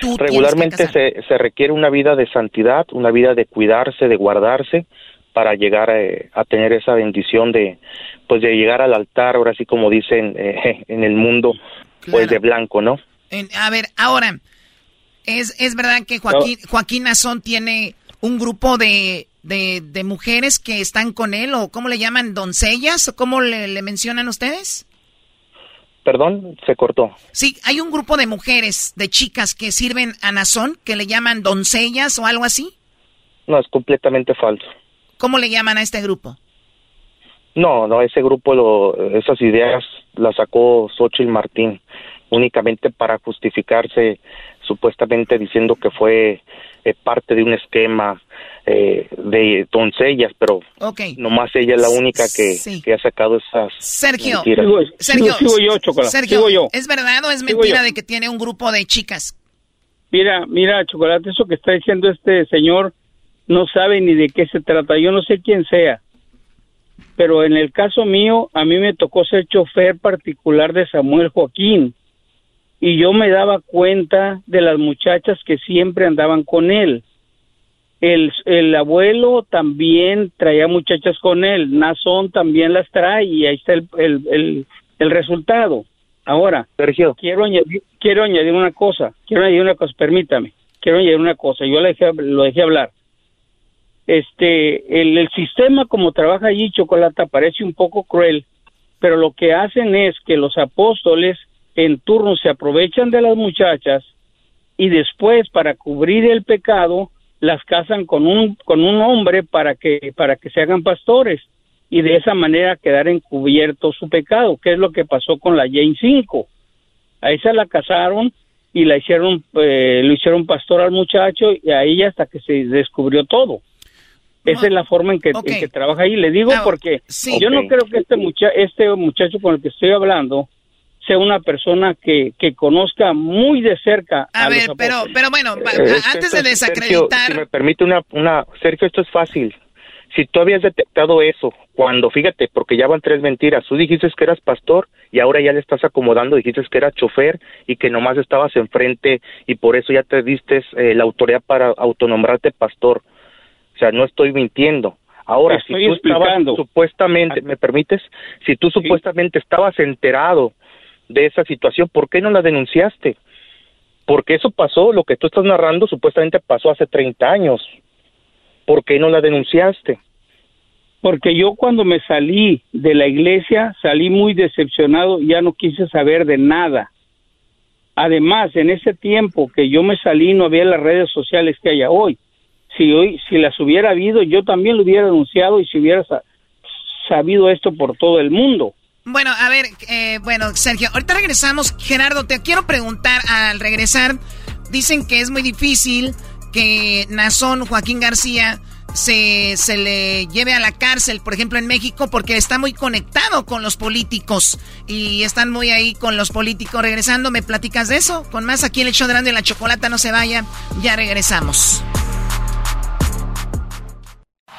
tú Regularmente se, se requiere una vida de santidad, una vida de cuidarse, de guardarse, para llegar eh, a tener esa bendición de, pues de llegar al altar, ahora sí como dicen eh, en el mundo, pues de blanco, ¿no? En- a ver, ahora, ¿es, es verdad que Joaquín, Joaquín Nazón tiene un grupo de, de, de mujeres que están con él, o cómo le llaman, doncellas, o cómo le, le mencionan ustedes? Perdón, se cortó. Sí, hay un grupo de mujeres, de chicas que sirven a Nazón, que le llaman doncellas o algo así. No, es completamente falso. ¿Cómo le llaman a este grupo? No, no, ese grupo, lo, esas ideas las sacó Xochitl Martín únicamente para justificarse, supuestamente diciendo que fue eh, parte de un esquema eh, de doncellas, pero Ok. nomás ella es la única que, Sí. que ha sacado esas Sergio, mentiras. Sergio, sigo yo, Chocolate, Sergio, sigo yo. ¿es verdad o es mentira de que tiene un grupo de chicas? Mira, mira, Chocolate, eso que está diciendo este señor no sabe ni de qué se trata. Yo no sé quién sea. Pero en el caso mío, a mí me tocó ser chofer particular de Samuel Joaquín. Y yo me daba cuenta de las muchachas que siempre andaban con él. El, el abuelo también traía muchachas con él. Nazón también las trae y ahí está el, el, el, el resultado. Ahora, Sergio. quiero añadir, quiero añadir una cosa, quiero añadir una cosa, permítame, quiero añadir una cosa, yo le dejé, lo dejé hablar. Este, el, el sistema como trabaja allí Chocolata parece un poco cruel, pero lo que hacen es que los apóstoles en turno se aprovechan de las muchachas y después para cubrir el pecado las casan con un con un hombre para que para que se hagan pastores y de esa manera quedar encubierto su pecado, que es lo que pasó con la Jane 5. A esa la casaron y la hicieron eh, lo hicieron pastor al muchacho y a ella hasta que se descubrió todo. Esa es la forma en que, en que trabaja ahí. Le digo porque yo no creo que este, mucha este muchacho con el que estoy hablando sea una persona que, que conozca muy de cerca a, A los ver, pero, pero bueno, Eh, esto- antes de es- Sergio, desacreditar, si me permite una, una, Sergio, esto es fácil. Si tú habías detectado eso, cuando, fíjate, porque ya van tres mentiras, tú dijiste que eras pastor y ahora ya le estás acomodando, dijiste que eras chofer y que nomás estabas enfrente y por eso ya te diste eh, la autoridad para autonombrarte pastor. O sea, no estoy mintiendo. Ahora, Estoy si tú estabas explicando. supuestamente, ¿me permites? Si tú supuestamente estabas enterado de esa situación, ¿por qué no la denunciaste? Porque eso pasó, lo que tú estás narrando supuestamente pasó hace 30 años. ¿Por qué no la denunciaste? porque yo cuando me salí de la iglesia salí muy decepcionado, ya no quise saber de nada. Además, en ese tiempo que yo me salí no había las redes sociales que hay hoy. Si hoy si las hubiera habido, yo también lo hubiera anunciado y si hubiera sabido esto por todo el mundo. Bueno, a ver, eh, bueno, Sergio, ahorita regresamos. Gerardo, te quiero preguntar al regresar. Dicen que es muy difícil que Nazón Joaquín García se, se le lleve a la cárcel, por ejemplo, en México, porque está muy conectado con los políticos y están muy ahí con los políticos. Regresando, ¿me platicas de eso? Con más aquí el hecho de grande la chocolata, no se vaya, ya regresamos.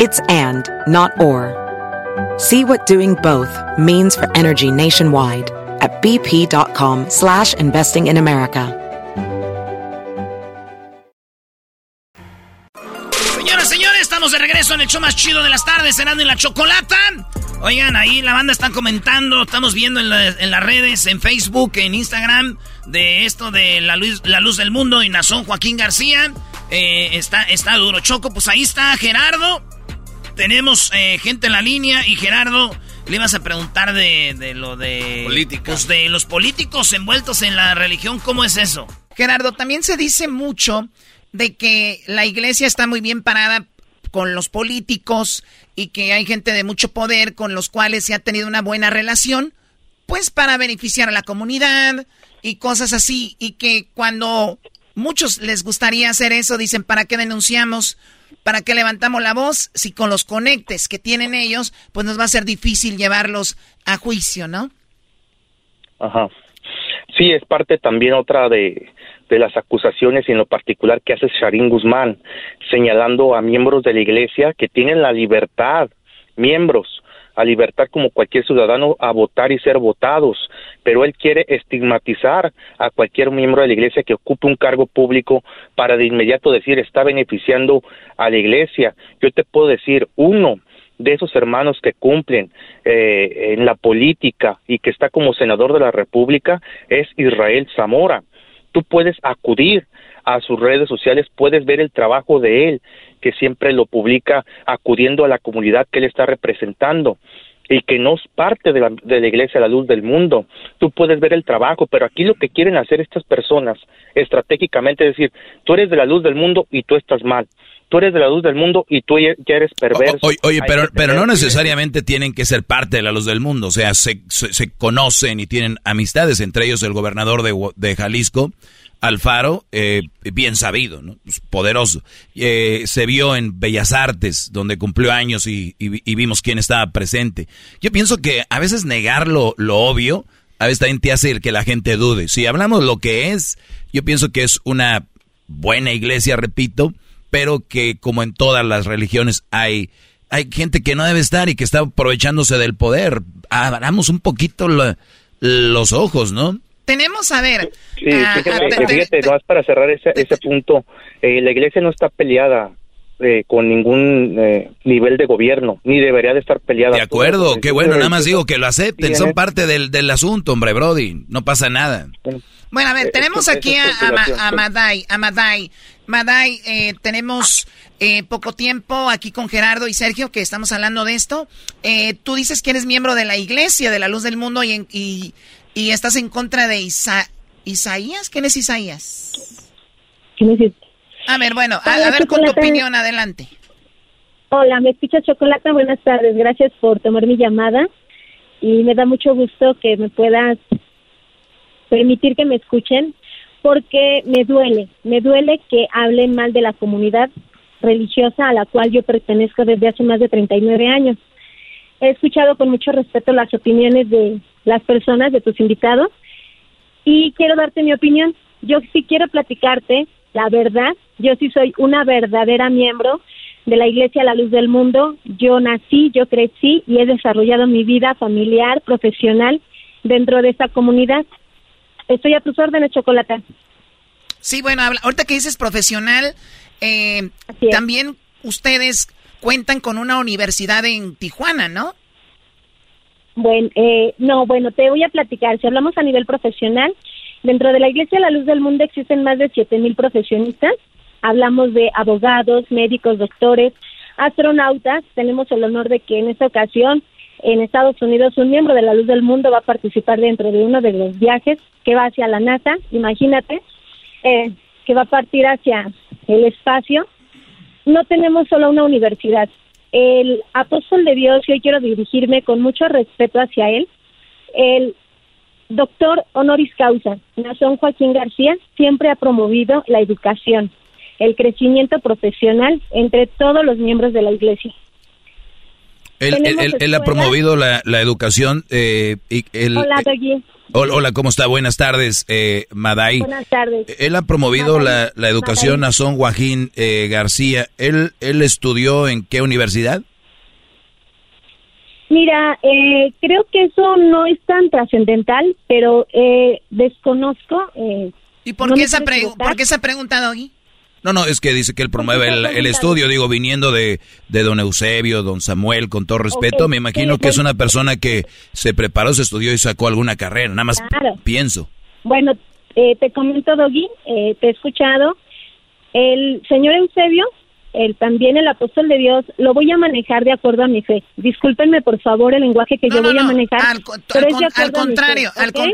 It's and, not or. See what doing both means for energy nationwide at bp.com slash investing in America. Señoras, señores, estamos de regreso en el show más chido de las tardes, cenando en la chocolata. Oigan, ahí la banda está comentando, estamos viendo en, las redes, en Facebook, en Instagram, de esto de la luz, la luz del mundo y Nazón Joaquín García. Eh, está, está duro Choco, pues ahí está Gerardo. Tenemos eh, gente en la línea y Gerardo, le ibas a preguntar de, de lo de... Política. Pues de los políticos envueltos en la religión, ¿cómo es eso? Gerardo, también se dice mucho de que la iglesia está muy bien parada con los políticos y que hay gente de mucho poder con los cuales se ha tenido una buena relación, pues para beneficiar a la comunidad y cosas así, y que cuando muchos les gustaría hacer eso, dicen, ¿para qué denunciamos? ¿Para qué levantamos la voz? Si con los conectes que tienen ellos, pues nos va a ser difícil llevarlos a juicio, ¿no? Ajá. Sí, es parte también otra de, de las acusaciones y en lo particular que hace Sharin Guzmán, señalando a miembros de la iglesia que tienen la libertad, miembros, a libertad como cualquier ciudadano a votar y ser votados, pero él quiere estigmatizar a cualquier miembro de la iglesia que ocupe un cargo público para de inmediato decir está beneficiando a la iglesia. Yo te puedo decir, uno de esos hermanos que cumplen eh, en la política y que está como senador de la República es Israel Zamora. Tú puedes acudir a sus redes sociales, puedes ver el trabajo de él, que siempre lo publica acudiendo a la comunidad que él está representando y que no es parte de la, de la iglesia la luz del mundo. Tú puedes ver el trabajo, pero aquí lo que quieren hacer estas personas estratégicamente es decir, tú eres de la luz del mundo y tú estás mal. Tú eres de la luz del mundo y tú ya eres perverso. oye, oye pero, pero no necesariamente tienen que ser parte de la luz del mundo. O sea, se, se, se conocen y tienen amistades, entre ellos el gobernador de, de Jalisco, Alfaro, eh, bien sabido, ¿no? Pues, poderoso. Eh, se vio en Bellas Artes, donde cumplió años y, y, y, vimos quién estaba presente. Yo pienso que a veces negar lo, lo obvio, a veces también te hace que la gente dude. Si hablamos lo que es, yo pienso que es una buena iglesia, repito, pero que como en todas las religiones hay, hay gente que no debe estar y que está aprovechándose del poder. Abramos un poquito los ojos, ¿no? Tenemos, a ver. Sí, fíjate, uh, fíjate más para cerrar ese, ese punto, eh, la iglesia no está peleada eh, con ningún eh, nivel de gobierno, ni debería de estar peleada. De acuerdo, qué bueno, nada más digo que lo acepten, son parte del, del asunto, hombre, Brody, no pasa nada. Bueno, a ver, tenemos aquí a, a, a Maday, a Maday. Maday, eh, tenemos eh, poco tiempo aquí con Gerardo y Sergio que estamos hablando de esto. Eh, tú dices que eres miembro de la iglesia, de la luz del mundo y, en, y y estás en contra de Isa Isaías. ¿Quién es Isaías? ¿Quién es A ver, bueno, a, a, ver con tu opinión, adelante. Hola, me escucha Chocolata, buenas tardes, gracias por tomar mi llamada y me da mucho gusto que me puedas permitir que me escuchen porque me duele, me duele que hablen mal de la comunidad religiosa a la cual yo pertenezco desde hace más de 39 años. He escuchado con mucho respeto las opiniones de las personas, de tus invitados, y quiero darte mi opinión. Yo sí quiero platicarte la verdad, yo sí soy una verdadera miembro de la Iglesia La Luz del Mundo. Yo nací, yo crecí y he desarrollado mi vida familiar, profesional dentro de esta comunidad. Estoy a tus órdenes, Chocolata. Sí, bueno, ahorita que dices profesional, eh, también ustedes cuentan con una universidad en Tijuana, ¿no? Bueno, eh, no, bueno, te voy a platicar. Si hablamos a nivel profesional, dentro de la Iglesia La Luz del Mundo existen más de siete mil profesionistas. Hablamos de abogados, médicos, doctores, astronautas. Tenemos el honor de que en esta ocasión en Estados Unidos un miembro de la Luz del Mundo va a participar dentro de uno de los viajes que va hacia la NASA. Imagínate eh, que va a partir hacia el espacio. No tenemos solo una universidad, el apóstol de Dios, y hoy quiero dirigirme con mucho respeto hacia él, el doctor honoris causa, Nazón Joaquín García, siempre ha promovido la educación, el crecimiento profesional entre todos los miembros de la iglesia. Él, ha promovido la, educación. Eh, y Hola, Doggy. Hola, ¿cómo está? Buenas tardes, eh, Maday. Buenas tardes. Él ha promovido la, educación a Son Joaquín eh, García. ¿Él, ¿Él estudió en qué universidad? Mira, eh, creo que eso no es tan trascendental, pero eh, desconozco. Eh, ¿Y por, qué esa por qué esa pregunta, Doggy? No, no, es que dice que él promueve el, estudio, digo, viniendo de, de, don Eusebio, don Samuel, con todo respeto, me imagino que es una persona que se preparó, se estudió y sacó alguna carrera, nada más pienso. Bueno, eh, te comento, Doggy, eh, te he escuchado. El señor Eusebio el, también el apóstol de Dios, lo voy a manejar de acuerdo a mi fe. Discúlpenme, por favor, el lenguaje que yo voy a manejar. Al, contrario,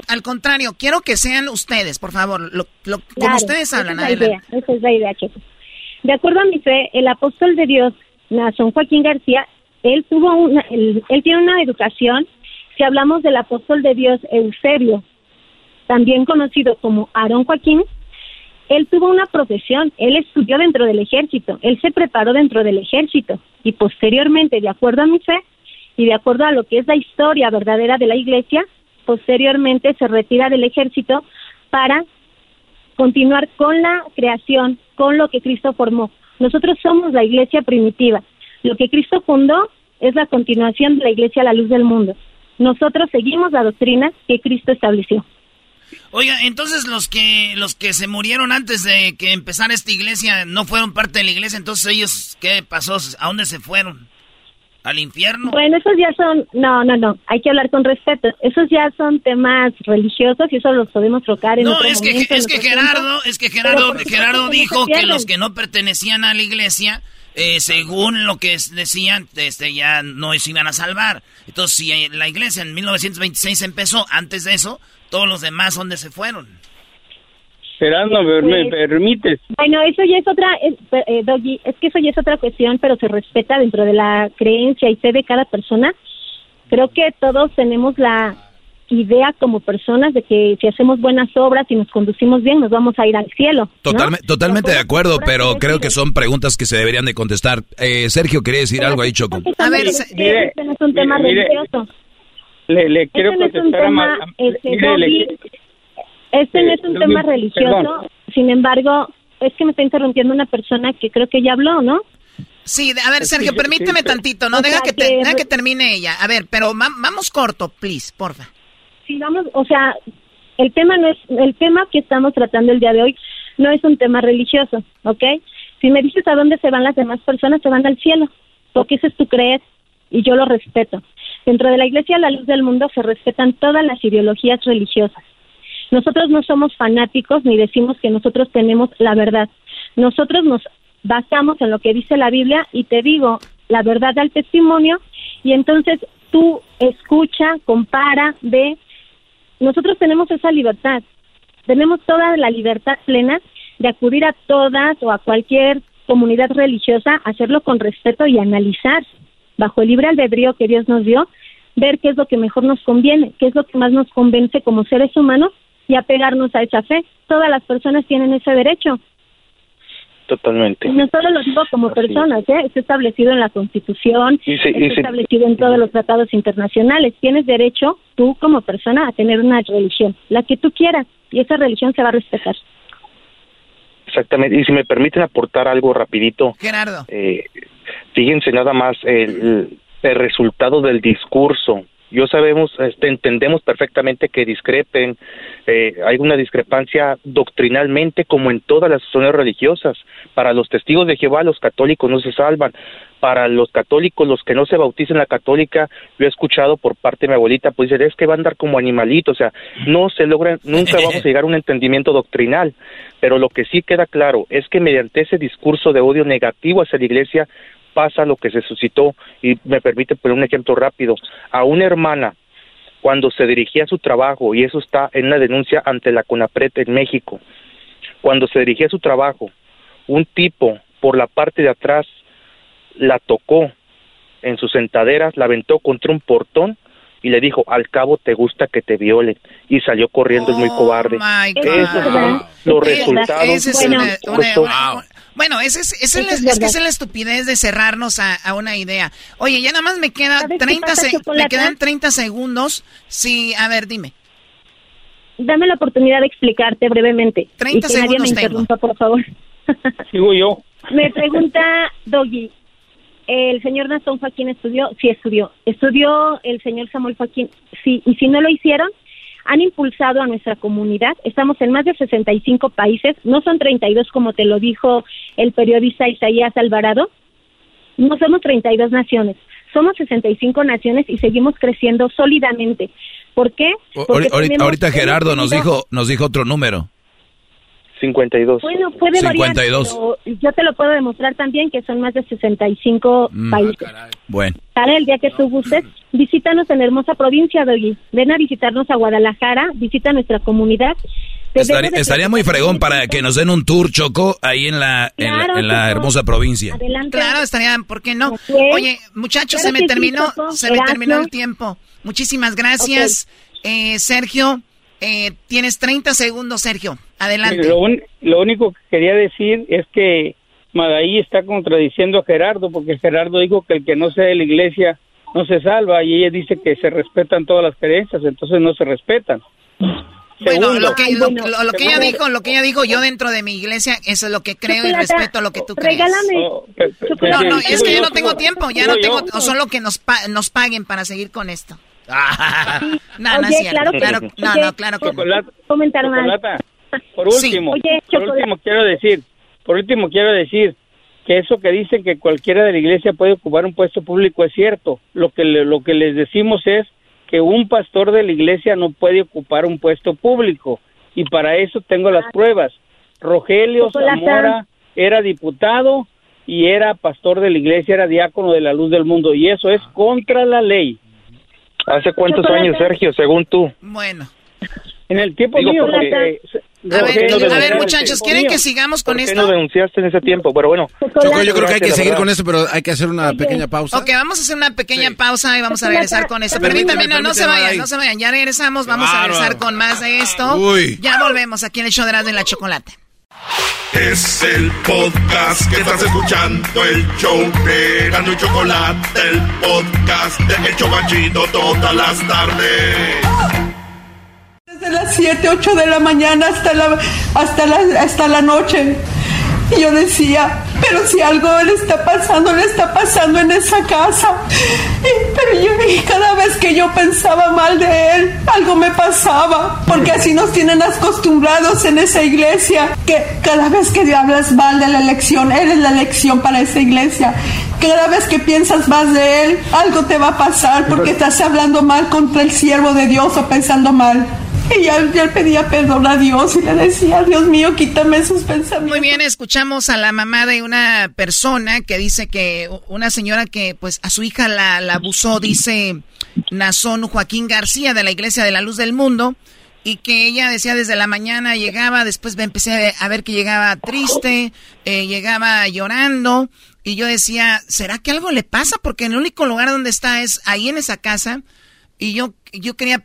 al, contrario, quiero que sean ustedes, por favor, lo, como ustedes hablan. Esa es la idea, esa es la idea, De acuerdo a mi fe, el apóstol de Dios, Nazón Joaquín García, él tuvo una, él, él tiene una educación, si hablamos del apóstol de Dios Eusebio, también conocido como Aarón Joaquín, él tuvo una profesión, él estudió dentro del ejército, él se preparó dentro del ejército y posteriormente, de acuerdo a mi fe y de acuerdo a lo que es la historia verdadera de la iglesia, posteriormente se retira del ejército para continuar con la creación, con lo que Cristo formó. Nosotros somos la iglesia primitiva. Lo que Cristo fundó es la continuación de la iglesia a la luz del mundo. Nosotros seguimos la doctrina que Cristo estableció. Oiga, entonces los que los que se murieron antes de que empezara esta iglesia no fueron parte de la iglesia, entonces ellos qué pasó? ¿A dónde se fueron? ¿Al infierno? Bueno, esos ya son, no, no, no, hay que hablar con respeto. Esos ya son temas religiosos y eso los podemos trocar en No, es que, es que Gerardo, es que Gerardo, Gerardo dijo que los que no pertenecían a la iglesia eh, según lo que decían, este, ya no se iban a salvar. Entonces, si la iglesia en 1926 empezó, antes de eso, todos los demás, ¿dónde se fueron? Gerardo, ¿me pues, permites? Bueno, eso ya es otra, eh, Doggy, es que eso ya es otra cuestión, pero se respeta dentro de la creencia y fe de cada persona. Creo que todos tenemos la idea como personas de que si hacemos buenas obras y nos conducimos bien, nos vamos a ir al cielo. Totalmente de acuerdo, pero creo que son preguntas que se deberían de contestar. Eh, Sergio, ¿quería decir algo ahí, Choco? A ver, este no es un tema religioso. Le, quiero este contestar a, este, este no es un tema religioso, sin embargo, es que me está interrumpiendo una persona que creo que ya habló, ¿no? Sí, a ver, Sergio, permíteme tantito, ¿no? Deja que, que termine ella. A ver, pero vamos corto, please, porfa vamos, o sea, el tema no es, el tema que estamos tratando el día de hoy no es un tema religioso, ¿ok? Si me dices a dónde se van las demás personas, se van al cielo, porque ese es tu creer y yo lo respeto. Dentro de la Iglesia La Luz del Mundo se respetan todas las ideologías religiosas. Nosotros no somos fanáticos ni decimos que nosotros tenemos la verdad. Nosotros nos basamos en lo que dice la Biblia y te digo la verdad al testimonio y entonces tú escucha, compara, ve nosotros tenemos esa libertad, tenemos toda la libertad plena de acudir a todas o a cualquier comunidad religiosa, hacerlo con respeto y analizar bajo el libre albedrío que Dios nos dio, ver qué es lo que mejor nos conviene, qué es lo que más nos convence como seres humanos y apegarnos a esa fe. Todas las personas tienen ese derecho. Totalmente. No solo lo digo como personas, ¿eh? está establecido en la Constitución, está establecido en todos los tratados internacionales. Tienes derecho, tú como persona, a tener una religión, la que tú quieras, y esa religión se va a respetar. Exactamente. Y si me permiten aportar algo rapidito. Gerardo. Eh, fíjense nada más el, el resultado del discurso. Yo sabemos, este, entendemos perfectamente que discrepen, eh, hay una discrepancia doctrinalmente como en todas las zonas religiosas. Para los testigos de Jehová, los católicos no se salvan. Para los católicos, los que no se bautizan la católica, yo he escuchado por parte de mi abuelita, pues es que van a andar como animalitos, o sea, no se logra, nunca vamos a llegar a un entendimiento doctrinal. Pero lo que sí queda claro es que mediante ese discurso de odio negativo hacia la iglesia, pasa lo que se suscitó, y me permite poner un ejemplo rápido, a una hermana cuando se dirigía a su trabajo, y eso está en una denuncia ante la CONAPRET en México, cuando se dirigía a su trabajo, un tipo por la parte de atrás la tocó en sus sentaderas, la aventó contra un portón y le dijo, al cabo te gusta que te violen. Y salió corriendo, es muy cobarde. Esos son los resultados. Bueno, esa es, es, es, que es la estupidez de cerrarnos a, a, una idea. Oye, ya nada más me, queda 30 me quedan 30 segundos. Sí, a ver, dime. Dame la oportunidad de explicarte brevemente. 30 y que nadie me interrumpa, por favor. Sigo yo. Me pregunta Doggy, ¿el señor Nastón Joaquín estudió? Sí, estudió. ¿Estudió el señor Samuel Joaquín? Sí. ¿Y si no lo hicieron? han impulsado a nuestra comunidad. Estamos en más de 65 países, no son 32 como te lo dijo el periodista Isaías Alvarado, no somos 32 naciones, somos 65 naciones y seguimos creciendo sólidamente. ¿Por qué? ahorita, ahorita Gerardo nos dijo, nos dijo otro número. 52. Bueno, puede 52. variar, pero yo te lo puedo demostrar también que son más de 65 mm, países. Bueno. Sale el día que tú gustes, visítanos en la hermosa provincia de Ogui. Ven a visitarnos a Guadalajara, visita nuestra comunidad. estaría muy fregón para que nos den un tour, Choco, ahí en la, en la, hermosa provincia. Adelante. Claro, estaría, ¿por qué no? Oye, muchachos, se me terminó, se me terminó el tiempo. Muchísimas gracias, eh, Sergio. Eh, tienes 30 segundos, Sergio. Adelante. Lo, único que quería decir es que Magaí está contradiciendo a Gerardo, porque Gerardo dijo que el que no sea de la iglesia no se salva, y ella dice que se respetan todas las creencias, entonces no se respetan. Bueno, lo que, lo, que ella dijo, lo que ella dijo, yo dentro de mi iglesia, eso es lo que creo y respeto lo que tú crees. Regálame. Oh, no, no, es que yo no tengo tiempo, ya no tengo, o solo que nos, nos paguen para seguir con esto. no, no es cierto. Claro, no, no, claro que Comentar Por último, por último quiero decir, por último quiero decir que eso que dicen que cualquiera de la iglesia puede ocupar un puesto público es cierto. Lo que lo que les decimos es que un pastor de la iglesia no puede ocupar un puesto público. Y para eso tengo las pruebas. Rogelio Zamora era diputado y era pastor de la iglesia, era diácono de la luz del mundo. Y eso es contra la ley. ¿Hace cuántos años, Sergio, según tú? Bueno. En el tiempo mío, porque... A ver, a ver, muchachos, ¿quieren que sigamos con esto? no denunciaste en ese tiempo? Pero bueno. yo creo que hay que seguir con eso, pero hay que hacer una pequeña pausa. Ok, vamos a hacer una pequeña pausa y vamos a regresar con esto. Permítanme, no, no se vayan, no se vayan. Ya regresamos, vamos a regresar con más de esto. Uy. Ya volvemos aquí en el show de de la chocolate. Es el podcast que estás escuchando, el show de Gano y Chocolate, el podcast de El Chocachito todas las tardes. Desde las 7, 8 de la mañana hasta la, hasta la, hasta la noche. Y yo decía, pero si algo le está pasando, le está pasando en esa casa. pero yo, cada vez que yo pensaba mal de él, algo me pasaba. Porque así nos tienen acostumbrados en esa iglesia, que cada vez que hablas mal de la elección, eres la elección para esa iglesia. Cada vez que piensas más de él, algo te va a pasar porque estás hablando mal contra el siervo de Dios o pensando mal. Y ya, pedía perdón a Dios y le decía, Dios mío, quítame esos pensamientos. Muy bien, escuchamos a la mamá de una persona que dice que una señora que pues a su hija la, abusó, dice Nazón Joaquín García de la Iglesia de la Luz del Mundo y que ella decía desde la mañana llegaba, después empecé a ver que llegaba triste, eh, llegaba llorando y yo decía, ¿será que algo le pasa? Porque el único lugar donde está es ahí en esa casa y yo, yo quería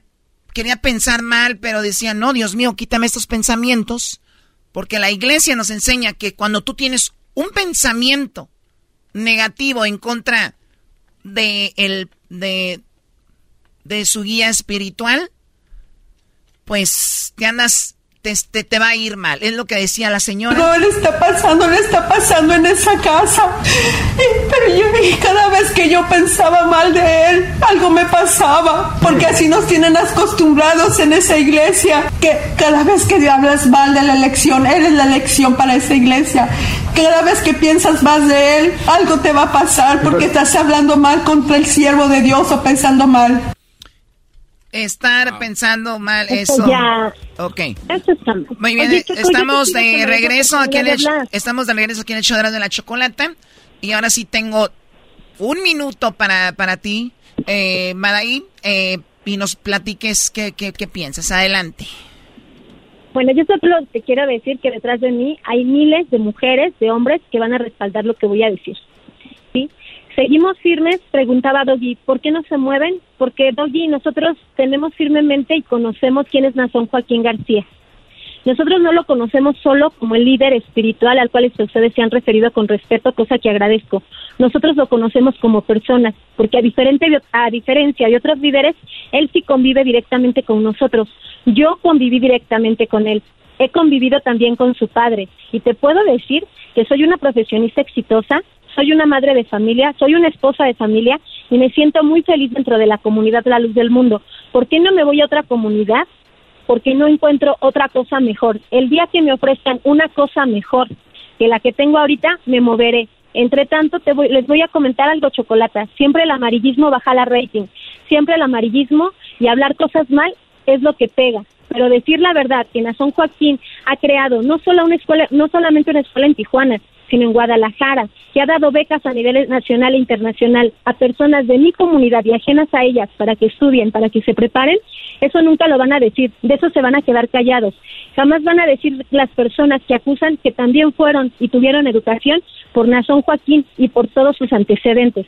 quería pensar mal, pero decía, no, Dios mío, quítame estos pensamientos, porque la iglesia nos enseña que cuando tú tienes un pensamiento negativo en contra de, el, de, de su guía espiritual, pues te andas te, te, va a ir mal. Es lo que decía la señora. No, le está pasando, le está pasando en esa casa. pero Y cada vez que yo pensaba mal de él, algo me pasaba, porque así nos tienen acostumbrados en esa iglesia, que cada vez que hablas mal de la elección, eres la elección para esa iglesia. Cada vez que piensas más de él, algo te va a pasar porque estás hablando mal contra el siervo de Dios o pensando mal. Estar pensando mal, eso. Ya. Ok. Eso estamos. Muy bien, Oye, Choco, estamos de regreso aquí en el, estamos de regreso aquí en el show de la- de la chocolata y ahora sí tengo un minuto para, para ti, eh, Madaí, eh, y nos platiques qué, qué, qué piensas. Adelante. Bueno, yo solo te quiero decir que detrás de mí hay miles de mujeres, de hombres que van a respaldar lo que voy a decir. ¿Sí? Seguimos firmes, preguntaba Doggy, ¿por qué no se mueven? Porque Doggy, nosotros tenemos firmemente y conocemos quién es Nazón Joaquín García. Nosotros no lo conocemos solo como el líder espiritual al cual ustedes se han referido con respeto, cosa que agradezco. Nosotros lo conocemos como persona, porque a, diferente, a diferencia de otros líderes, él sí convive directamente con nosotros. Yo conviví directamente con él. He convivido también con su padre. Y te puedo decir que soy una profesionista exitosa, soy una madre de familia, soy una esposa de familia y me siento muy feliz dentro de la comunidad La Luz del Mundo. ¿Por qué no me voy a otra comunidad? porque no encuentro otra cosa mejor. El día que me ofrezcan una cosa mejor que la que tengo ahorita, me moveré. Entre tanto, te voy- les voy a comentar algo, Chocolata. Siempre el amarillismo baja la rating. Siempre el amarillismo y hablar cosas mal es lo que pega. Pero decir la verdad, que Nazón Joaquín ha creado no solo una escuela, no solamente una escuela en Tijuana, sino en Guadalajara, que ha dado becas a nivel nacional e internacional a personas de mi comunidad y ajenas a ellas para que estudien, para que se preparen, eso nunca lo van a decir, de eso se van a quedar callados. Jamás van a decir las personas que acusan que también fueron y tuvieron educación por Nazón Joaquín y por todos sus antecedentes,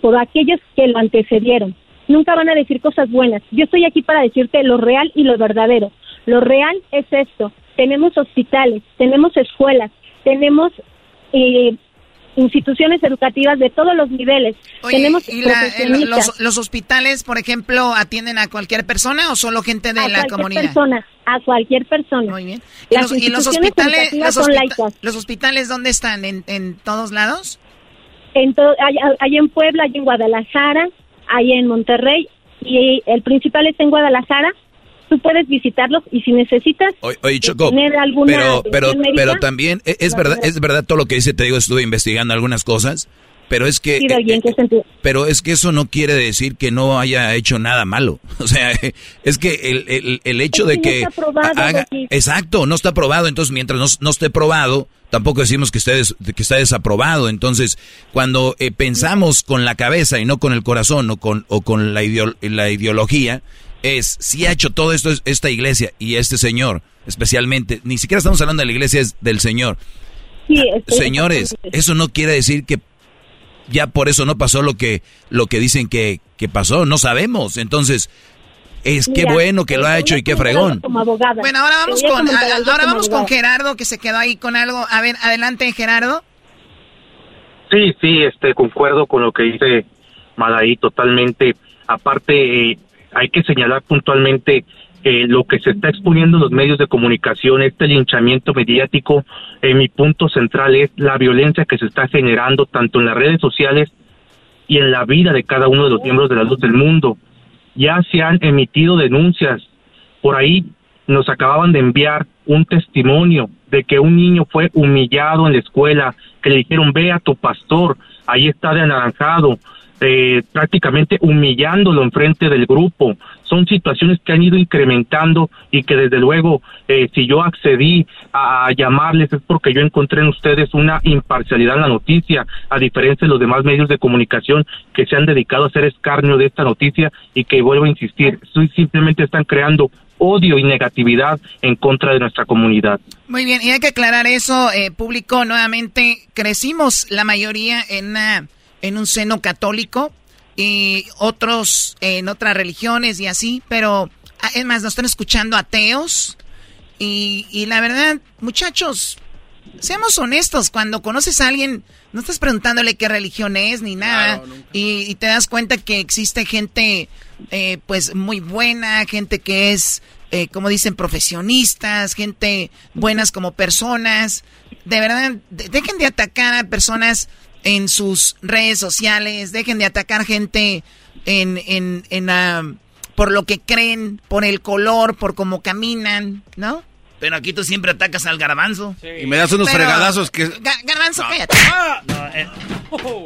por aquellos que lo antecedieron. Nunca van a decir cosas buenas. Yo estoy aquí para decirte lo real y lo verdadero. Lo real es esto. Tenemos hospitales, tenemos escuelas, tenemos eh, instituciones educativas de todos los niveles. Oye, tenemos ¿y la- profesionistas. los, los hospitales, por ejemplo, atienden a cualquier persona o solo gente de a la comunidad? persona, a cualquier persona. Muy bien. ¿Y Las los, y los hospitales, hospita- los hospitales dónde están? ¿En, en todos lados? En to- hay, hay en Puebla, hay en Guadalajara, hay en Monterrey y el principal está en Guadalajara. Tú puedes visitarlos y si necesitas Oye, oye, Choco, tener alguna pero, pero, médica, pero también e- es verdad, es verdad todo lo que dice. Te digo, estuve investigando algunas cosas, pero es que, Sí, Doggy, ¿en qué sentido? pero es que eso no quiere decir que no haya hecho nada malo. O sea, es que el, el, el hecho Es de que no está probado, haga, exacto, no está probado. Entonces, mientras no, no esté probado, tampoco decimos que esté, des- que está desaprobado. Entonces, cuando eh, pensamos con la cabeza y no con el corazón o con, o con la, ideo- la ideología, es si ha hecho todo esto es- esta iglesia y este señor, especialmente, ni siquiera estamos hablando de la iglesia, es del señor. Sí, estoy Señores, eso no quiere decir que ya por eso no pasó lo que, lo que dicen que, que pasó, no sabemos. Entonces, es qué Mira, bueno que lo ha hecho y qué fregón. Como abogada. Bueno, ahora vamos con a- ahora vamos con. Gerardo que se quedó ahí con algo. A ver, adelante Gerardo. Sí, sí, este, concuerdo con lo que dice Madaí totalmente. Aparte, eh, hay que señalar puntualmente eh, lo que se está exponiendo en los medios de comunicación, este linchamiento mediático. eh, mi punto central es la violencia que se está generando tanto en las redes sociales y en la vida de cada uno de los miembros de la luz del mundo. Ya se han emitido denuncias. Por ahí nos acababan de enviar un testimonio de que un niño fue humillado en la escuela, que le dijeron ve a tu pastor, ahí está de anaranjado, eh, prácticamente humillándolo enfrente del grupo. Son situaciones que han ido incrementando y que desde luego eh, si yo accedí a, llamarles es porque yo encontré en ustedes una imparcialidad en la noticia, a diferencia de los demás medios de comunicación que se han dedicado a hacer escarnio de esta noticia y que vuelvo a insistir, simplemente están creando odio y negatividad en contra de nuestra comunidad. Muy bien, y hay que aclarar eso, eh, público, nuevamente, crecimos la mayoría en, en un seno católico y otros en otras religiones y así, pero ah, es más, nos están escuchando ateos y, y la verdad, muchachos, seamos honestos, cuando conoces a alguien, no estás preguntándole qué religión es ni nada, y, y te das cuenta que existe gente, eh, pues, muy buena, gente que es, eh, como dicen, profesionistas, gente buenas como personas. De verdad, de- dejen de atacar a personas en sus redes sociales, dejen de atacar gente en, en, en ah, por lo que creen, por el color, por cómo caminan, ¿no? Pero aquí tú siempre atacas al garbanzo. Y me das unos fregadazos que... garbanzo, cállate. Eh,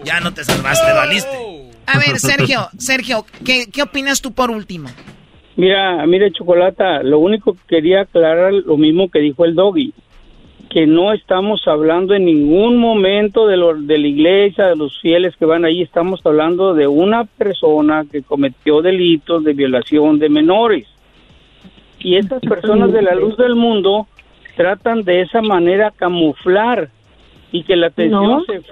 ya no te salvaste, valiste. A ver, Sergio, Sergio, ¿qué, ¿qué opinas tú por último? Mira, mire, Chocolata, lo único que quería aclarar lo mismo que dijo el doggy, que no estamos hablando en ningún momento de, lo, de la iglesia, de los fieles que van ahí, estamos hablando de una persona que cometió delitos de violación de menores. Y estas personas de la luz del mundo tratan de esa manera camuflar y que la atención se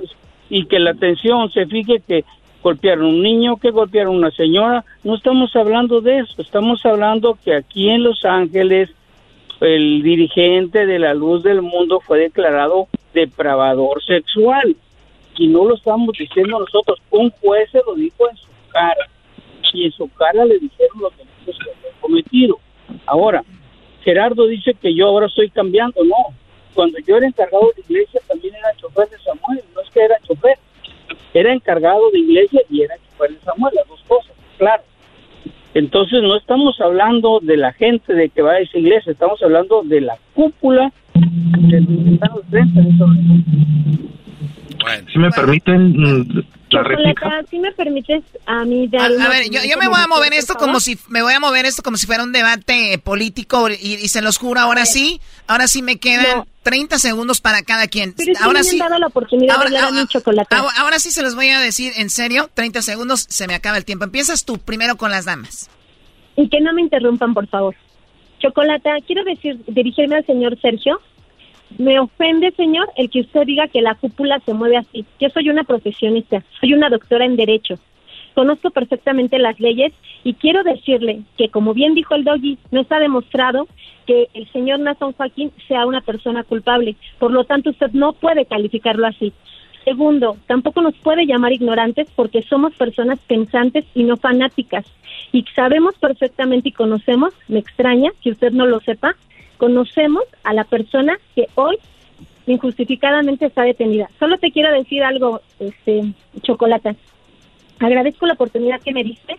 y que la atención se fije que golpearon a un niño, que golpearon a una señora. No estamos hablando de eso, estamos hablando que aquí en Los Ángeles el dirigente de la luz del mundo fue declarado depravador sexual. Y no lo estamos diciendo nosotros, un juez se lo dijo en su cara. Y en su cara le dijeron los delitos que había cometido. Ahora, Gerardo dice que yo ahora estoy cambiando. No, cuando yo era encargado de iglesia también era chofer de Samuel. No es que era chofer, era encargado de iglesia y era chofer de Samuel, las dos cosas, claro. Entonces no estamos hablando de la gente de que va a esa iglesia, estamos hablando de la cúpula de los bueno. Si me permiten mm, la réplica. Si me permites a mí dar a, ver, yo, me voy a mover esto como si me voy a mover esto como si fuera un debate político y, se los juro ahora sí, ahora sí me quedan 30 segundos para cada quien. ahora sí. la oportunidad ahora, de chocolate. Ahora, sí se los voy a decir en serio, 30 segundos, se me acaba el tiempo. Empiezas tú primero con las damas. Y que no me interrumpan, por favor. Chocolata, quiero decir, dirigirme al señor Sergio me ofende, señor, el que usted diga que la cúpula se mueve así. Yo soy una profesionista, soy una doctora en Derecho. Conozco perfectamente las leyes y quiero decirle que, como bien dijo el doggy, no está demostrado que el señor Nathan Joaquín sea una persona culpable. Por lo tanto, usted no puede calificarlo así. Segundo, tampoco nos puede llamar ignorantes porque somos personas pensantes y no fanáticas. Y sabemos perfectamente y conocemos, me extraña que usted no lo sepa, conocemos a la persona que hoy injustificadamente está detenida. Solo te quiero decir algo, este, Chocolata. Agradezco la oportunidad que me diste,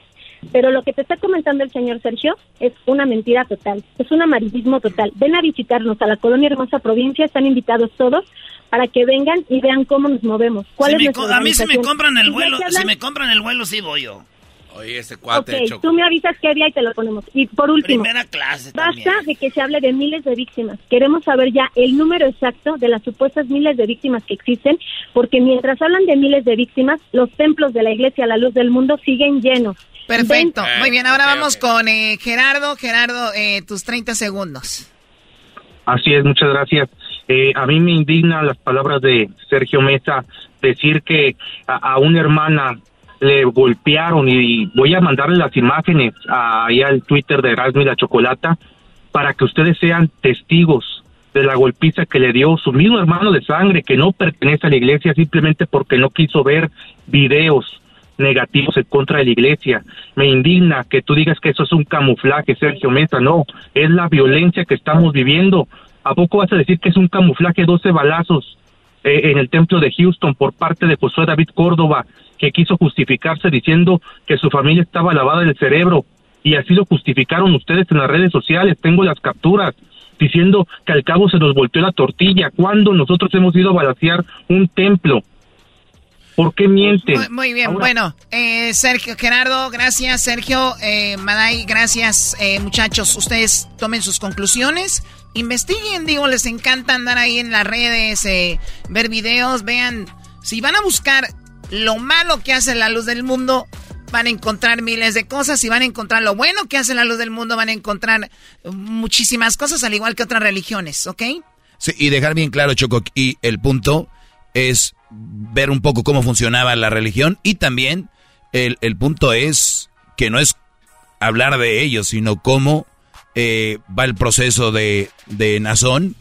pero lo que te está comentando el señor Sergio es una mentira total, es un amarillismo total. Ven a visitarnos a la colonia Hermosa Provincia, están invitados todos para que vengan y vean cómo nos movemos. ¿Cuál es a mí si me compran el vuelo, si me compran el vuelo sí voy yo. Oye, ese cuate. Ok, tú me avisas qué día y te lo ponemos. Y por último, Primera clase basta de que se hable de miles de víctimas. Queremos saber ya el número exacto de las supuestas miles de víctimas que existen, porque mientras hablan de miles de víctimas, los templos de la iglesia a la luz del mundo siguen llenos. Perfecto. Muy bien, ahora vamos con eh, Gerardo. Gerardo, eh, tus 30 segundos. Así es, muchas gracias. Eh, a mí me indigna las palabras de Sergio Mesa decir que a una hermana le golpearon y voy a mandarle las imágenes ahí al Twitter de Erasmo y la Chocolata para que ustedes sean testigos de la golpiza que le dio su mismo hermano de sangre que no pertenece a la iglesia simplemente porque no quiso ver videos negativos en contra de la iglesia. Me indigna que tú digas que eso es un camuflaje, Sergio Mesa. No, es la violencia que estamos viviendo. ¿A poco vas a decir que es un camuflaje 12 balazos eh, en el templo de Houston por parte de Josué David Córdoba que quiso justificarse diciendo que su familia estaba lavada del cerebro y así lo justificaron ustedes en las redes sociales. Tengo las capturas diciendo que al cabo se nos volteó la tortilla cuando nosotros hemos ido a balasear un templo. ¿Por qué miente? Muy, bien, bueno, eh, Sergio, Gerardo, gracias, Sergio, eh, Maday, gracias, eh, muchachos, ustedes tomen sus conclusiones, investiguen, digo, les encanta andar ahí en las redes, eh, ver videos, vean, si van a buscar lo malo que hace la luz del mundo, van a encontrar miles de cosas y van a encontrar lo bueno que hace la luz del mundo, van a encontrar muchísimas cosas, al igual que otras religiones, ¿ok? Sí, y dejar bien claro, Choco, y el punto es ver un poco cómo funcionaba la religión y también el, punto es que no es hablar de ellos, sino cómo eh, va el proceso de, de Nazón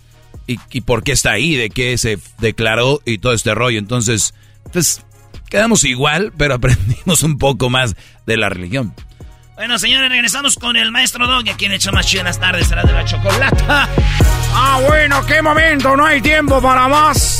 y, y, por qué está ahí, de qué se declaró y todo este rollo. Entonces, pues Quedamos igual, pero aprendimos un poco más de la religión. Bueno, señores, regresamos con el maestro Dog, aquí en Hecho Más Chido en las tardes, será de la chocolata. Ah, bueno, qué momento, no hay tiempo para más.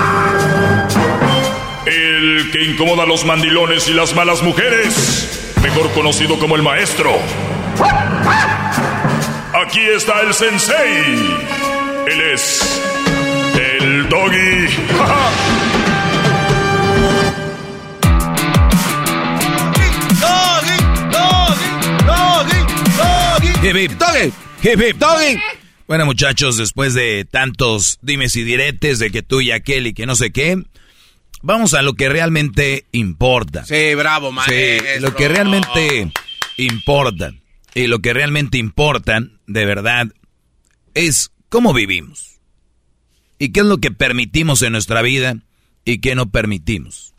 que incomoda a los mandilones y las malas mujeres. Mejor conocido como el maestro. Aquí está el sensei. Él es el doggy. Doggy. Hip, hip, doggy. Bueno, muchachos, después de tantos dimes y diretes de que tú y aquel y que no sé qué, vamos a lo que realmente importa. Sí, bravo, maestro. Sí, lo que realmente importa. Y lo que realmente importa, de verdad, es cómo vivimos. Y qué es lo que permitimos en nuestra vida y qué no permitimos.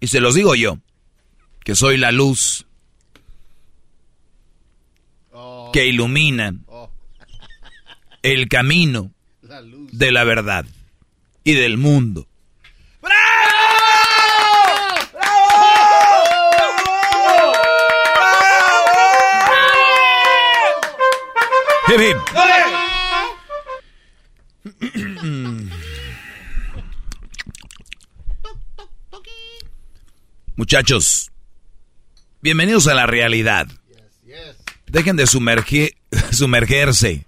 Y se los digo yo, que soy la luz que ilumina el camino de la verdad y del mundo. Hip, hip. Muchachos, bienvenidos a la realidad. Dejen de sumergir, sumergerse.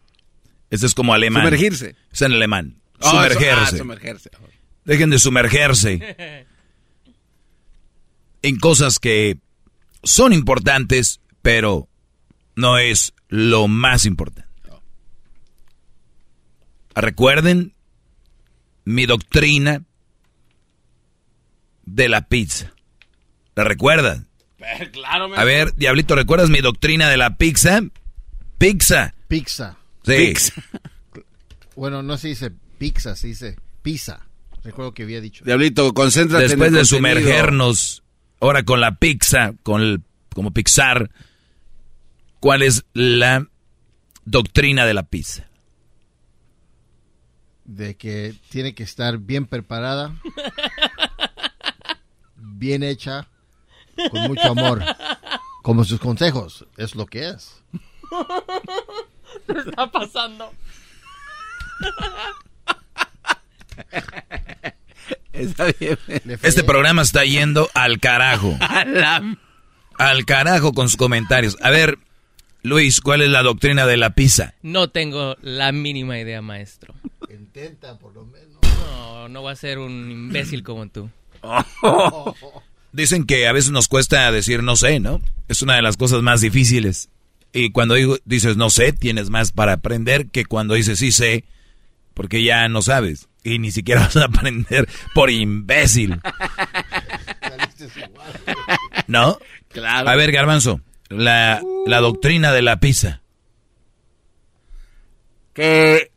Este es como alemán. Sumergirse. Es en alemán. Oh, eso- ah, sumergerse. Dejen de sumergerse en cosas que son importantes, pero no es lo más importante. Recuerden mi doctrina de la pizza. ¿La recuerdan? Claro, A ver, Diablito, ¿recuerdas mi doctrina de la pizza? Pizza. Pizza. Sí. Bueno, no se dice pizza, se dice pizza. Recuerdo que había dicho. Diablito, concéntrate Después en de contenido. sumergernos ahora con la pizza, con el, como Pixar, ¿cuál es la doctrina de la pizza? De que tiene que estar bien preparada, bien hecha, con mucho amor. Como sus consejos, es lo que es. ¿Qué está pasando? Está bien. Este programa está yendo al carajo. Al carajo con sus comentarios. A ver, Luis, ¿cuál es la doctrina de la pizza? No tengo la mínima idea, maestro. Intenta, por lo menos. No, no voy a ser un imbécil como tú. Dicen que a veces nos cuesta decir no sé, ¿no? Es una de las cosas más difíciles. Y cuando digo- dices no sé, tienes más para aprender que cuando dices sí sé, porque ya no sabes. Y ni siquiera vas a aprender por imbécil. ¿No? Claro. A ver, Garbanzo, la, la doctrina de la pizza. que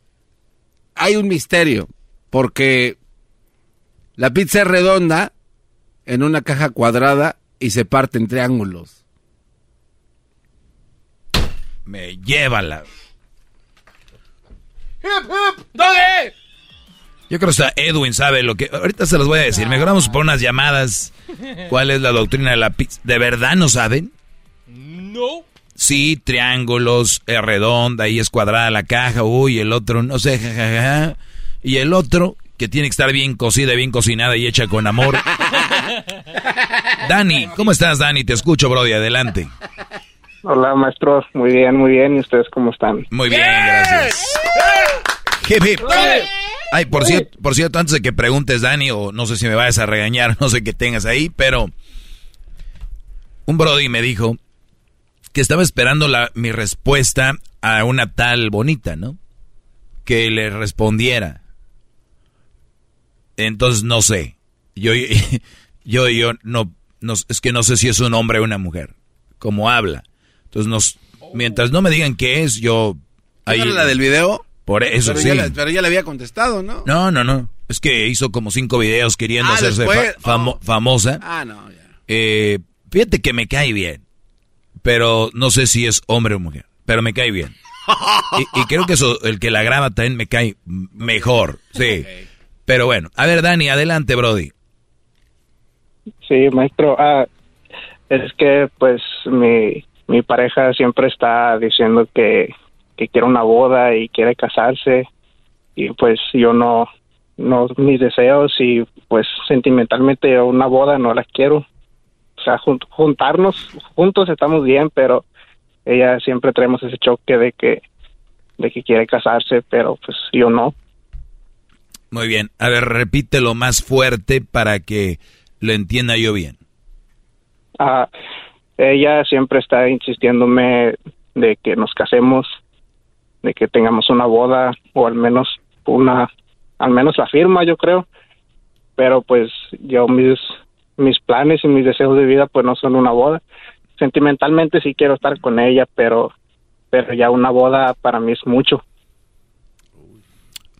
hay un misterio, porque la pizza es redonda en una caja cuadrada y se parte en triángulos. Me llévala. Yo creo que hasta Edwin sabe lo que... Ahorita se los voy a decir. Mejor vamos por unas llamadas. ¿Cuál es la doctrina de la pizza? ¿De verdad no saben? No. Sí, triángulos, es redonda, y es cuadrada la caja, uy, el otro, no sé, jajaja. Y el otro, que tiene que estar bien cocida, bien cocinada y hecha con amor. Dani, ¿cómo estás, Dani? Te escucho, Brody, adelante. Hola, maestros. Muy bien, muy bien. ¿Y ustedes cómo están? Muy bien, gracias. Hip, hip. Ay, por cierto, por cierto, antes de que preguntes, Dani, o no sé si me vayas a regañar, no sé qué tengas ahí, pero un Brody me dijo que estaba esperando la, mi respuesta a una tal bonita, ¿no? Que le respondiera. Entonces no sé. Yo, yo, yo no, no, es que no sé si es un hombre o una mujer. Como habla. Entonces nos, mientras no me digan qué es, yo. ¿No era la del video? Por eso pero sí. Ya pero ya le había contestado, ¿no? No, no, no. Es que hizo como cinco videos queriendo Ah, hacerse fa- famo- famosa. Ah, no, ya. Eh, fíjate que me cae bien. Pero no sé si es hombre o mujer, pero me cae bien. Y, creo que eso, el que la graba también me cae mejor, sí. Pero bueno, a ver, Dani, adelante, Brody. Sí, maestro, ah, es que pues mi, mi pareja siempre está diciendo que, que quiere una boda y quiere casarse y pues yo no, no, mis deseos y pues sentimentalmente una boda no la quiero. Sea, juntarnos juntos estamos bien, pero ella siempre tenemos ese choque de que de que quiere casarse, pero pues yo no. Muy bien. A ver, repítelo más fuerte para que lo entienda yo bien. Ah, ella siempre está insistiéndome de que nos casemos, de que tengamos una boda o al menos una, al menos la firma, yo creo. Pero pues yo mis mis planes y mis deseos de vida pues no son una boda. Sentimentalmente sí quiero estar con ella, pero pero ya una boda para mí es mucho.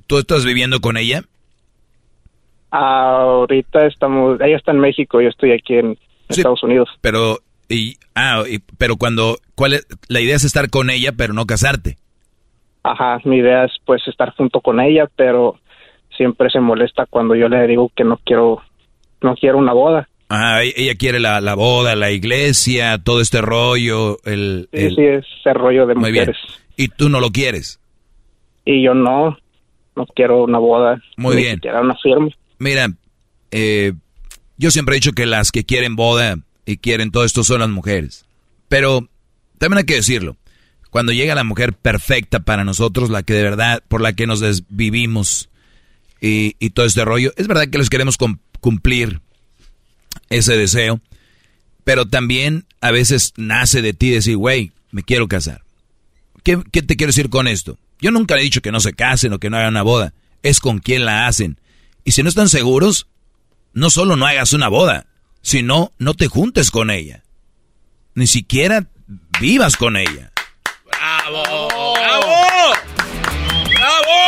¿Tú estás viviendo con ella? ahorita estamos, ella está en México, yo estoy aquí en Estados Unidos. Pero y ah, pero cuando cuál es, la idea es estar con ella, pero no casarte. Ajá, mi idea es pues estar junto con ella, pero siempre se molesta cuando yo le digo que no quiero no quiero una boda. Ah, ella quiere la, la boda, la iglesia, todo este rollo, el... Sí, sí, ese rollo de Muy mujeres. ¿Y tú no lo quieres? Y yo no, no quiero una boda. Muy ni bien. Siquiera una firma. Mira, eh, yo siempre he dicho que las que quieren boda y quieren todo esto son las mujeres. Pero también hay que decirlo. Cuando llega la mujer perfecta para nosotros, la que de verdad, por la que nos desvivimos y, y todo este rollo, es verdad que les queremos cumplir ese deseo, pero también a veces nace de ti decir, güey, me quiero casar. ¿Qué, te quiero decir con esto? Yo nunca he dicho que no se casen o que no hagan una boda, es con quién la hacen. Y si no están seguros, no solo no hagas una boda, sino no te juntes con ella. Ni siquiera vivas con ella. ¡Bravo! ¡Bravo! ¡Bravo!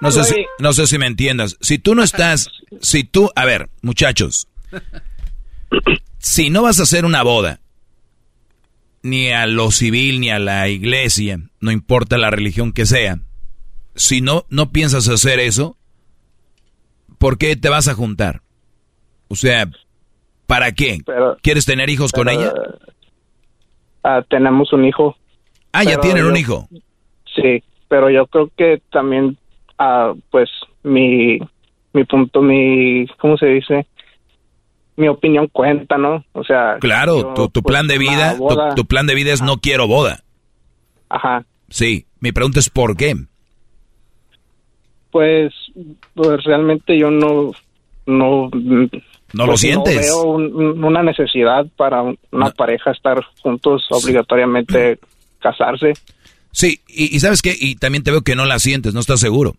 No sé, si, no sé si me entiendas. Si tú no estás, si tú, a ver, muchachos, si no vas a hacer una boda, ni a lo civil, ni a la iglesia, no importa la religión que sea, si no, no piensas hacer eso, ¿por qué te vas a juntar? O sea, ¿para qué? ¿Quieres tener hijos con ella? Ah, tenemos un hijo. Ah, ya tienen un hijo. Sí, pero yo creo que también pues mi, mi punto, mi, ¿cómo se dice? Mi opinión cuenta, ¿no? O sea... Claro, tu, tu pues, plan de vida, tu, plan de vida es no quiero boda. Ajá. Sí, mi pregunta es ¿por qué? Pues, pues realmente yo no, no... ¿No lo pues, sientes? No veo una necesidad para una pareja estar juntos obligatoriamente casarse. Sí, y, y, ¿sabes qué? Y también te veo que no la sientes, no estás seguro.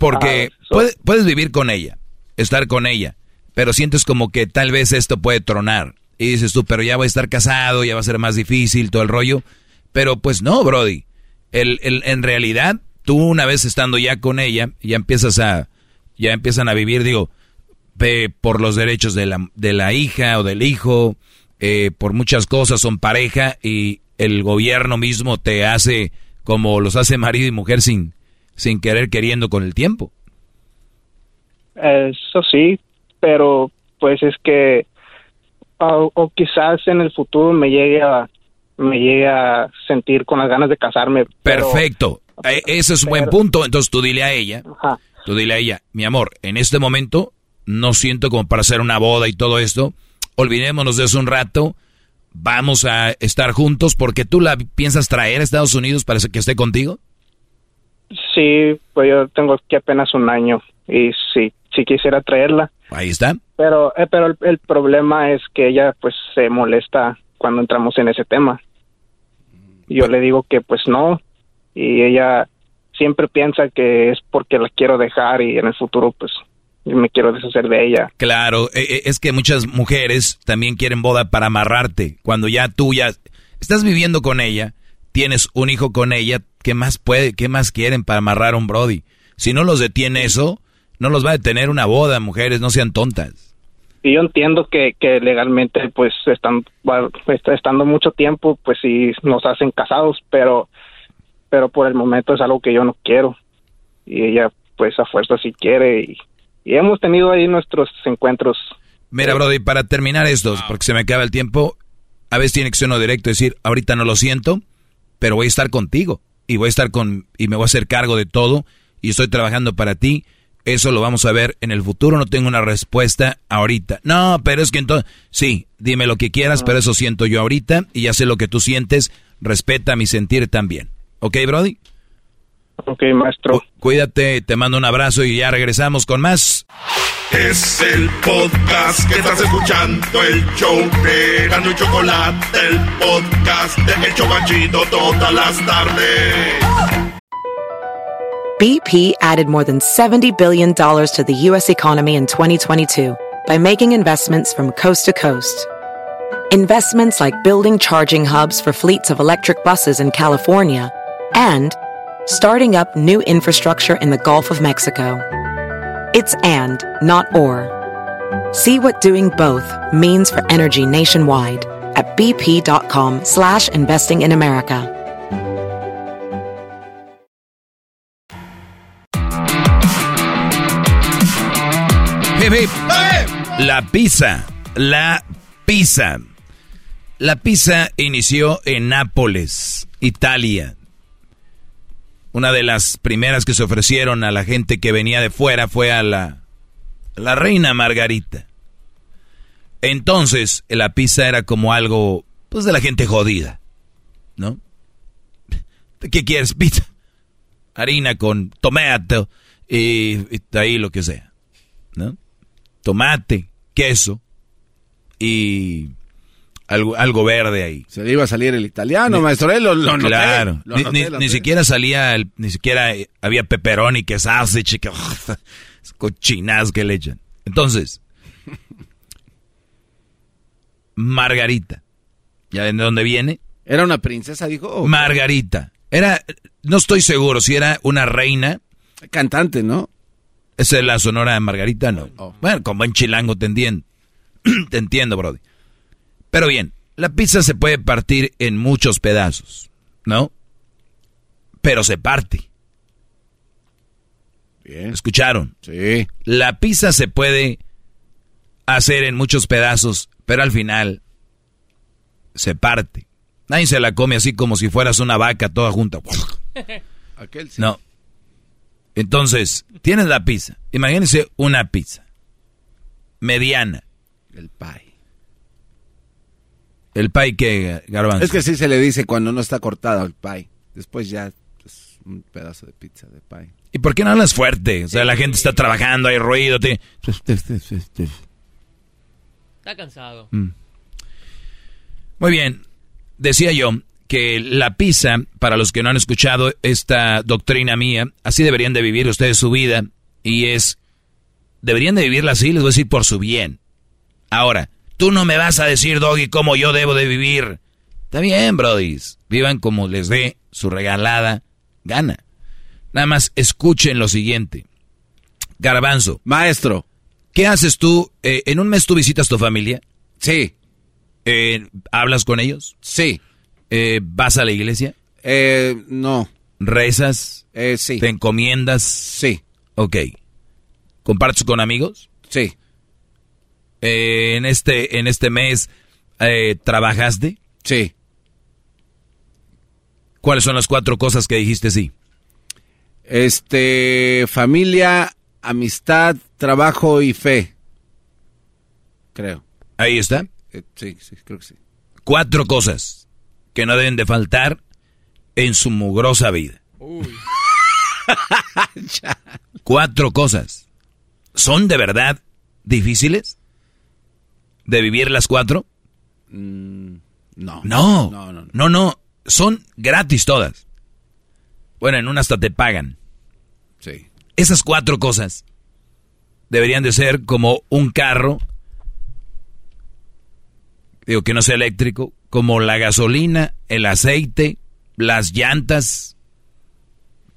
Porque ah, puedes vivir con ella, estar con ella, pero sientes como que tal vez esto puede tronar. Y dices tú, pero ya voy a estar casado, ya va a ser más difícil todo el rollo. Pero pues no, Brody. El, el, en realidad, tú una vez estando ya con ella, ya empiezas a, ya empiezan a vivir, digo, por los derechos de la, de la hija o del hijo, eh, por muchas cosas son pareja y el gobierno mismo te hace como los hace marido y mujer sin, sin querer queriendo con el tiempo. Eso sí, pero pues es que o, quizás en el futuro me llegue a me llegue a sentir con las ganas de casarme. Perfecto, e, ese es un buen punto. Entonces tú dile a ella, tú dile a ella, mi amor, en este momento no siento como para hacer una boda y todo esto. Olvidémonos de eso un rato. Vamos a estar juntos porque tú la piensas traer a Estados Unidos para que esté contigo. Sí, pues yo tengo aquí apenas un año y sí, sí quisiera traerla. Ahí está. Pero, eh, pero el, problema es que ella pues se molesta cuando entramos en ese tema. Yo le digo que pues no y ella siempre piensa que es porque la quiero dejar y en el futuro pues me quiero deshacer de ella. Claro, eh, eh, es que muchas mujeres también quieren boda para amarrarte. Cuando ya tú ya estás viviendo con ella, tienes un hijo con ella, ¿qué más puede, qué más quieren para amarrar a un Brody? Si no los detiene eso, no los va a detener una boda, mujeres, no sean tontas. y yo entiendo que, que legalmente pues están pues, estando mucho tiempo pues sí nos hacen casados pero pero por el momento es algo que yo no quiero y ella pues a fuerza sí quiere y, y hemos tenido ahí nuestros encuentros Mira, Brody, para terminar esto, porque se me acaba el tiempo, a veces tiene que ser uno directo decir, ahorita no lo siento, pero voy a estar contigo y voy a estar con y me voy a hacer cargo de todo y estoy trabajando para ti. Eso lo vamos a ver en el futuro, no tengo una respuesta ahorita. No, pero es que entonces, sí, dime lo que quieras, pero eso siento yo ahorita y ya sé lo que tú sientes, respeta mi sentir también. ¿Ok, Brody? Ok, maestro. Cuídate, te mando un abrazo y ya regresamos con más. Es el podcast que estás escuchando, el show de Gano y Chocolate, el podcast de El Chocachito todas las tardes. BP added more than $70 billion to the U.S. economy in 2022 by making investments from coast to coast. Investments like building charging hubs for fleets of electric buses in California and starting up new infrastructure in the Gulf of Mexico. It's and, not or. See what doing both means for energy nationwide at bp.com slash investing in America. Hip, hip. La pizza, la pizza. La pizza inició en Nápoles, Italia. Una de las primeras que se ofrecieron a la gente que venía de fuera fue a la, la reina Margarita. Entonces, la pizza era como algo, pues, de la gente jodida, ¿no? ¿Qué quieres? Pizza. Harina con tomate y, y ahí lo que sea, ¿no? Tomate, queso y algo, algo verde ahí. Se le iba a salir el italiano, maestro. Él lo, lo noté, claro, lo ni, noté, ni- lo ni siquiera salía, el- ni siquiera eh, había pepperoni, que sausage, que cochinas que le echan. Entonces, Margarita, ¿ya ven de dónde viene? ¿Era una princesa, dijo? ¿O qué? Margarita. Era, no estoy seguro si era una reina. Cantante, ¿no? Esa es la sonora de Margarita, no. Bueno, con buen chilango te entiendo. te entiendo, Brody. Pero bien, la pizza se puede partir en muchos pedazos, ¿no? Pero se parte. Bien. ¿Escucharon? Sí. La pizza se puede hacer en muchos pedazos, pero al final se parte. Nadie se la come así como si fueras una vaca toda junta. Aquel sí. No. Entonces, tienes la pizza. Imagínense una pizza. Mediana. El pie. El pie que, garbanzo. Es que sí se le dice cuando no está cortado el pie. Después ya es un pedazo de pizza de pie. ¿Y por qué no hablas fuerte? O sea, la gente está trabajando, hay ruido. te- Está cansado. Mm. Muy bien. Decía yo que la pizza, para los que no han escuchado esta doctrina mía, así deberían de vivir ustedes su vida. Y es, deberían de vivirla así, les voy a decir, por su bien. Ahora, tú no me vas a decir, Doggy, cómo yo debo de vivir. Está bien, brodis. Vivan como les dé su regalada gana. Nada más escuchen lo siguiente. Garbanzo. Maestro. ¿Qué haces tú? Eh, ¿En un mes tú visitas tu familia? Sí. Eh, ¿Hablas con ellos? Sí. Eh, ¿Vas a la iglesia? Eh, no. ¿Rezas? Eh, sí. ¿Te encomiendas? Sí. Ok. ¿Compartes con amigos? Sí. Eh, en, este, en este mes, eh, ¿trabajaste? Sí. ¿Cuáles son las cuatro cosas que dijiste sí? Este, familia, amistad, trabajo y fe. Creo. Ahí está. Eh, sí, sí, creo que sí. Cuatro cosas que no deben de faltar en su mugrosa vida. Cuatro cosas. ¿Son de verdad difíciles? ¿De vivir las cuatro? Mm, no. No. No, no, no. No. Son gratis todas. Bueno, en una hasta te pagan. Sí. Esas cuatro cosas deberían de ser como un carro, digo que no sea eléctrico, como la gasolina, el aceite, las llantas,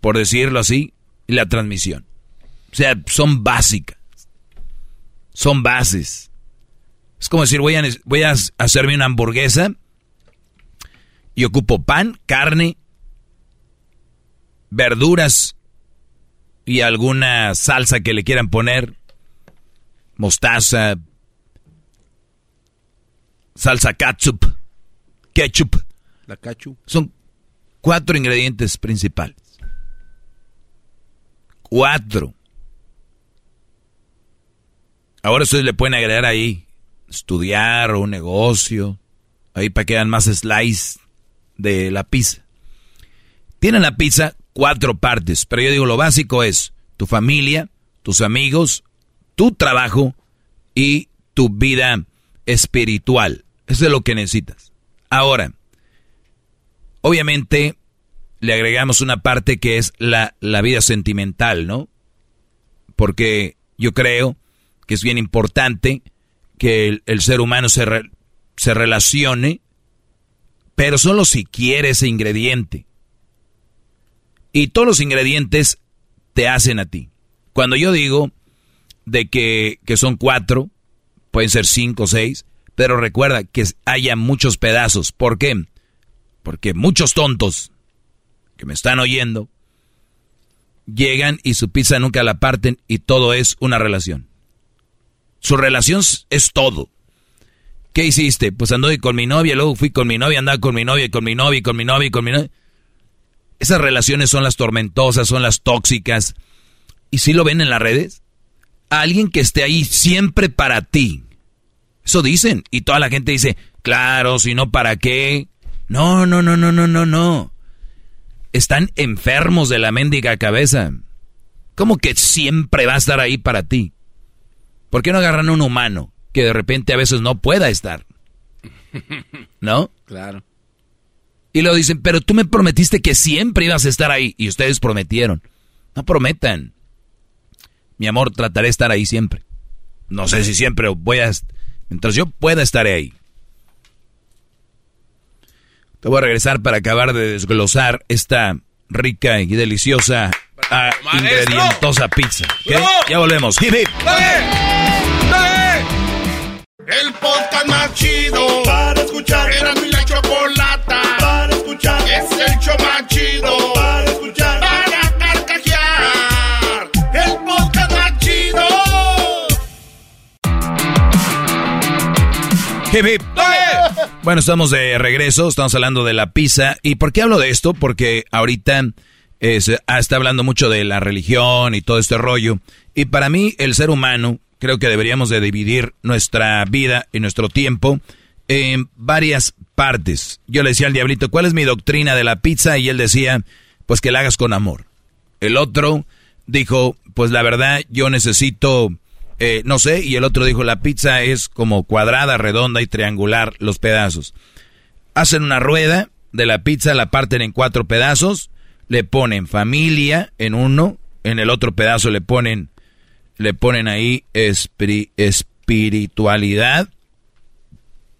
por decirlo así, y la transmisión. O sea, son básicas. Son bases. Es como decir, voy a, voy a hacerme una hamburguesa y ocupo pan, carne, verduras y alguna salsa que le quieran poner, mostaza, salsa ketchup, ketchup. La ketchup. Son cuatro ingredientes principales. Cuatro. Ahora ustedes le pueden agregar ahí estudiar o un negocio, ahí para que hagan más slice de la pizza. Tienen la pizza cuatro partes, pero yo digo lo básico es tu familia, tus amigos, tu trabajo y tu vida espiritual. Eso es lo que necesitas. Ahora, obviamente le agregamos una parte que es la, la vida sentimental, ¿no? Porque yo creo que es bien importante que el, ser humano se, se relacione, pero solo si quiere ese ingrediente. Y todos los ingredientes te hacen a ti. Cuando yo digo de que, que son cuatro, pueden ser cinco o seis, pero recuerda que haya muchos pedazos. ¿Por qué? Porque muchos tontos que me están oyendo llegan y su pizza nunca la parten y todo es una relación. Su relación es todo. ¿Qué hiciste? Pues anduve con mi novia, luego fui con mi novia, andaba con mi novia, con mi novia, con mi novia, con mi novia. Esas relaciones son las tormentosas, son las tóxicas. ¿Y si lo ven en las redes? alguien que esté ahí siempre para ti. Eso dicen. Y toda la gente dice, claro, si no, ¿para qué? No, no, no, no, no, no, no. Están enfermos de la mendiga cabeza. ¿Cómo que siempre va a estar ahí para ti? ¿Por qué no agarran a un humano que de repente a veces no pueda estar? ¿No? Claro. Y lo dicen, pero tú me prometiste que siempre ibas a estar ahí. Y ustedes prometieron. No prometan. Mi amor, trataré de estar ahí siempre. No sé si siempre voy a... Mientras yo pueda, estaré ahí. Te voy a regresar para acabar de desglosar esta rica y deliciosa, ah, ingredientosa pizza. Ya volvemos. Hip, El podcast más chido para escuchar. Era mi la chocolata para escuchar. Es el show más chido para escuchar. Para carcajear. El podcast más chido. Hip, hip. Bueno, estamos de regreso, estamos hablando de la pizza. ¿Y por qué hablo de esto? Porque ahorita eh, se ah, está hablando mucho de la religión y todo este rollo. Y para mí, el ser humano, creo que deberíamos de dividir nuestra vida y nuestro tiempo en varias partes. Yo le decía al diablito, ¿cuál es mi doctrina de la pizza? Y él decía, pues que la hagas con amor. El otro dijo, pues la verdad, yo necesito eh, no sé, y el otro dijo, la pizza es como cuadrada, redonda y triangular los pedazos. Hacen una rueda de la pizza, la parten en cuatro pedazos, le ponen familia en uno, en el otro pedazo le ponen, le ponen ahí espiritualidad.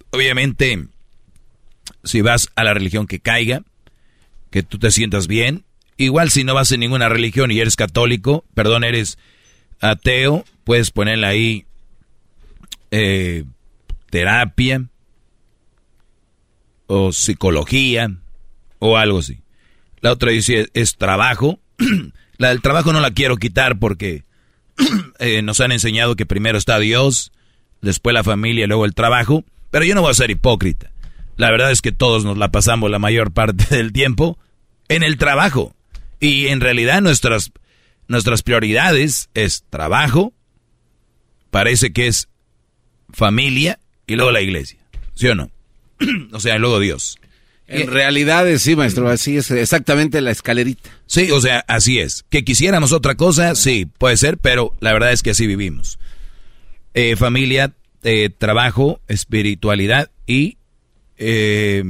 Obviamente, si vas a la religión que caiga, que tú te sientas bien, igual si no vas en ninguna religión y eres católico, perdón, eres ateo, puedes ponerle ahí eh, terapia o psicología o algo así. La otra dice es, trabajo. la del trabajo no la quiero quitar porque eh, nos han enseñado que primero está Dios, después la familia, luego el trabajo. Pero yo no voy a ser hipócrita. La verdad es que todos nos la pasamos la mayor parte del tiempo en el trabajo. Y en realidad nuestras, nuestras prioridades es trabajo, parece que es familia y luego la iglesia. ¿Sí o no? o sea, luego Dios. En realidad es sí, maestro, así es exactamente la escalerita. Sí, o sea, así es. Que quisiéramos otra cosa, sí, puede ser, pero la verdad es que así vivimos. Eh, familia, eh, trabajo, espiritualidad y... Eh,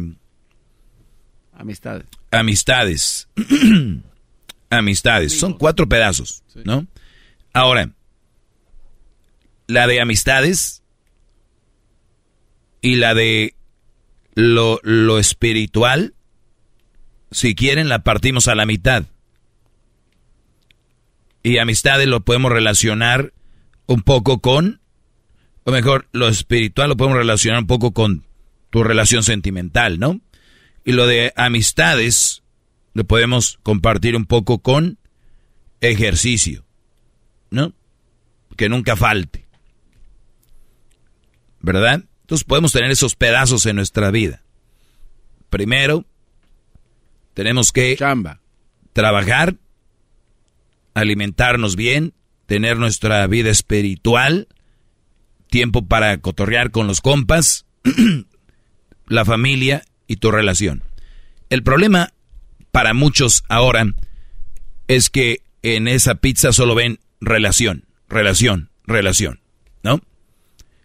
amistades. Amistades. amistades. Son cuatro pedazos, ¿no? Ahora, la de amistades y la de lo, lo espiritual, si quieren, la partimos a la mitad. Y amistades lo podemos relacionar un poco con O mejor, lo espiritual lo podemos relacionar un poco con tu relación sentimental, ¿no? Y lo de amistades lo podemos compartir un poco con ejercicio, ¿no? Que nunca falte. ¿Verdad? Entonces podemos tener esos pedazos en nuestra vida. Primero, tenemos que trabajar, alimentarnos bien, tener nuestra vida espiritual, tiempo para cotorrear con los compas, la familia y tu relación. El problema para muchos ahora es que en esa pizza solo ven relación, relación, relación.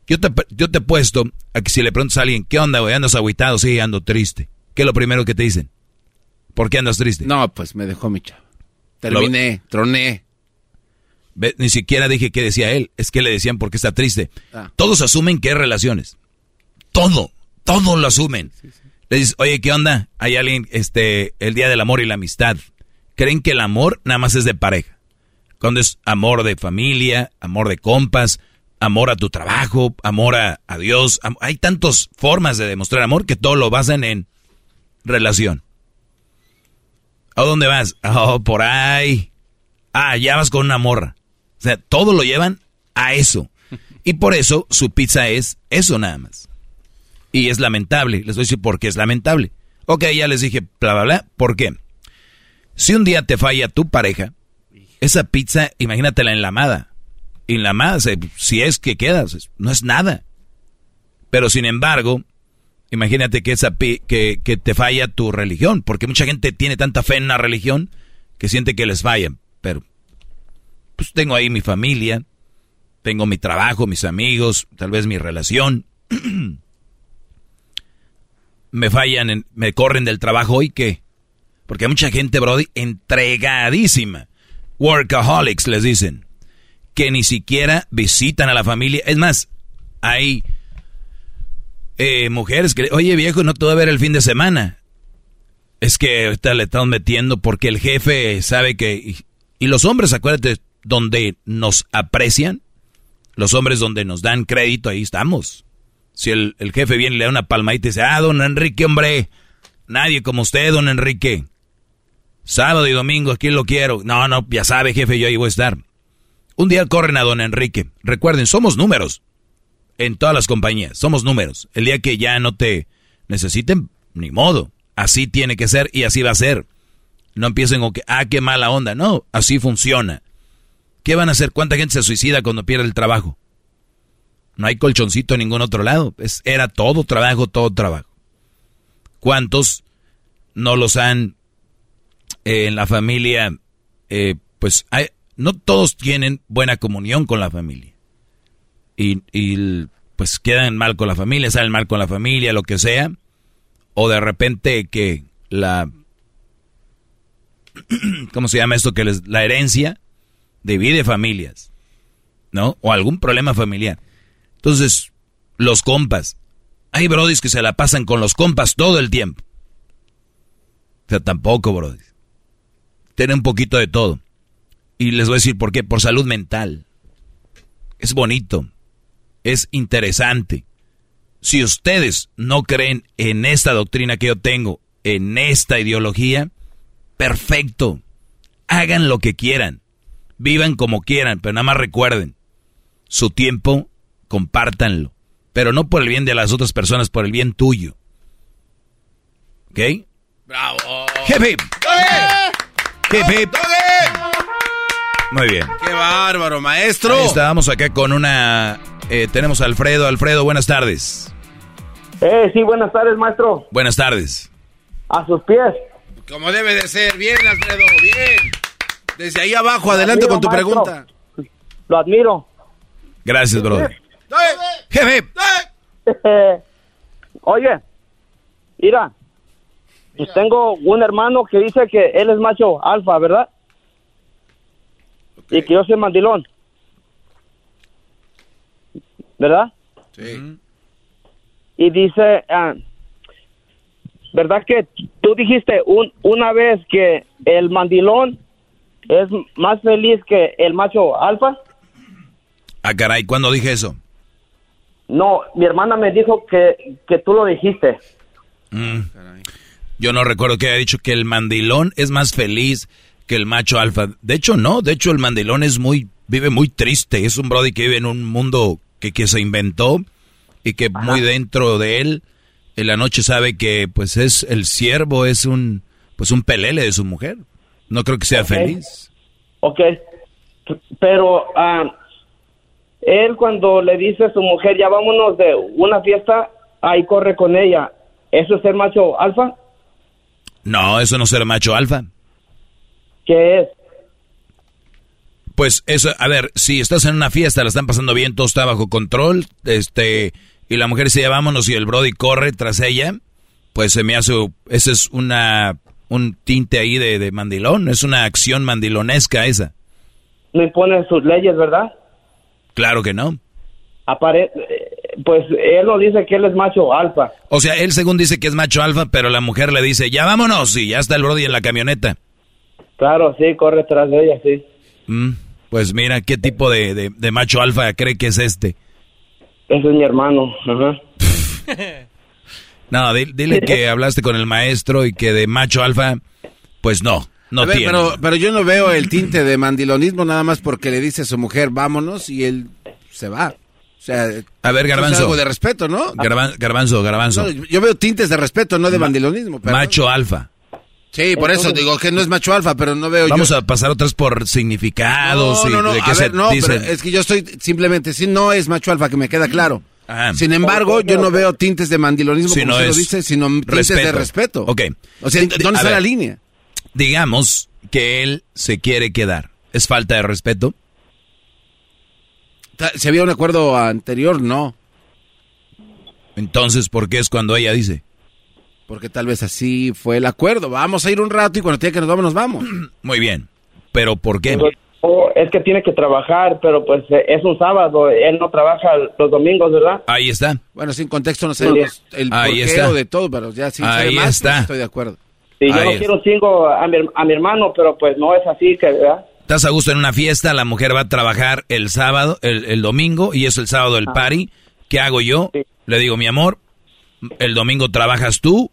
Yo te, yo te he puesto a que si le preguntas a alguien, ¿qué onda, güey? ¿Andas aguitado? Sí, ando triste. ¿Qué es lo primero que te dicen? ¿Por qué andas triste? No, pues me dejó mi chavo. Terminé, troné. Ni siquiera dije qué decía él. Es que le decían porque está triste. Ah. Todos asumen que es relaciones. Todo. Todo lo asumen. Le dices, oye, ¿qué onda? Hay alguien, este, el día del amor y la amistad. Creen que el amor nada más es de pareja. Cuando es amor de familia, amor de compas, amor a tu trabajo, amor a, a Dios. hay tantas formas de demostrar amor que todo lo basan en relación. ¿A dónde vas? Oh, por ahí. Ah, ya vas con una morra. O sea, todo lo llevan a eso. Y por eso su pizza es eso nada más. Y es lamentable. Les voy a decir por qué es lamentable. Ok, ya les dije, bla, bla, bla. ¿Por qué? Si un día te falla tu pareja, esa pizza, imagínatela enlamada. Enlamada, se- si es que quedas, no es nada. Pero sin embargo, imagínate que, esa que, que te falla tu religión, porque mucha gente tiene tanta fe en una religión que siente que les falla. Pero, pues tengo ahí mi familia, tengo mi trabajo, mis amigos, tal vez mi relación. me fallan, en- me corren del trabajo hoy, ¿qué? Porque hay mucha gente, Brody, entregadísima. Workaholics, les dicen. Que ni siquiera visitan a la familia. Es más, hay eh, mujeres que, oye viejo, no te voy a ver el fin de semana. Es que ahorita le están metiendo porque el jefe sabe que... Y, los hombres, acuérdate, donde nos aprecian, los hombres donde nos dan crédito, ahí estamos. Si el, jefe viene y le da una palmadita y dice, ah, don Enrique, hombre, nadie como usted, don Enrique. Sábado y domingo, aquí lo quiero. No, no, ya sabe, jefe, yo ahí voy a estar. Un día corren a don Enrique. Recuerden, somos números. En todas las compañías, somos números. El día que ya no te necesiten, ni modo. Así tiene que ser y así va a ser. No empiecen con que, ah, qué mala onda. No, así funciona. ¿Qué van a hacer? ¿Cuánta gente se suicida cuando pierde el trabajo? No hay colchoncito en ningún otro lado. Es, era todo trabajo, todo trabajo. ¿Cuántos no los han eh, en la familia? eh, pues hay- no todos tienen buena comunión con la familia. Y, pues quedan mal con la familia, salen mal con la familia, lo que sea. O de repente que la... ¿Cómo se llama esto? Que les, la herencia divide familias. ¿No? O algún problema familiar. Entonces, los compas. Hay brodis que se la pasan con los compas todo el tiempo. O sea, tampoco, brodis. Tiene un poquito de todo. Y les voy a decir por qué. Por salud mental. Es bonito. Es interesante. Si ustedes no creen en esta doctrina que yo tengo, en esta ideología, perfecto. Hagan lo que quieran. Vivan como quieran, pero nada más recuerden. Su tiempo, compártanlo. Pero no por el bien de las otras personas, por el bien tuyo. ¿Ok? ¡Bravo! Hip, hip. Hip, hip. Muy bien. ¡Qué bárbaro, maestro! Ahí estábamos acá con una... eh, tenemos a Alfredo. Alfredo, buenas tardes. Eh, sí, buenas tardes, maestro. Buenas tardes. A sus pies. Como debe de ser. Bien, Alfredo, bien. Desde ahí abajo, adelante con tu pregunta. Lo admiro. Gracias, brother. Jefe. Oye, mira, pues tengo un hermano que dice que él es macho alfa, ¿verdad? Y que yo soy mandilón. ¿Verdad? Sí. Y dice, ah, ¿verdad que tú dijiste un, una vez que el mandilón es más feliz que el macho alfa? Ah, caray, ¿cuándo dije eso? No, mi hermana me dijo que, que tú lo dijiste. Mm. Yo no recuerdo que haya dicho que el mandilón es más feliz que el macho alfa. De hecho, no. De hecho, el mandilón es muy, vive muy triste. Es un brody que vive en un mundo que, que se inventó y que muy dentro de él, en la noche sabe que pues es el siervo, es un, pues un pelele de su mujer. No creo que sea feliz. Ok, pero ah, él cuando le dice a su mujer, ya vámonos de una fiesta, ahí corre con ella. ¿Eso es ser macho alfa? No, eso no será macho alfa. ¿Qué es? Pues eso, a ver, si estás en una fiesta, la están pasando bien, todo está bajo control, este, y la mujer dice, ya vámonos, y el Brody corre tras ella, pues se me hace, ese es una, un tinte ahí de, de mandilón, es una acción mandilonesca esa. No impone sus leyes, ¿verdad? Claro que no. Apare pues él nos dice que él es macho alfa. O sea, él según dice que es macho alfa, pero la mujer le dice, ya vámonos, y ya está el Brody en la camioneta. Claro, sí, corre tras de ella, sí. Mm, pues mira, ¿qué tipo de, de- de macho alfa cree que es este? Ese es mi hermano. Ajá. No, di- dile que hablaste con el maestro y que de macho alfa, pues no, no A ver, tiene. pero, pero yo no veo el tinte de mandilonismo nada más porque le dice a su mujer, vámonos, y él se va. O sea, A ver, eso es Garbanzo. algo de respeto, ¿no? Garban- garbanzo, garbanzo. No, yo veo tintes de respeto, no de mandilonismo. pero- macho alfa. Sí, por eso digo que no es macho alfa, pero no veo Vamos yo... a pasar otras por significados no, y no, no, de qué a se ver, no, dicen. pero es que yo estoy simplemente, si no es macho alfa, que me queda claro. Ah. Sin embargo, yo no veo tintes de mandilonismo, Si como no usted lo dice, sino tintes de respeto. Ok. O sea, ¿dónde está ver, la línea? Digamos que él se quiere quedar. ¿Es falta de respeto? Si había un acuerdo anterior, no. Entonces, ¿por qué es cuando ella dice? Porque tal vez así fue el acuerdo. Vamos a ir un rato y cuando tenga que nos vamos, nos vamos. Muy bien. ¿Pero por qué? Oh, es que tiene que trabajar, pero pues eh, es un sábado. Él no trabaja los domingos, ¿verdad? Ahí está. Bueno, sin contexto no sabemos el Ahí porqué está. de todo, pero ya sin saber Ahí más, está. pues, estoy de acuerdo. Sí, yo Ahí no es. quiero cinco a mi, a mi hermano, pero pues no es así, que ¿verdad? Estás a gusto en una fiesta, la mujer va a trabajar el sábado, el, el domingo, y es el sábado Ah. el party. ¿Qué hago yo? Le digo, mi amor, el domingo trabajas tú,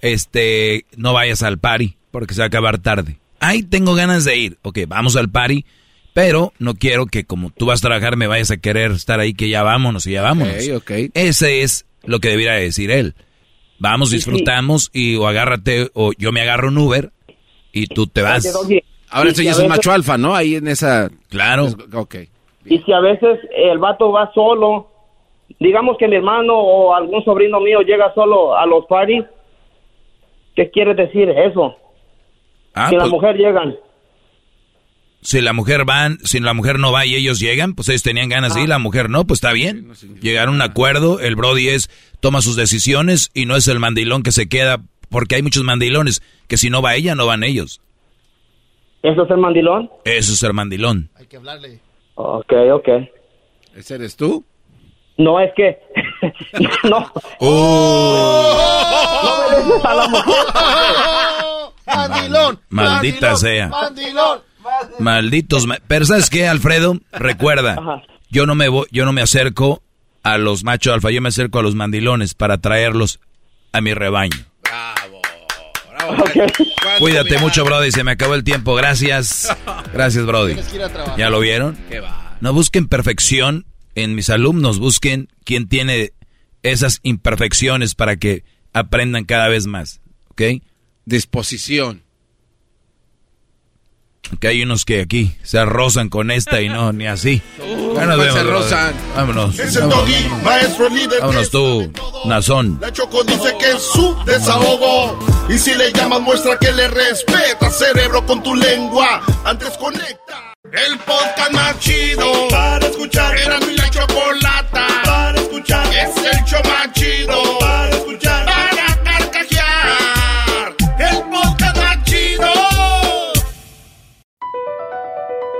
este, no vayas al party, porque se va a acabar tarde. Ay, tengo ganas de ir. Ok, vamos al party, pero no quiero que como tú vas a trabajar me vayas a querer estar ahí, que ya vámonos y ya vámonos. Ok, ok. Ese es lo que debiera decir él. Vamos, disfrutamos y o agárrate, o yo me agarro un Uber y tú te vas. Ahora eso ya es un macho alfa, ¿no? Ahí en esa... Claro. Ok. Y si a veces el vato va solo, digamos que mi hermano o algún sobrino mío llega solo a los parties, ¿qué quiere decir eso? Ah, si la pues- mujer llegan. si la mujer van, si la mujer no va y ellos llegan, pues ellos tenían ganas de ir, la mujer no, pues está bien. Llegaron a un acuerdo, el Brody es, toma sus decisiones y no es el mandilón que se queda, porque hay muchos mandilones que si no va ella, no van ellos. ¿Eso es el mandilón? Eso es ser mandilón. Hay que hablarle. Ok, ok. ¿Ese eres tú? No, es que... no. No me dejes a la mujer. Mandilón. Maldita mandilón, sea. Mandilón. Malditos. ma- Pero ¿sabes qué, Alfredo? Recuerda, yo no me voy, yo no me acerco a los machos alfa, yo me acerco a los mandilones para traerlos a mi rebaño. Cuídate mucho, Brody. Se me acabó el tiempo. Gracias. Gracias, Brody. ¿Ya lo vieron? No busquen perfección en mis alumnos. Busquen quien tiene esas imperfecciones para que aprendan cada vez más. ¿Ok? Disposición. Que hay unos que aquí se rozan con esta y no, ni así. Bueno, ¿cuál vemos, se rozan? Vámonos. Es el Vámonos, doggy, maestro líder. vámonos tú, Nazón. La Choco dice que es su desahogo. Y si le llamas, muestra que le respeta, cerebro, con tu lengua. Antes conecta. El podcast más chido. Para escuchar. Era mi la chocolata. Para escuchar. Es el show más chido. Para escuchar.